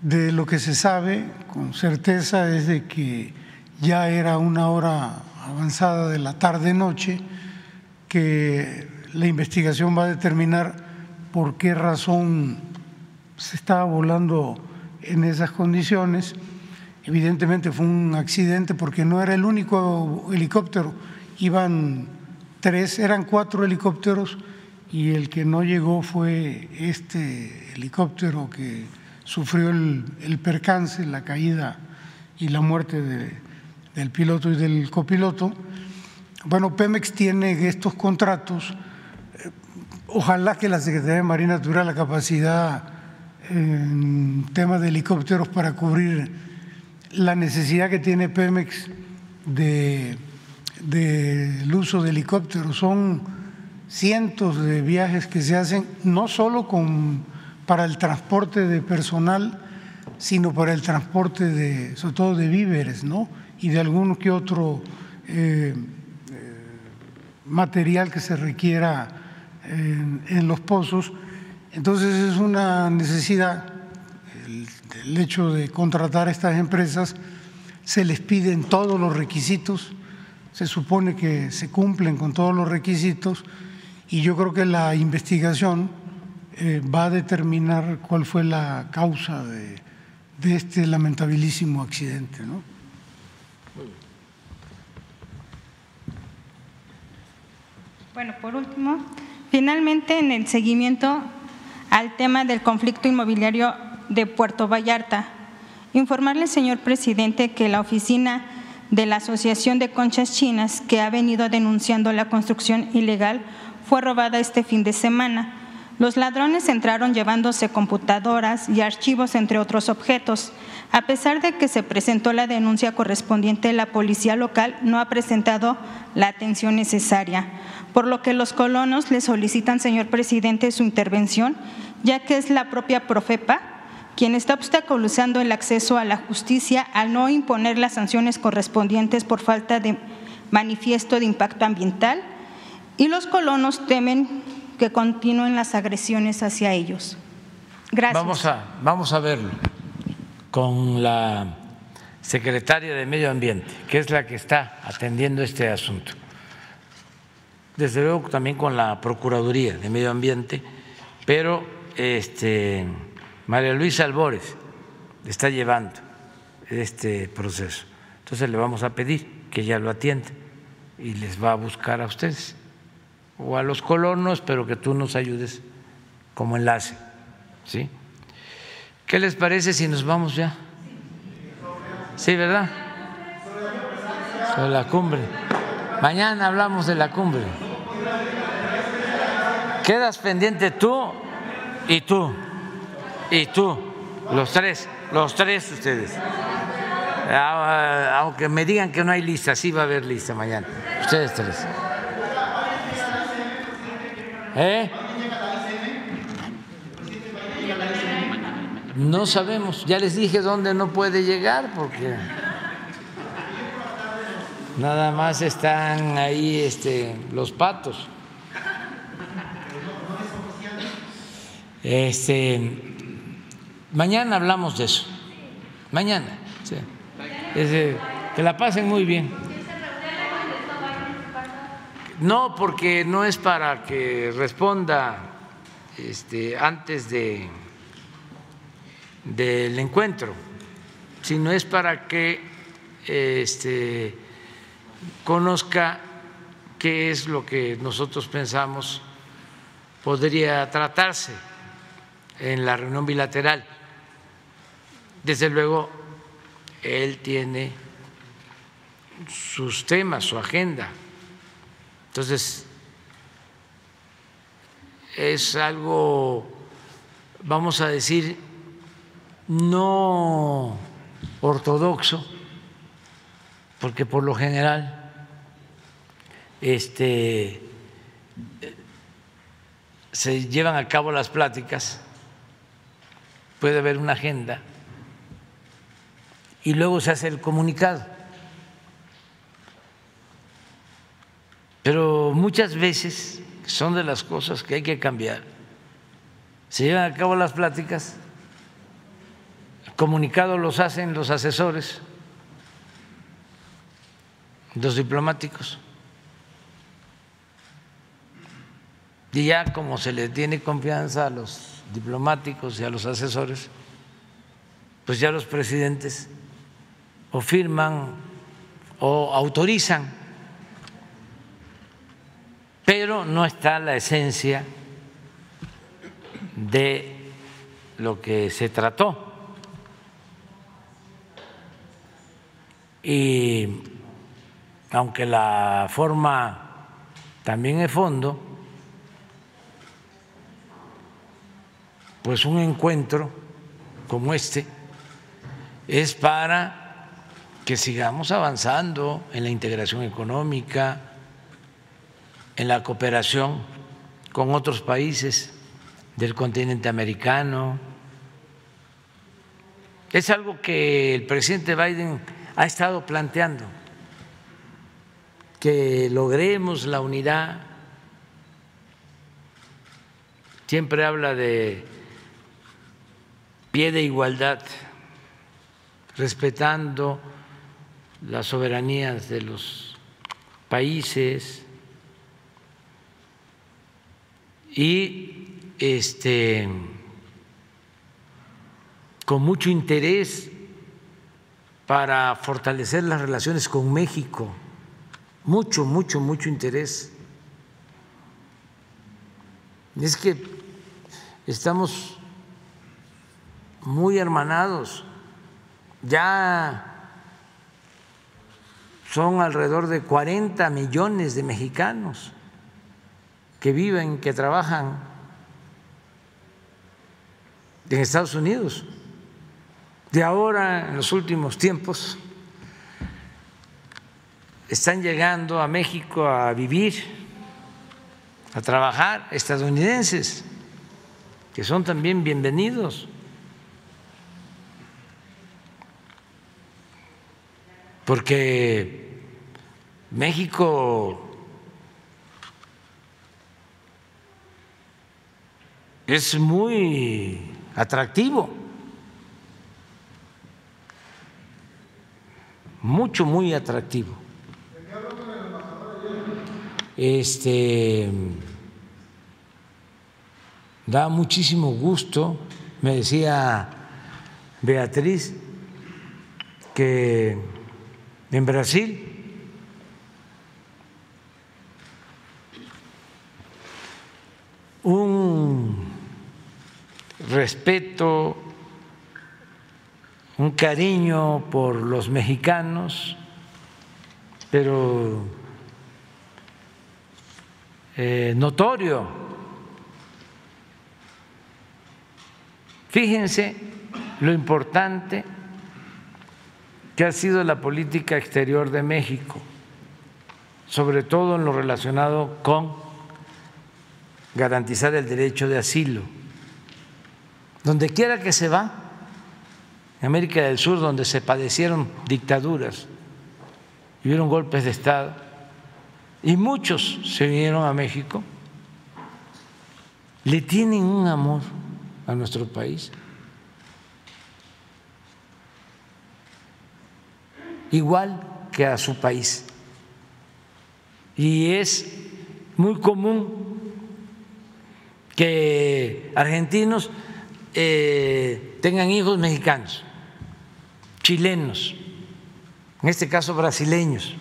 De lo que se sabe con certeza es de que ya era una hora avanzada de la tarde-noche, que la investigación va a determinar por qué razón se estaba volando en esas condiciones. Evidentemente fue un accidente porque no era el único helicóptero, iban tres, eran cuatro helicópteros y el que no llegó fue este helicóptero que sufrió el, percance, la caída y la muerte del piloto y del copiloto. Bueno, Pemex tiene estos contratos. Eh, ojalá que la Secretaría de Marina tuviera la capacidad en tema de helicópteros para cubrir la necesidad que tiene Pemex del de, uso de helicópteros. Son cientos de viajes que se hacen, no solo con, para el transporte de personal, sino para el transporte de, sobre todo de víveres, ¿no? Y de algún que otro eh, eh, material que se requiera en, en, los pozos. Entonces es una necesidad, el, el hecho de contratar a estas empresas, se les piden todos los requisitos, se supone que se cumplen con todos los requisitos, y yo creo que la investigación eh, va a determinar cuál fue la causa de, este lamentabilísimo accidente. ¿no? Bueno, por último, finalmente en el seguimiento al tema del conflicto inmobiliario de Puerto Vallarta, informarle, señor presidente, que la oficina de la Asociación de Conchas Chinas, que ha venido denunciando la construcción ilegal, fue robada este fin de semana. Los ladrones entraron llevándose computadoras y archivos, entre otros objetos. A pesar de que se presentó la denuncia correspondiente, la policía local no ha presentado la atención necesaria, por lo que los colonos le solicitan, señor presidente, su intervención, ya que es la propia Profepa quien está obstaculizando el acceso a la justicia al no imponer las sanciones correspondientes por falta de manifiesto de impacto ambiental y los colonos temen que continúen las agresiones hacia ellos. Gracias. Vamos a, vamos a verlo con la secretaria de Medio Ambiente, que es la que está atendiendo este asunto. Desde luego también con la Procuraduría de Medio Ambiente, pero este, María Luisa Albores está llevando este proceso. Entonces le vamos a pedir que ella lo atienda y les va a buscar a ustedes o a los colonos, pero que tú nos ayudes como enlace. ¿Sí? ¿Qué les parece si nos vamos ya? Sí, ¿verdad? Sobre la cumbre. Mañana hablamos de la cumbre. Quedas pendiente tú y tú y tú, los tres, los tres ustedes. Ah, aunque me digan que no hay lista, sí va a haber lista mañana. Ustedes tres. ¿Eh? No sabemos, ya les dije dónde no puede llegar porque nada más están ahí este, los patos. Este, mañana hablamos de eso. Mañana. que la pasen muy bien. No, porque no es para que responda este, antes de, del encuentro, sino es para que este, conozca qué es lo que nosotros pensamos podría tratarse en la reunión bilateral. Desde luego, él tiene sus temas, su agenda. Entonces, es algo, vamos a decir, no ortodoxo, porque por lo general este, se llevan a cabo las pláticas, puede haber una agenda y luego se hace el comunicado. Pero muchas veces son de las cosas que hay que cambiar. Se llevan a cabo las pláticas, el comunicado los hacen los asesores, los diplomáticos. Y ya como se le tiene confianza a los diplomáticos y a los asesores, pues ya los presidentes o firman o autorizan, pero no está la esencia de lo que se trató. Y aunque la forma también es fondo, pues un encuentro como este es para que sigamos avanzando en la integración económica, en la cooperación con otros países del continente americano. Es algo que el presidente Biden ha estado planteando, que logremos la unidad. Siempre habla de pie de igualdad, respetando las soberanías de los países y este con mucho interés para fortalecer las relaciones con México, mucho, mucho, mucho interés. Es que estamos muy hermanados, ya son alrededor de 40 millones de mexicanos que viven, que trabajan en Estados Unidos. De ahora, en los últimos tiempos, están llegando a México a vivir, a trabajar estadounidenses, que son también bienvenidos. Porque México es muy atractivo, mucho, muy atractivo. Este da muchísimo gusto, me decía Beatriz, que en Brasil un respeto, un cariño por los mexicanos, pero eh, notorio. Fíjense lo importante que ha sido la política exterior de México, sobre todo en lo relacionado con garantizar el derecho de asilo. Donde quiera que se va, en América del Sur, donde se padecieron dictaduras hubieron golpes de Estado, y muchos se vinieron a México, le tienen un amor a nuestro país. igual que a su país. Y es muy común que argentinos eh, tengan hijos mexicanos, chilenos, en este caso brasileños.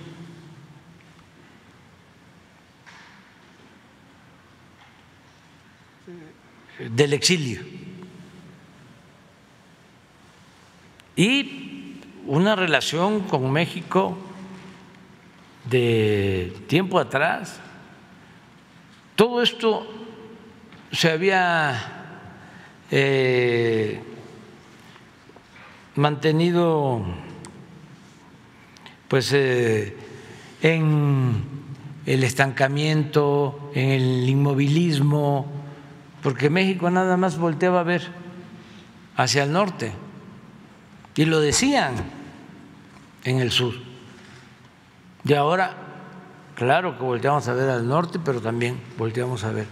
del exilio. Y una relación con México de tiempo atrás. Todo esto se había eh, mantenido pues eh, en el estancamiento, en el inmovilismo, porque México nada más volteaba a ver hacia el norte y lo decían en el sur. Y ahora, claro que volteamos a ver al norte, pero también volteamos a ver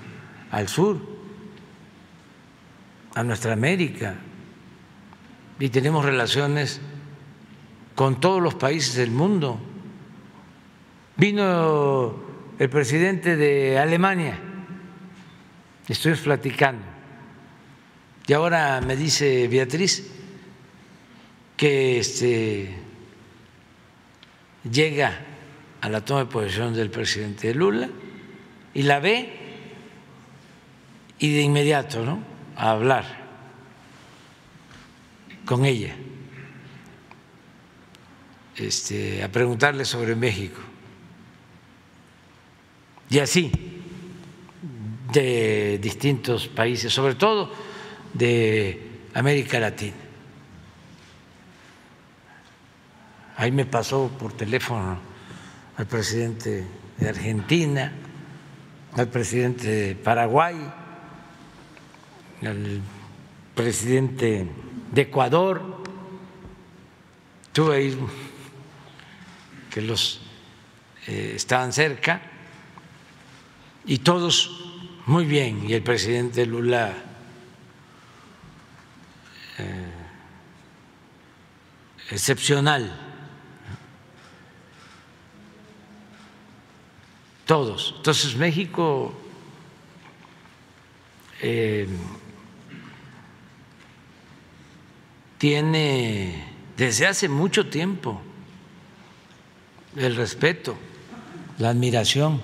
al sur, a nuestra América, y tenemos relaciones con todos los países del mundo. Vino el presidente de Alemania estoy platicando. Y ahora me dice Beatriz que este, llega a la toma de posesión del presidente Lula y la ve y de inmediato ¿no? A hablar con ella, este, a preguntarle sobre México. Y así de distintos países, sobre todo de América Latina. Ahí me pasó por teléfono al presidente de Argentina, al presidente de Paraguay, al presidente de Ecuador. Tuve que los eh, estaban cerca y todos muy bien, y el presidente Lula eh, excepcional. Todos. Entonces México eh, tiene desde hace mucho tiempo el respeto, la admiración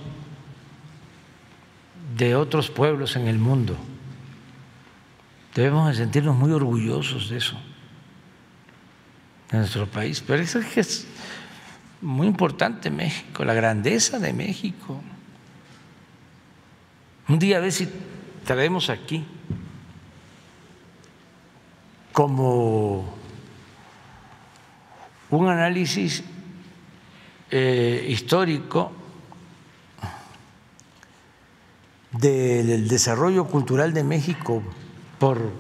de otros pueblos en el mundo. Debemos sentirnos muy orgullosos de eso, de nuestro país. Pero eso es que es muy importante México, la grandeza de México. Un día a ver si traemos aquí como un análisis eh, histórico del desarrollo cultural de México por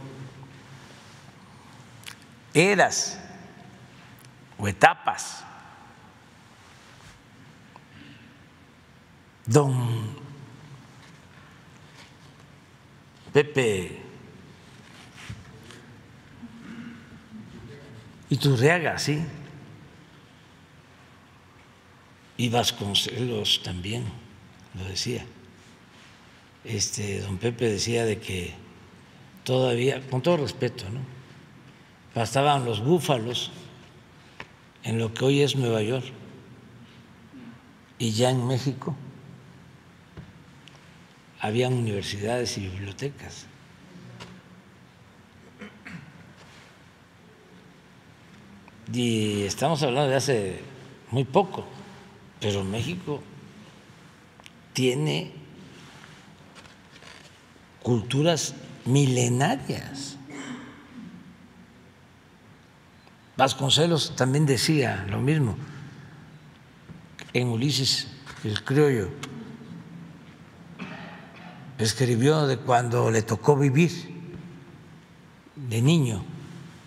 eras o etapas. Don Pepe Iturriaga, sí, y Vasconcelos también lo decía este, don Pepe decía de que todavía, con todo respeto, ¿no? bastaban los búfalos en lo que hoy es Nueva York y ya en México habían universidades y bibliotecas. Y estamos hablando de hace muy poco, pero México tiene culturas milenarias. Vasconcelos también decía lo mismo en Ulises el criollo. Escribió de cuando le tocó vivir de niño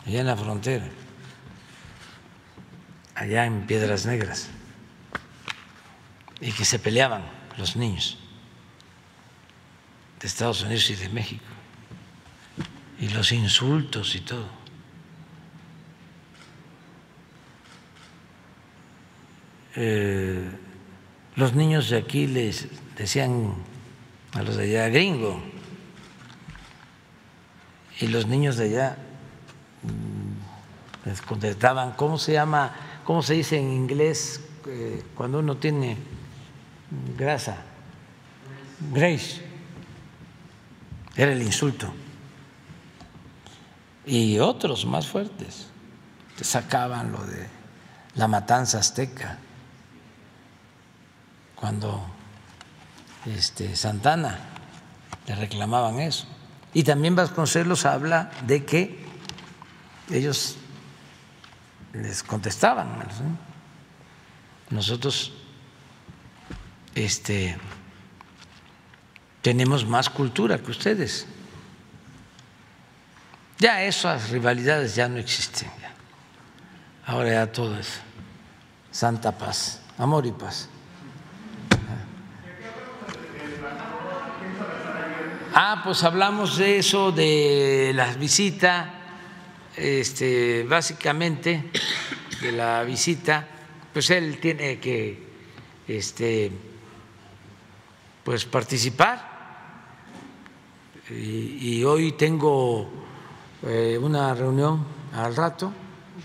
allá en la frontera, allá en Piedras Negras, y que se peleaban los niños de Estados Unidos y de México, y los insultos y todo. Eh, los niños de aquí les decían a los de allá gringo, y los niños de allá mm, les contestaban, ¿cómo se llama? ¿Cómo se dice en inglés eh, cuando uno tiene grasa? Grace. Era el insulto. Y otros más fuertes. Te sacaban lo de la matanza azteca. Cuando este, Santana le reclamaban eso. Y también Vasconcelos habla de que ellos les contestaban. Nosotros este, tenemos más cultura que ustedes. Ya esas rivalidades ya no existen. Ahora ya todo es santa paz, amor y paz. Ah, pues hablamos de eso, de la visita, este, básicamente de la visita, pues él tiene que este, pues participar. Y, hoy tengo eh, una reunión al rato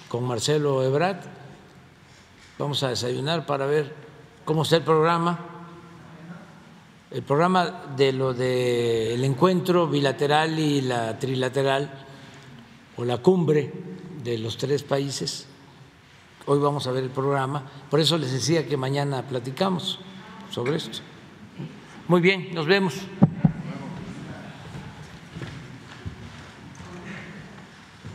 con Marcelo Ebrard. Vamos a desayunar para ver cómo está el programa el programa de lo del encuentro bilateral y la trilateral o la cumbre de los tres países. Hoy vamos a ver el programa, por eso les decía que mañana platicamos sobre esto. Muy bien, nos vemos.